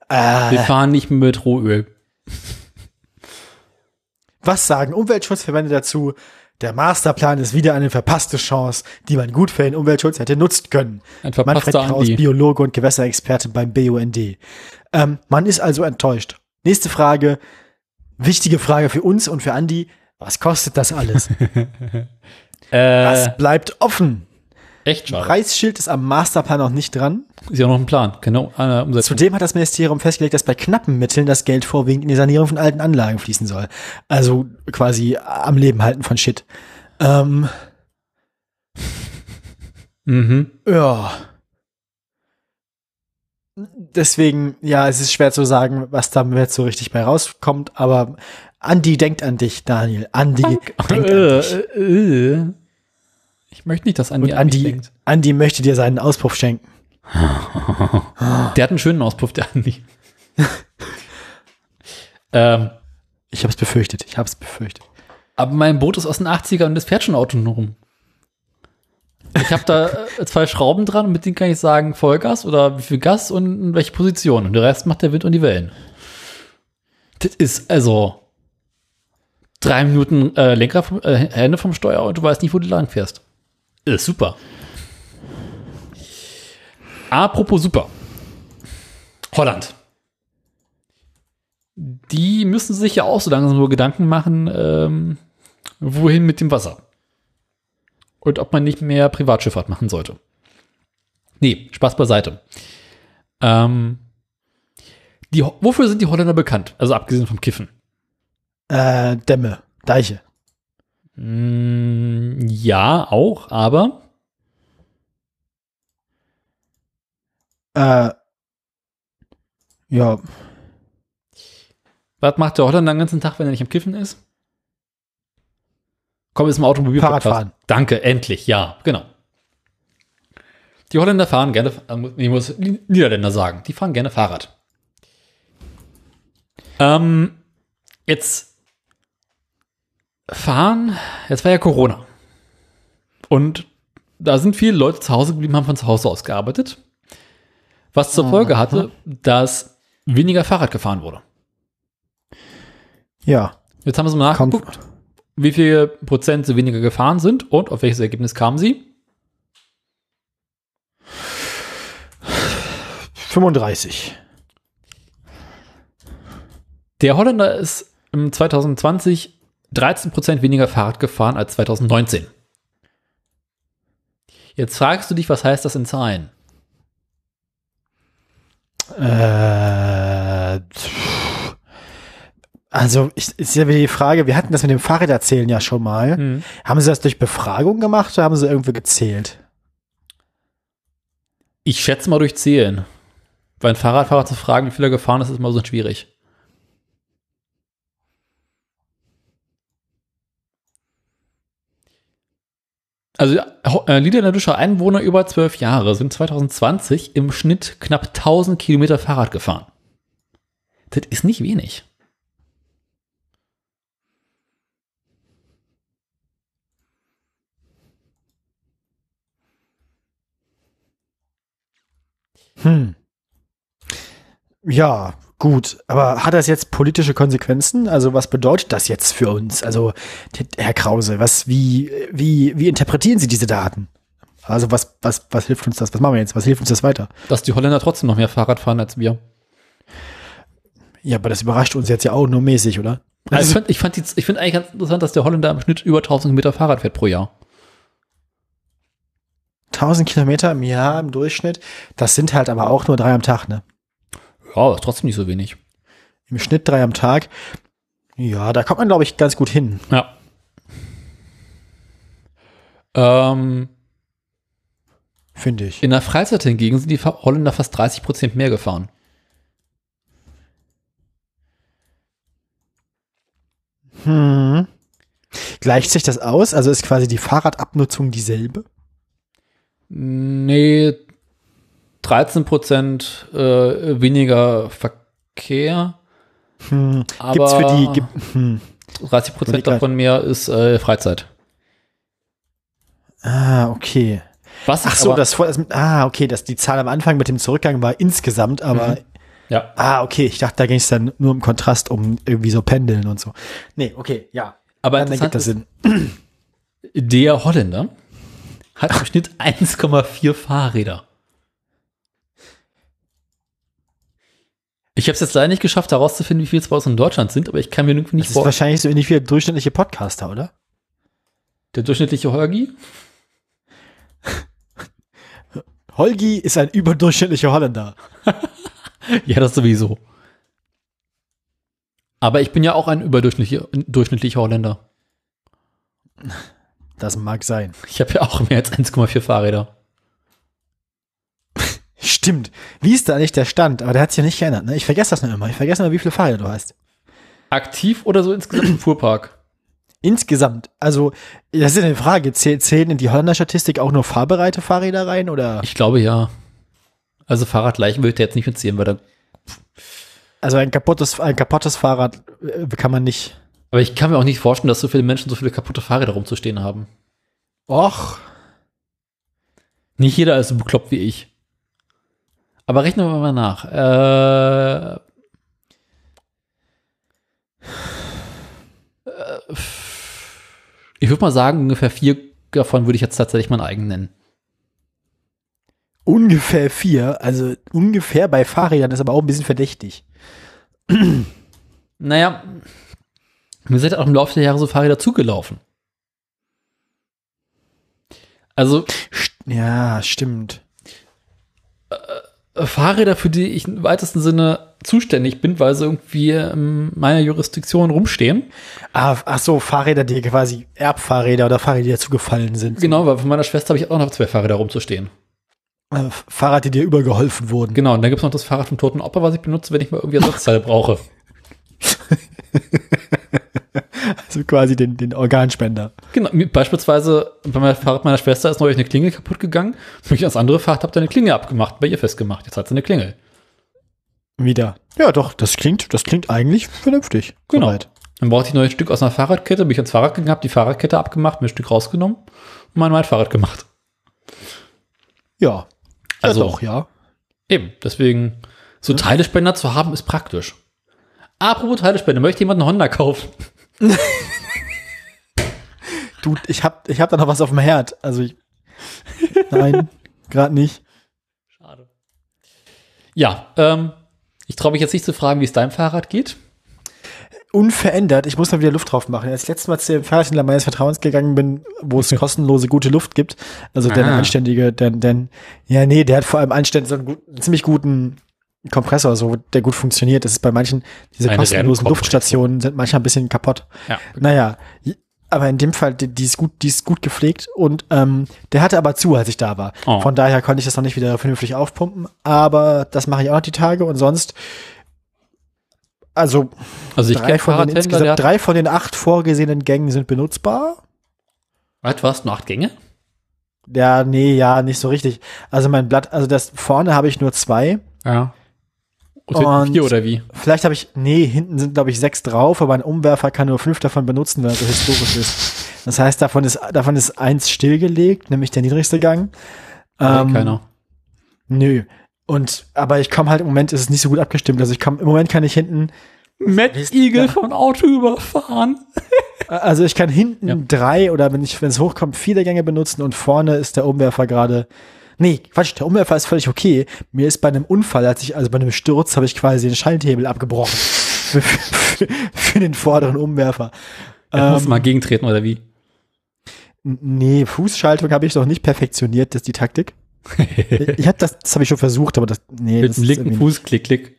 Äh, Wir fahren nicht mit Rohöl. Was sagen Umweltschutzverbände dazu? Der Masterplan ist wieder eine verpasste Chance, die man gut für den Umweltschutz hätte nutzen können. Ein Manfred Kraus, Biologe und Gewässerexperte beim BUND. Ähm, man ist also enttäuscht. Nächste Frage. Wichtige Frage für uns und für Andi. Was kostet das alles? äh, das bleibt offen. Echt schade. Preisschild ist am Masterplan noch nicht dran. Ist ja noch ein Plan, genau. Zudem hat das Ministerium festgelegt, dass bei knappen Mitteln das Geld vorwiegend in die Sanierung von alten Anlagen fließen soll. Also quasi am Leben halten von Shit. Ähm, mhm. Ja. Deswegen, ja, es ist schwer zu sagen, was da jetzt so richtig bei rauskommt, aber Andi denkt an dich, Daniel. Andi denkt an dich. Ich möchte nicht, dass Andi Und Andi, denkt. Andi möchte dir seinen Auspuff schenken. der hat einen schönen Auspuff, der Andi. ähm, ich habe es befürchtet. Ich habe es befürchtet. Aber mein Boot ist aus den 80ern und das fährt schon autonom. Ich habe da äh, zwei Schrauben dran und mit denen kann ich sagen Vollgas oder wie viel Gas und in welche Position. Und der Rest macht der Wind und die Wellen. Das ist also drei Minuten äh, Lenker vom, äh, Hände vom Steuer und du weißt nicht, wo du lang fährst. Ist super. Apropos super. Holland. Die müssen sich ja auch so langsam nur Gedanken machen, ähm, wohin mit dem Wasser. Und ob man nicht mehr Privatschifffahrt machen sollte. Nee, Spaß beiseite. Ähm, die, wofür sind die Holländer bekannt? Also abgesehen vom Kiffen. Äh, Dämme, Deiche. Mm, ja, auch, aber. Äh, ja. Was macht der Holländer den ganzen Tag, wenn er nicht am Kiffen ist? Komm, ist im Automobil. Fahrradfahren. Danke, endlich, ja, genau. Die Holländer fahren gerne, ich muss Niederländer sagen, die fahren gerne Fahrrad. Ähm, jetzt fahren, jetzt war ja Corona. Und da sind viele Leute zu Hause geblieben, haben von zu Hause aus gearbeitet. Was zur Folge hatte, dass weniger Fahrrad gefahren wurde. Ja. Jetzt haben wir mal nachgeguckt, wie viel Prozent sie weniger gefahren sind und auf welches Ergebnis kamen sie. 35. Der Holländer ist im 2020 13 Prozent weniger Fahrrad gefahren als 2019. Jetzt fragst du dich, was heißt das in Zahlen? Äh, also, ich, ist ja wieder die Frage, wir hatten das mit dem Fahrräderzählen ja schon mal. Haben sie das durch Befragung gemacht oder haben sie irgendwie gezählt? Ich schätze mal durch Zählen. Weil ein Fahrradfahrer zu fragen, wie viel er gefahren ist, ist immer so schwierig. Also äh, niederländische Einwohner über zwölf Jahre sind 2020 im Schnitt knapp 1000 Kilometer Fahrrad gefahren. Das ist nicht wenig. Hm. Ja, gut. Aber hat das jetzt politische Konsequenzen? Also was bedeutet das jetzt für uns? Also, Herr Krause, was, wie, wie, wie interpretieren Sie diese Daten? Also was, was, was hilft uns das? Was machen wir jetzt? Was hilft uns das weiter? Dass die Holländer trotzdem noch mehr Fahrrad fahren als wir. Ja, aber das überrascht uns jetzt ja auch nur mäßig, oder? Also ich fand, ich fand die, ich finde eigentlich ganz interessant, dass der Holländer im Schnitt über 1000 Kilometer Fahrrad fährt pro Jahr. 1000 Kilometer im Jahr im Durchschnitt. Das sind halt aber auch nur drei am Tag, ne? Ja, ist trotzdem nicht so wenig. Im Schnitt drei am Tag. Ja, da kommt man, glaube ich, ganz gut hin. Ja. Ähm, Finde ich. in der Freizeit hingegen sind die Holländer fast 30 Prozent mehr gefahren. Hm. Gleicht sich das aus? Also ist quasi die Fahrradabnutzung dieselbe? Nee, 13 Prozent äh, weniger Verkehr, Hm. aber Gibt's für die, gibt, hm. 30 Prozent davon mehr ist äh, Freizeit. Ah, okay. Was Ach so, aber, das, vor- das, ah, okay, das, die Zahl am Anfang mit dem Zurückgang war insgesamt, aber, Mhm. ja. ah, okay, ich dachte, da ging es dann nur im Kontrast um irgendwie so Pendeln und so. Nee, okay, ja. Aber Dann ergibt das interessant Sinn. der Holländer hat im Schnitt 1,4 Fahrräder. Ich habe es jetzt leider nicht geschafft, herauszufinden, wie viel es bei uns in Deutschland sind, aber ich kann mir irgendwie Das nicht ist vor. wahrscheinlich so ähnlich wie der durchschnittliche Podcaster, oder? Der durchschnittliche Holgi? Holgi ist ein überdurchschnittlicher Holländer. Ja, das sowieso. Aber ich bin ja auch ein überdurchschnittlicher durchschnittlicher Holländer. Das mag sein. Ich habe ja auch mehr als 1,4 Fahrräder. Stimmt. Wie ist da eigentlich der Stand? Aber der hat sich ja nicht geändert. Ne? Ich vergesse das noch immer. Ich vergesse immer, wie viele Fahrräder du hast. Aktiv oder so insgesamt im Fuhrpark? Insgesamt. Also, das ist ja eine Frage. Zäh- Zählen in die Holländer-Statistik auch nur fahrbereite Fahrräder rein? Oder? Ich glaube ja. Also Fahrradleichen würde ich da jetzt nicht mitziehen, weil da. Also ein kaputtes, ein kaputtes Fahrrad äh, kann man nicht. Aber ich kann mir auch nicht vorstellen, dass so viele Menschen so viele kaputte Fahrräder rumzustehen haben. Och. Nicht jeder ist so bekloppt wie ich. Aber rechnen wir mal nach. Äh, ich würde mal sagen, ungefähr vier davon würde ich jetzt tatsächlich mein eigen nennen. Ungefähr vier. Also ungefähr bei Fahrrädern ist aber auch ein bisschen verdächtig. Naja, mir sind auch im Laufe der Jahre so Fahrräder zugelaufen. Also Ja, stimmt. Fahrräder, für die ich im weitesten Sinne zuständig bin, weil sie irgendwie in meiner Jurisdiktion rumstehen. Ah, ach so, Fahrräder, die quasi Erbfahrräder oder Fahrräder, die dazu gefallen sind. Genau, weil von meiner Schwester habe ich auch noch zwei Fahrräder rumzustehen. Äh, Fahrrad, die dir übergeholfen wurden. Genau, und dann gibt es noch das Fahrrad vom toten Opa, was ich benutze, wenn ich mal irgendwie Ersatzteile brauche. Also quasi den, den Organspender. Genau, beispielsweise bei meinem Fahrrad meiner Schwester ist neulich eine Klingel kaputt gegangen. Und ich das andere Fahrrad habe da eine Klingel abgemacht, bei ihr festgemacht. Jetzt hat sie eine Klingel. Wieder. Ja, doch, das klingt, das klingt eigentlich vernünftig. Genau. Soweit. Dann brauchte ich ein neues Stück aus einer Fahrradkette, bin ich ans Fahrrad gegangen, habe die Fahrradkette abgemacht, mir ein Stück rausgenommen und mein, mein Fahrrad gemacht. Ja. Also- ja, doch, ja. Eben, deswegen, So Teilespender zu haben ist praktisch. Apropos Teilespender, möchte jemand einen Honda kaufen? Du, ich hab, ich hab da noch was auf dem Herd. Also ich, nein, gerade nicht. Schade. Ja, ähm, ich traue mich jetzt nicht zu fragen, wie es deinem Fahrrad geht. Unverändert. Ich muss mal wieder Luft drauf machen. Als ich letztes Mal zu dem Fahrradhändler meines Vertrauens gegangen bin, wo es kostenlose gute Luft gibt, also der Ah. anständige, der, der, ja, nee, der hat vor allem anständig so einen, einen ziemlich guten Kompressor, so, der gut funktioniert. Das ist bei manchen, diese Ein kostenlosen. Luftstationen sind manchmal ein bisschen kaputt. Ja. Naja, aber in dem Fall, die, die ist gut, die ist gut gepflegt und ähm, der hatte aber zu, als ich da war. Oh. Von daher konnte ich das noch nicht wieder vernünftig aufpumpen, aber das mache ich auch noch die Tage und sonst, also Also ich drei von, den, insgesamt drei von den acht vorgesehenen Gängen sind benutzbar. was, hast nur acht Gänge? Ja, nee, ja, nicht so richtig. Also mein Blatt, also das vorne habe ich nur zwei. Ja. Und, vier oder wie? Vielleicht habe ich, nee, hinten sind glaube ich sechs drauf, aber ein Umwerfer kann nur fünf davon benutzen, weil er so historisch ist. Das heißt, davon ist, davon ist eins stillgelegt, nämlich der niedrigste Gang. Nee, Ähm, keiner. Nö. Und, aber ich komme halt im Moment ist es nicht so gut abgestimmt. Also ich komme, im Moment kann ich hinten, Matt Eagle von Auto überfahren. also ich kann hinten Ja. drei oder wenn ich, wenn es hochkommt, vier der Gänge benutzen und vorne ist der Umwerfer gerade, nee, Quatsch, der Umwerfer ist völlig okay. Mir ist bei einem Unfall, als ich, also bei einem Sturz habe ich quasi den Schalthebel abgebrochen. für, für, für den vorderen Umwerfer. Er muss Ähm, mal gegentreten oder wie? Nee, Fußschaltung habe ich noch nicht perfektioniert, das ist die Taktik. Ich habe das, das habe ich schon versucht, aber das, nee, Mit dem linken Fuß, klick, klick.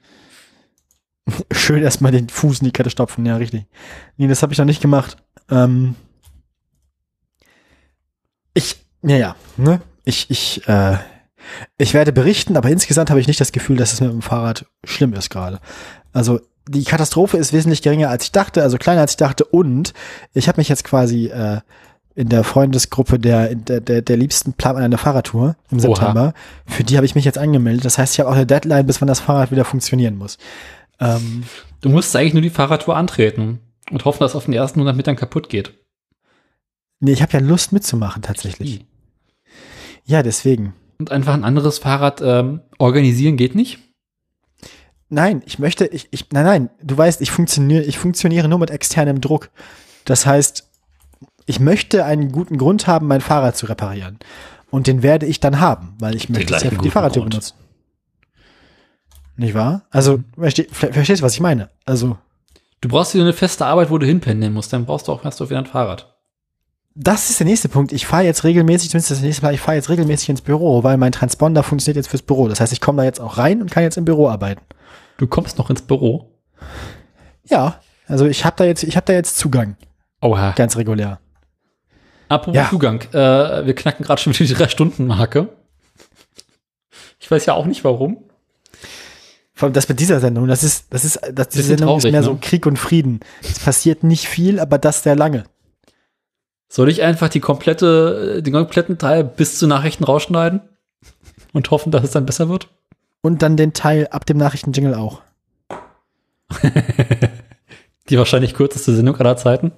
schön erstmal den Fuß in die Kette stopfen, ja, richtig. Nee, das habe ich noch nicht gemacht. Ähm, ich, ja, ja, ne? Ich, ich, äh, ich werde berichten, aber insgesamt habe ich nicht das Gefühl, dass es mit dem Fahrrad schlimm ist gerade. Also die Katastrophe ist wesentlich geringer, als ich dachte, also kleiner als ich dachte. Und ich habe mich jetzt quasi äh, in der Freundesgruppe der, der, der, der liebsten plant man eine Fahrradtour im Oha. September. Für die habe ich mich jetzt angemeldet. Das heißt, ich habe auch eine Deadline, bis wann das Fahrrad wieder funktionieren muss. Ähm, Du musst eigentlich nur die Fahrradtour antreten und hoffen, dass es auf den ersten 100 Metern kaputt geht. nee, ich habe ja Lust mitzumachen tatsächlich. Ja, deswegen. Und einfach ein anderes Fahrrad ähm, organisieren geht nicht? Nein, ich möchte, ich, ich, nein, nein, du weißt, ich funktioniere, ich funktioniere nur mit externem Druck. Das heißt, ich möchte einen guten Grund haben, mein Fahrrad zu reparieren. Und den werde ich dann haben, weil ich möchte es ja für die guten Fahrradtour Grund. benutzen. Nicht wahr? Also, versteh, ver- verstehst du, was ich meine? Also, Du brauchst wieder eine feste Arbeit, wo du hinpendeln musst. Dann brauchst du auch erst wieder ein Fahrrad. Das ist der nächste Punkt. Ich fahre jetzt regelmäßig, zumindest das nächste Mal, ich fahre jetzt regelmäßig ins Büro, weil mein Transponder funktioniert jetzt fürs Büro. Das heißt, ich komme da jetzt auch rein und kann jetzt im Büro arbeiten. Du kommst noch ins Büro. Ja, also ich habe da jetzt, ich habe da jetzt Zugang, Oha. ganz regulär. Apropos Ja. Zugang. Äh, wir knacken gerade schon wieder die Drei-Stunden-Marke. Ich weiß ja auch nicht warum. Vor allem das mit dieser Sendung, das ist, das ist, das, diese Sendung ist traurig, mehr ne? so Krieg und Frieden. Es passiert nicht viel, aber das sehr lange. Soll ich einfach die komplette, den kompletten Teil bis zu Nachrichten rausschneiden? Und hoffen, dass es dann besser wird? Und dann den Teil ab dem Nachrichtenjingle auch. Die wahrscheinlich kürzeste Sendung aller Zeiten.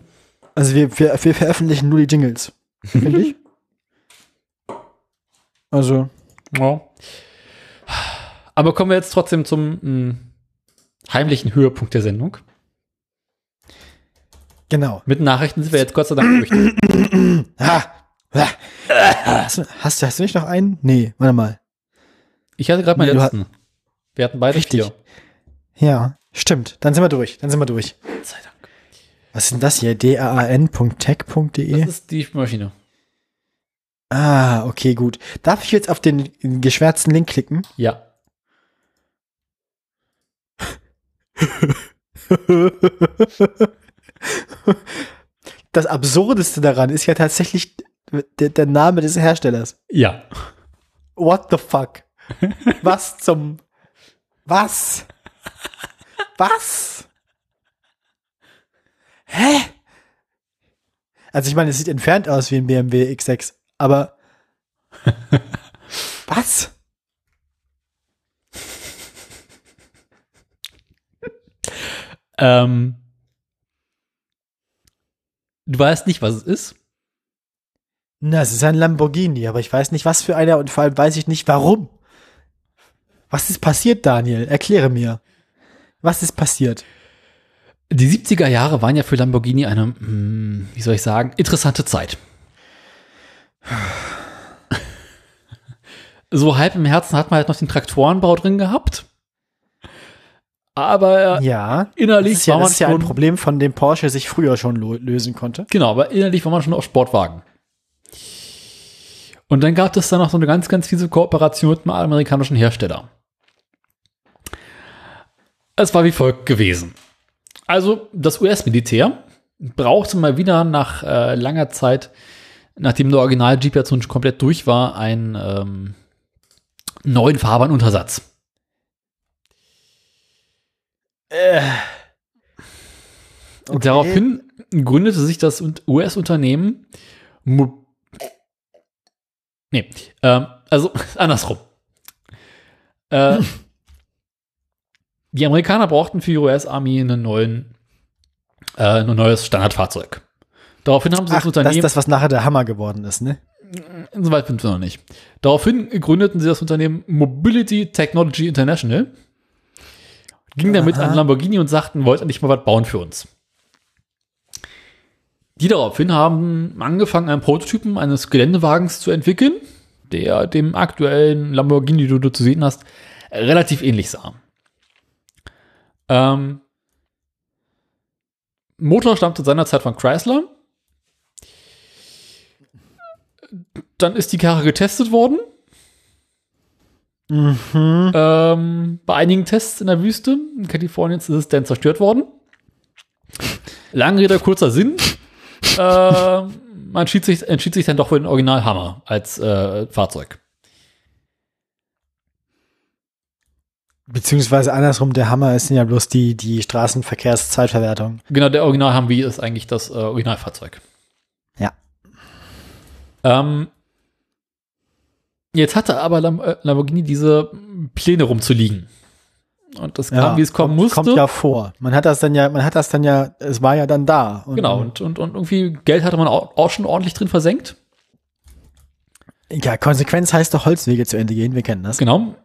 Also wir, wir, wir veröffentlichen nur die Jingles. Finde ich. Also, Ja. Aber kommen wir jetzt trotzdem zum mh, heimlichen Höhepunkt der Sendung. Genau. Mit Nachrichten sind wir jetzt Gott sei Dank durch. Hast, du, hast, du- hast du nicht noch einen? Nee, warte mal. Ich hatte gerade meinen Nee, letzten. Wir hatten beide Richtig. vier. Ja, stimmt. Dann sind wir durch. Dann sind wir durch. Gott sei Dank. Was ist denn das hier? dan.tech.de? Das ist die Spülmaschine. Ah, okay, gut. Darf ich jetzt auf den geschwärzten Link klicken? Ja. Das Absurdeste daran ist ja tatsächlich der, der Name des Herstellers. Ja. What the fuck? Was zum. Was? Was? Hä? Also ich meine, es sieht entfernt aus wie ein BMW X6, aber was? Ähm, du weißt nicht, was es ist. Na, es ist ein Lamborghini, aber ich weiß nicht, was für einer und vor allem weiß ich nicht, warum. Was ist passiert, Daniel? Erkläre mir. Was ist passiert? Die 70er Jahre waren ja für Lamborghini eine, hm, wie soll ich sagen, interessante Zeit. so halb im Herzen hat man halt noch den Traktorenbau drin gehabt. Aber Ja. innerlich Das ist ja, war das man ist ja ein Problem, von dem Porsche sich früher schon lösen konnte. genau, aber innerlich war man schon auf Sportwagen. Und dann gab es dann noch so eine ganz, ganz fiese Kooperation mit einem amerikanischen Hersteller. Es war wie folgt gewesen. Also das US-Militär brauchte mal wieder nach äh, langer Zeit, nachdem der Original Jeep nun schon komplett durch war, einen ähm, neuen Fahrbahnuntersatz. Okay. Daraufhin gründete sich das Un- US-Unternehmen Nee, ähm, also andersrum. Äh, die Amerikaner brauchten für die US-Armee einen neuen, äh, ein neues Standardfahrzeug. Daraufhin haben sie Ach, das das Unternehmen, ist das, was nachher der Hammer geworden ist, ne? Soweit sind wir noch nicht. Daraufhin gründeten sie das Unternehmen Mobility Technology International, gingen damit Aha. an Lamborghini und sagten, wollt ihr nicht mal was bauen für uns? Die daraufhin haben angefangen, einen Prototypen eines Geländewagens zu entwickeln, der dem aktuellen Lamborghini, den du zu sehen hast, relativ ähnlich sah. Ähm, Motor stammte seinerzeit von Chrysler. Dann ist die Karre getestet worden. Mhm. Ähm, bei einigen Tests in der Wüste in Kalifornien ist es dann zerstört worden. Lange Rede, kurzer Sinn. äh, man entschied sich, entschied sich dann doch für den Original Hammer als äh, Fahrzeug. Beziehungsweise andersrum, der Hammer ist ja bloß die, die Straßenverkehrszeitverwertung. Genau, der Original Humvee ist eigentlich das äh, Originalfahrzeug. Ja. Ähm, jetzt hatte aber Lam äh, Lamborghini diese Pläne rumzuliegen. Und das kam, wie es kommen kommt, musste. Kommt ja vor. Man hat das dann ja, man hat das dann ja, es war ja dann da. Und, genau, und, und, und irgendwie Geld hatte man auch, auch schon ordentlich drin versenkt. Ja, Konsequenz heißt doch Holzwege zu Ende gehen, wir kennen das. Genau.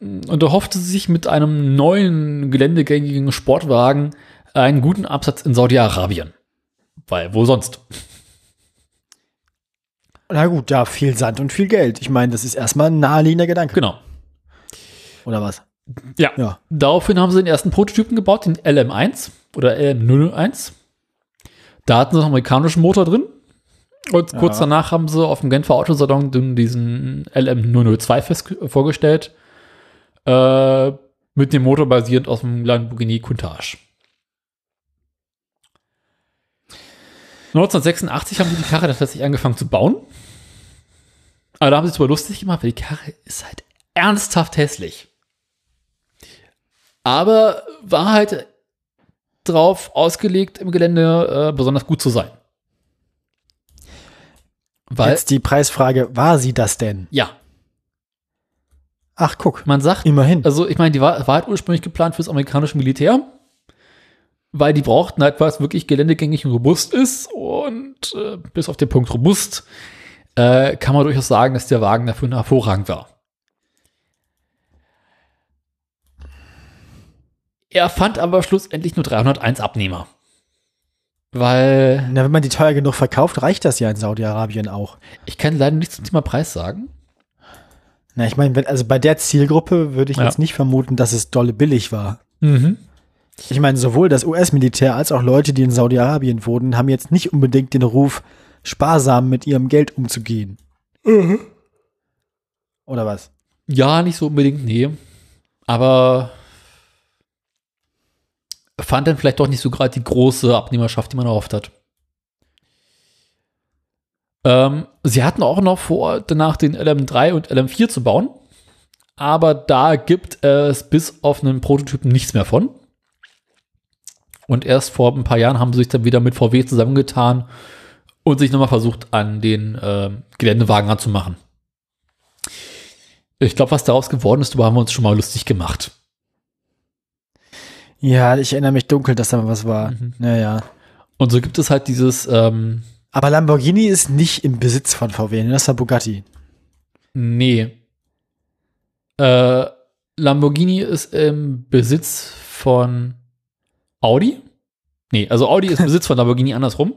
Und er hoffte sich mit einem neuen geländegängigen Sportwagen einen guten Absatz in Saudi-Arabien. Weil, wo sonst? Na gut, ja, viel Sand und viel Geld. Ich meine, das ist erstmal ein naheliegender Gedanke. Genau. Oder was? Ja. Ja. Daraufhin haben sie den ersten Prototypen gebaut, den LM1 oder LM01. Da hatten sie einen amerikanischen Motor drin. Und kurz Ja. danach haben sie auf dem Genfer Autosalon diesen LM002 fest vorgestellt. Äh, mit dem Motor basierend aus dem Lamborghini Countach. 1986 haben sie die Karre dann tatsächlich angefangen zu bauen. Aber da haben sie es aber lustig gemacht, weil die Karre ist halt ernsthaft hässlich. Aber war halt drauf ausgelegt, im Gelände äh, besonders gut zu sein. Weil, Jetzt die Preisfrage, war sie das denn? ja, Ach, guck, man sagt, immerhin. also ich meine, die war, war halt ursprünglich geplant fürs amerikanische Militär, weil die brauchten halt was wirklich geländegängig und robust ist und äh, bis auf den Punkt robust äh, kann man durchaus sagen, dass der Wagen dafür hervorragend war. Er fand aber schlussendlich nur 301 Abnehmer. Weil Na, wenn man die teuer genug verkauft, reicht das ja in Saudi-Arabien auch. ich kann leider nichts zum Thema Preis sagen. Na, ich meine, also bei der Zielgruppe würde ich Ja. jetzt nicht vermuten, dass es dolle billig war. Mhm. Ich meine, sowohl das US-Militär als auch Leute, die in Saudi-Arabien wohnen, haben jetzt nicht unbedingt den Ruf, sparsam mit ihrem Geld umzugehen. Oder was? Ja, nicht so unbedingt, nee. Aber fand dann vielleicht doch nicht so gerade die große Abnehmerschaft, die man erhofft hat. Ähm, sie hatten auch noch vor, danach den LM3 und LM4 zu bauen. Aber da gibt es bis auf einen Prototypen nichts mehr von. Und erst vor ein paar Jahren haben sie sich dann wieder mit VW zusammengetan und sich nochmal versucht, an den ähm, Geländewagen anzumachen. Ich glaube, was daraus geworden ist, darüber haben wir uns schon mal lustig gemacht. Ja, ich erinnere mich dunkel, dass da mal was war. Mhm. Naja. Und so gibt es halt dieses, ähm, Aber Lamborghini ist nicht im Besitz von VW, ne? das ist ja Bugatti. nee. Äh, Lamborghini ist im Besitz von Audi. Nee, also Audi ist im Besitz von Lamborghini andersrum.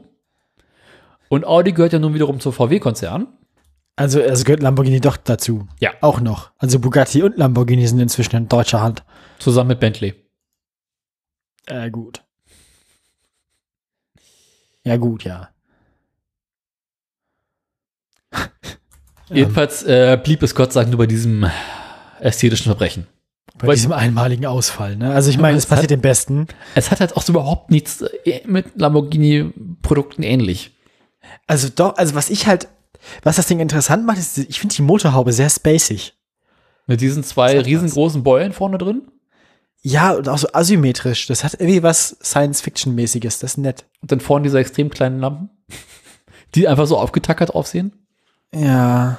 Und Audi gehört ja nun wiederum zum VW-Konzern. Also es gehört Lamborghini doch dazu. Ja. Auch noch. Also Bugatti und Lamborghini sind inzwischen in deutscher Hand. Zusammen mit Bentley. Äh, gut. Ja, gut, ja. Jedenfalls äh, blieb es Gott sei Dank nur bei diesem ästhetischen Verbrechen. Bei Weil- diesem einmaligen Ausfall, ne? Also ich meine, es es hat- passiert dem Besten. Es hat halt auch so überhaupt nichts äh, mit Lamborghini-Produkten ähnlich. Also doch, also was ich halt, was das Ding interessant macht, ist, ich finde die Motorhaube sehr spacig. Mit diesen zwei riesengroßen Beulen vorne drin. Ja, und auch so asymmetrisch. Das hat irgendwie was Science-Fiction-mäßiges. Das ist nett. Und dann vorne diese extrem kleinen Lampen, die einfach so aufgetackert aussehen. Ja.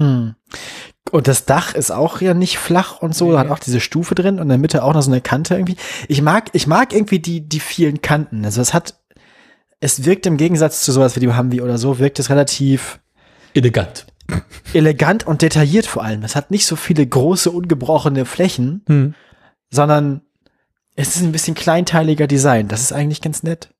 Hm. Und das Dach ist auch ja nicht flach und so, Nee. hat auch diese Stufe drin und in der Mitte auch noch so eine Kante irgendwie. Ich mag, ich mag irgendwie die, die vielen Kanten. Also es hat, es wirkt im Gegensatz zu sowas wie die Humvee oder so, wirkt es relativ Elegant. elegant und detailliert vor allem. Es hat nicht so viele große, ungebrochene Flächen, Hm. sondern es ist ein bisschen kleinteiliger Design. Das ist eigentlich ganz nett.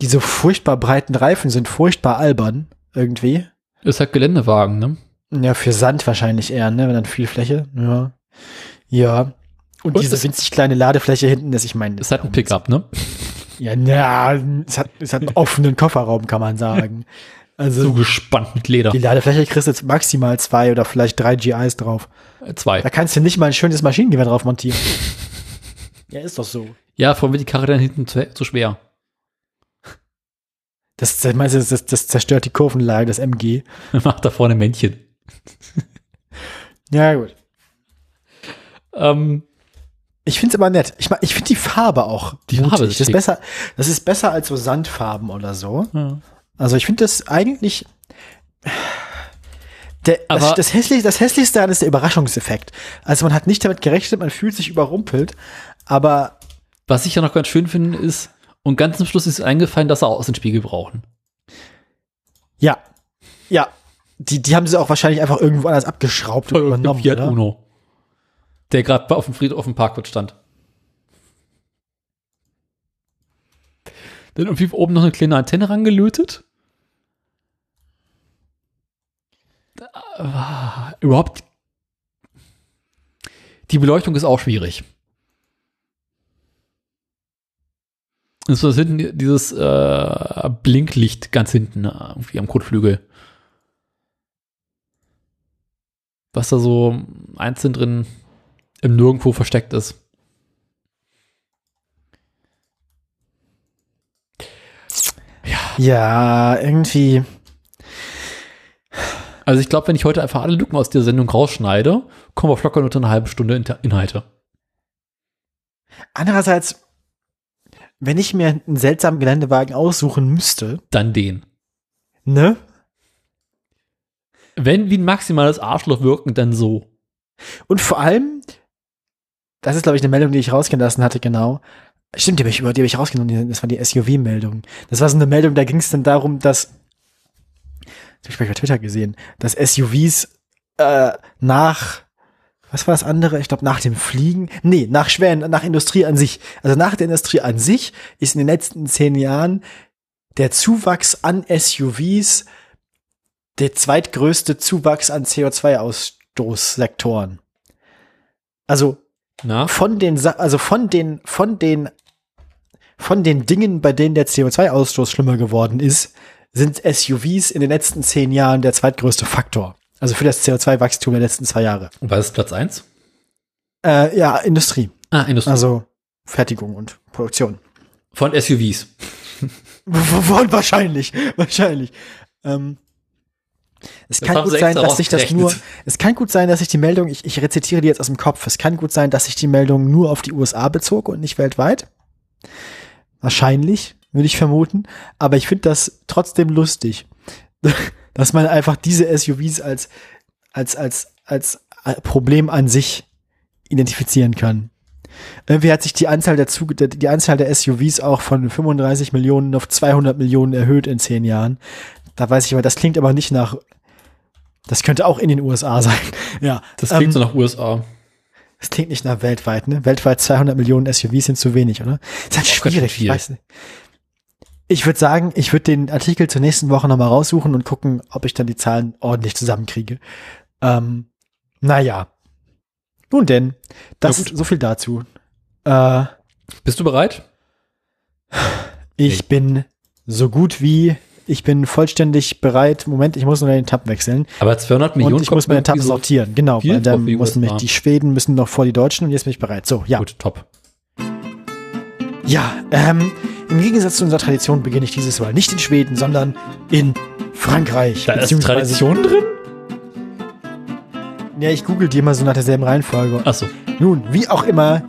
Diese furchtbar breiten Reifen sind furchtbar albern, irgendwie. Ist halt Geländewagen, ne? Ja, für Sand wahrscheinlich eher, ne? Wenn dann viel Fläche. Ja. Ja. Und, Und diese es- winzig kleine Ladefläche hinten, das ich meine. Ist halt ein Pickup, ne? Ja, na, es hat, es hat einen offenen Kofferraum, kann man sagen. Also, So gespannt mit Leder. die Ladefläche kriegst du jetzt maximal zwei oder vielleicht drei GIs drauf. Äh, Zwei. Da kannst du nicht mal ein schönes Maschinengewehr drauf montieren. ja, ist doch so. Ja, vor allem wird die Karre dann hinten zu, zu schwer. Das, das, das, das zerstört die Kurvenlage, das MG. Macht da vorne Männchen. Ja, gut. Ähm, Ich find's aber nett. Ich, ich finde die Farbe auch. Die Farbe ist das ist besser. Das ist besser als so Sandfarben oder so. ja. Also ich finde das eigentlich. Der, das, das, hässlich, das hässlichste daran ist der Überraschungseffekt. Also man hat nicht damit gerechnet, man fühlt sich überrumpelt, aber Was ich ja noch ganz schön finde, ist, und ganz zum Schluss ist eingefallen, dass sie Außenspiegel brauchen. ja, ja, die, die haben sie auch wahrscheinlich einfach irgendwo anders abgeschraubt und übernommen. Fiat Oder? Uno. Der gerade auf dem Friedhof auf dem Parkplatz stand. Dann irgendwie oben noch eine kleine Antenne rangelötet. Ah, Überhaupt. Die Beleuchtung ist auch schwierig. Das ist hinten dieses äh, Blinklicht ganz hinten, äh, irgendwie am Kotflügel. Was da so einzeln drin im Nirgendwo versteckt ist. Ja, irgendwie. Also ich glaube, wenn ich heute einfach alle Lücken aus der Sendung rausschneide, kommen wir locker unter eine halbe Stunde Inhalte. Andererseits, wenn ich mir einen seltsamen Geländewagen aussuchen müsste, Dann den. ne? Wenn wie ein maximales Arschloch wirken, dann so. Und vor allem, das ist, glaube ich, eine Meldung, die ich rausgehen lassen hatte, genau. Stimmt, die habe ich, über- die habe ich rausgenommen, das war die SUV-Meldung. Das war so eine Meldung, da ging es dann darum, dass, das habe ich bei Twitter gesehen, dass SUVs äh, nach, was war das andere? Ich glaube, nach dem Fliegen, nee, nach schweren, nach Industrie an sich. Also nach der Industrie an sich ist in den letzten zehn Jahren der Zuwachs an SUVs der zweitgrößte Zuwachs an CO2-Ausstoßsektoren. Also Na? von den, also von den, von den, von den Dingen, bei denen der CO2-Ausstoß schlimmer geworden ist, sind SUVs in den letzten zehn Jahren der zweitgrößte Faktor. Also für das CO2-Wachstum der letzten zwei Jahre. Was ist Platz 1? Äh, ja, Industrie. Ah, Industrie. Also Fertigung und Produktion. Von SUVs. W- wahrscheinlich, wahrscheinlich. Ähm, es Das kann gut sein, dass sich das nur, es kann gut sein, dass ich die Meldung, ich, ich rezitiere die jetzt aus dem Kopf, es kann gut sein, dass sich die Meldung nur auf die USA bezog und nicht weltweit. Wahrscheinlich, würde ich vermuten. Aber ich finde das trotzdem lustig, dass man einfach diese SUVs als, als, als, als Problem an sich identifizieren kann. Irgendwie hat sich die Anzahl der, Zug die Anzahl der SUVs auch von 35 Millionen auf 200 Millionen erhöht in zehn Jahren. Da weiß ich aber, das klingt aber nicht nach, Das könnte auch in den USA sein. Ja. Das klingt ähm, so nach USA. Das klingt nicht nach weltweit, ne? Weltweit 200 Millionen SUVs sind zu wenig, oder? ist halt schwierig, ich weiß nicht. Ich würde sagen, ich würde den Artikel zur nächsten Woche nochmal raussuchen und gucken, ob ich dann die Zahlen ordentlich zusammenkriege. Ähm, naja. Nun denn, das ist so viel dazu. Äh, Bist du bereit? ich bin so gut wie, ich bin vollständig bereit. Moment, ich muss nur den Tab wechseln. Aber 200 Millionen und ich muss meine Tab so sortieren. Genau, weil dann mussten mich die Schweden müssen noch vor die Deutschen und jetzt bin ich bereit. So, ja. Gut, top. Ja, ähm, im Gegensatz zu unserer Tradition beginne ich dieses Mal nicht in Schweden, sondern in Frankreich. Da ist Tradition drin? Ja, ich google die immer so nach derselben Reihenfolge. Achso. Nun, wie auch immer,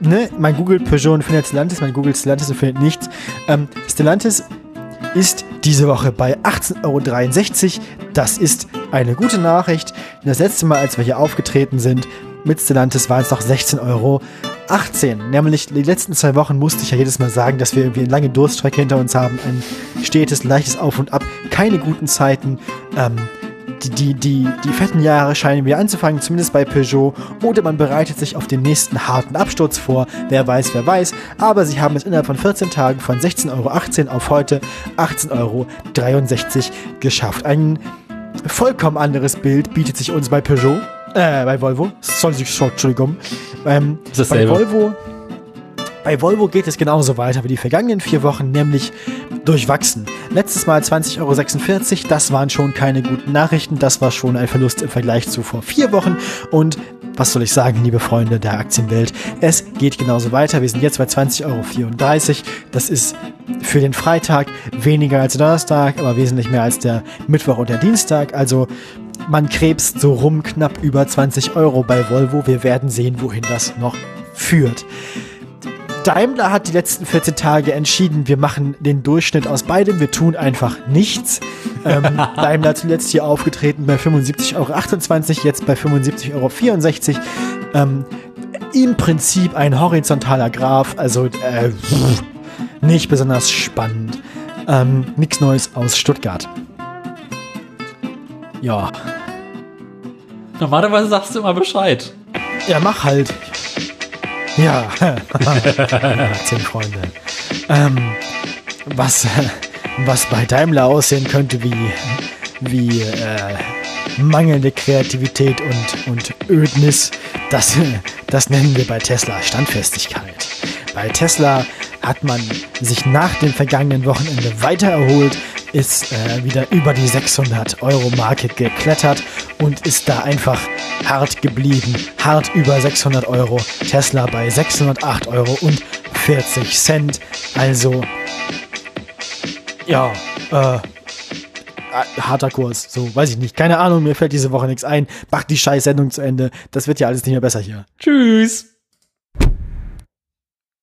ne, man googelt Peugeot und findet Stellantis, man googelt Stellantis und findet nichts. Ähm, Stellantis ist diese Woche bei 18,63 Euro. Das ist eine gute Nachricht. Das letzte Mal, als wir hier aufgetreten sind mit Stellantis, waren es noch 16,18 Euro. Nämlich die letzten zwei Wochen musste ich ja jedes Mal sagen, dass wir irgendwie eine lange Durststrecke hinter uns haben. Ein stetes, leichtes Auf und Ab. Keine guten Zeiten. Ähm, die, die, die, die fetten Jahre scheinen wieder anzufangen, zumindest bei Peugeot. Oder man bereitet sich auf den nächsten harten Absturz vor. Wer weiß, wer weiß. Aber sie haben es innerhalb von 14 Tagen von 16,18 Euro auf heute 18,63 Euro geschafft. Ein vollkommen anderes Bild bietet sich uns bei Peugeot. Äh, bei Volvo. Soll sich, Entschuldigung. Ähm, Ist bei. Volvo. Bei Volvo geht es genauso weiter wie die vergangenen vier Wochen, nämlich durchwachsen. Letztes Mal 20,46 Euro, das waren schon keine guten Nachrichten, das war schon ein Verlust im Vergleich zu vor vier Wochen. Und was soll ich sagen, liebe Freunde der Aktienwelt, es geht genauso weiter. Wir sind jetzt bei 20,34 Euro. Das ist für den Freitag weniger als Donnerstag, aber wesentlich mehr als der Mittwoch und der Dienstag. Also man krebst so rum knapp über 20 Euro bei Volvo. Wir werden sehen, wohin das noch führt. Daimler hat die letzten 14 Tage entschieden, wir machen den Durchschnitt aus beidem, wir tun einfach nichts. Ähm, Daimler zuletzt hier aufgetreten bei 75,28 Euro, jetzt bei 75,64 Euro. Ähm, Im Prinzip ein horizontaler Graph, also äh, nicht besonders spannend. Ähm, Nichts Neues aus Stuttgart. Ja, Normalerweise sagst du immer Bescheid. Ja, mach halt. Ja, Aktienfreunde. Ähm, was, was bei Daimler aussehen könnte wie, wie äh, mangelnde Kreativität und, und Ödnis, das, das nennen wir bei Tesla Standfestigkeit. Bei Tesla hat man sich nach dem vergangenen Wochenende weiter erholt, ist äh, wieder über die 600 Euro Marke geklettert und ist da einfach hart geblieben. Hart über 600 Euro. Tesla bei 608 Euro und 40 Cent. Also, ja, äh, harter Kurs. So, weiß ich nicht. Keine Ahnung, mir fällt diese Woche nichts ein. Macht die scheiß Sendung zu Ende. Das wird ja alles nicht mehr besser hier. Tschüss.